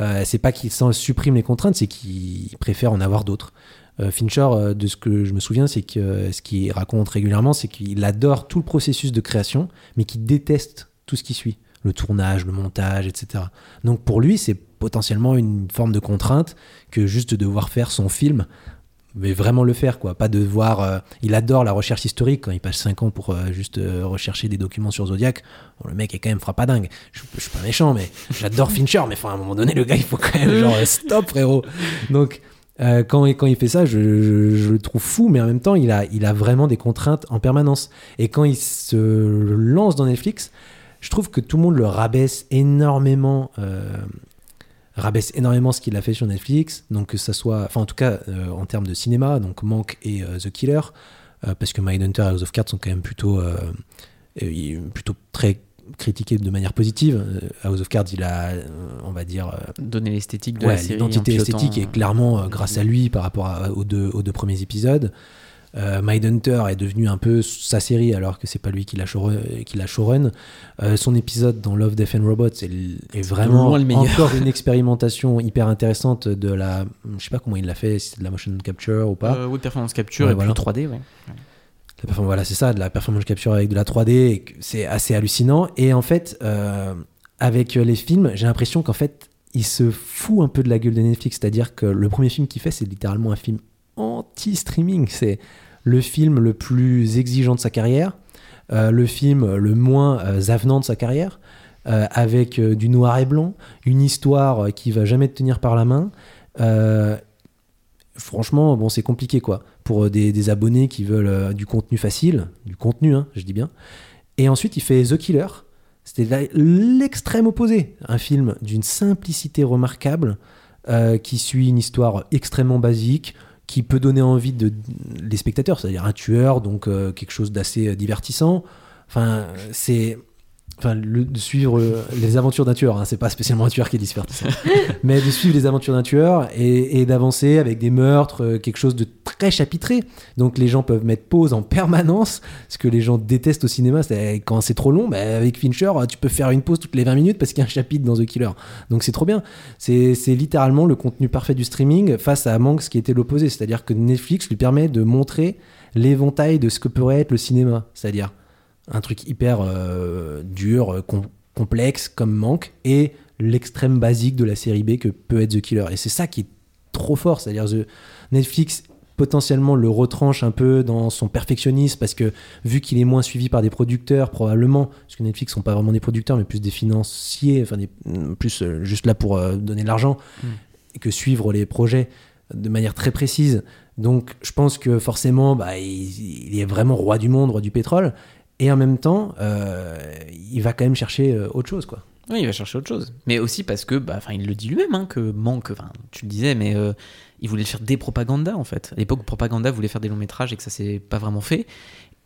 euh, c'est pas qu'il s'en supprime les contraintes, c'est qu'il préfère en avoir d'autres. Fincher, de ce que je me souviens, c'est que ce qu'il raconte régulièrement, c'est qu'il adore tout le processus de création, mais qu'il déteste tout ce qui suit. Le tournage, le montage, etc. Donc pour lui, c'est potentiellement une forme de contrainte que juste de devoir faire son film mais vraiment le faire quoi. Pas devoir euh, il adore la recherche historique. Quand il passe 5 ans pour euh, juste euh, rechercher des documents sur Zodiac bon, le mec est quand même frappadingue. Je, je suis pas méchant mais j'adore Fincher mais enfin, à un moment donné le gars il faut quand même genre stop frérot. Donc quand, quand il fait ça je, je- je le trouve fou mais en même temps il a, il a vraiment des contraintes en permanence. Et quand il se lance dans Netflix je trouve que tout le monde le rabaisse énormément rabaisse énormément ce qu'il a fait sur Netflix, donc que ça soit, enfin en tout cas euh, en termes de cinéma, donc Mank et euh, The Killer, euh, parce que Mindhunter et House of Cards sont quand même plutôt, plutôt très critiqués de manière positive. House of Cards, il a, on va dire, Donner l'esthétique de ouais, la série. en l'identité esthétique est clairement grâce à lui par rapport à- aux, deux, aux deux premiers épisodes. Euh, Mindhunter est devenu un peu sa série alors que c'est pas lui qui l'a showrun. qui l'a showrun. Euh, son épisode dans Love, Death and Robots est, est vraiment le meilleur. encore une expérimentation hyper intéressante de la. Je sais pas comment il l'a fait, si c'est de la motion capture ou pas. Euh, oui, performance capture Ouais, et voilà. puis 3D, ouais. La voilà, c'est ça, de la performance capture avec de la 3D, et que c'est assez hallucinant. Et en fait, euh, avec les films, j'ai l'impression qu'en fait, il se fout un peu de la gueule de Netflix. C'est-à-dire que le premier film qu'il fait, c'est littéralement un film anti-streaming. C'est le film le plus exigeant de sa carrière, euh, le film le moins euh, avenant de sa carrière, euh, avec du noir et blanc, une histoire qui va jamais te tenir par la main. Franchement, bon, c'est compliqué quoi pour des, abonnés qui veulent du contenu facile, du contenu, hein, je dis bien. Et ensuite, il fait The Killer. C'était l'extrême opposé, un film d'une simplicité remarquable qui suit une histoire extrêmement basique, qui peut donner envie de les spectateurs, c'est-à-dire un tueur, donc euh, quelque chose d'assez euh, divertissant. Enfin, c'est enfin le- de suivre euh, les aventures d'un tueur. Hein, c'est pas spécialement un tueur qui est divertissant, mais de suivre les aventures d'un tueur et, et d'avancer avec des meurtres, euh, quelque chose de très chapitré. Donc les gens peuvent mettre pause en permanence, ce que les gens détestent au cinéma, c'est quand c'est trop long. bah, avec Fincher, tu peux faire une pause toutes les 20 minutes parce qu'il y a un chapitre dans The Killer. Donc c'est trop bien. C'est c'est littéralement le contenu parfait du streaming face à Manx qui était l'opposé. C'est-à-dire que Netflix lui permet de montrer l'éventail de ce que pourrait être le cinéma. C'est-à-dire un truc hyper euh, dur, euh, com- complexe comme Manque et l'extrême basique de la série B que peut être The Killer. Et c'est ça qui est trop fort. C'est-à-dire The Netflix potentiellement le retranche un peu dans son perfectionnisme parce que vu qu'il est moins suivi par des producteurs probablement parce que Netflix sont pas vraiment des producteurs mais plus des financiers enfin des- plus euh, juste là pour euh, donner de l'argent et que suivre les projets de manière très précise donc je pense que forcément bah, il, il est vraiment roi du monde roi du pétrole et en même temps euh, il va quand même chercher euh, autre chose quoi Oui, il va chercher autre chose. Mais aussi parce que, bah, il le dit lui-même, hein, que manque, enfin, tu le disais, mais euh, il voulait faire des propagandas en fait. À l'époque, Propaganda voulait faire des longs métrages et que ça s'est pas vraiment fait.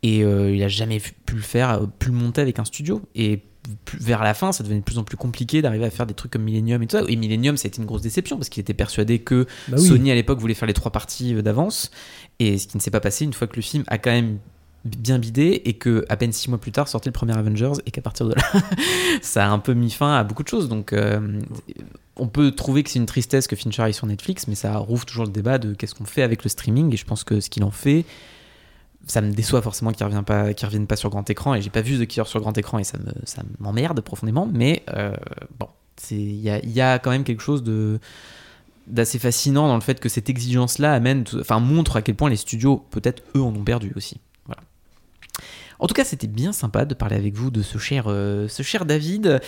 Et euh, il a jamais pu le faire, pu le monter avec un studio. Et plus- vers la fin, ça devenait de plus en plus compliqué d'arriver à faire des trucs comme Millennium et tout ça. Et Millennium, ça a été une grosse déception parce qu'il était persuadé que Bah oui. Sony à l'époque voulait faire les trois parties d'avance. Et ce qui ne s'est pas passé une fois que le film a quand même bien bidé et que à peine six mois plus tard sortait le premier Avengers et qu'à partir de là ça a un peu mis fin à beaucoup de choses. Donc euh, on peut trouver que c'est une tristesse que Fincher aille sur Netflix mais ça rouvre toujours le débat de qu'est-ce qu'on fait avec le streaming. Et je pense que ce qu'il en fait ça me déçoit forcément qu'il revienne pas revienne pas sur grand écran. Et j'ai pas vu The Killer sur grand écran et ça me ça m'emmerde profondément. Mais euh, bon c'est il y a, y a quand même quelque chose de d'assez fascinant dans le fait que cette exigence là amène enfin montre à quel point les studios peut-être eux en ont perdu aussi en tout cas, c'était bien sympa de parler avec vous de ce cher, euh, ce cher David.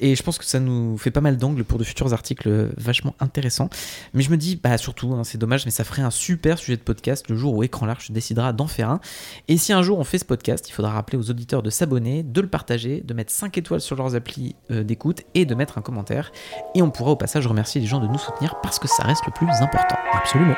Et je pense que ça nous fait pas mal d'angles pour de futurs articles vachement intéressants. Mais je me dis, bah surtout, hein, c'est dommage, mais ça ferait un super sujet de podcast le jour où Écran Large décidera d'en faire un. Et si un jour on fait ce podcast, il faudra rappeler aux auditeurs de s'abonner, de le partager, de mettre 5 étoiles sur leurs applis euh, d'écoute et de mettre un commentaire. Et on pourra au passage remercier les gens de nous soutenir parce que ça reste le plus important. Absolument.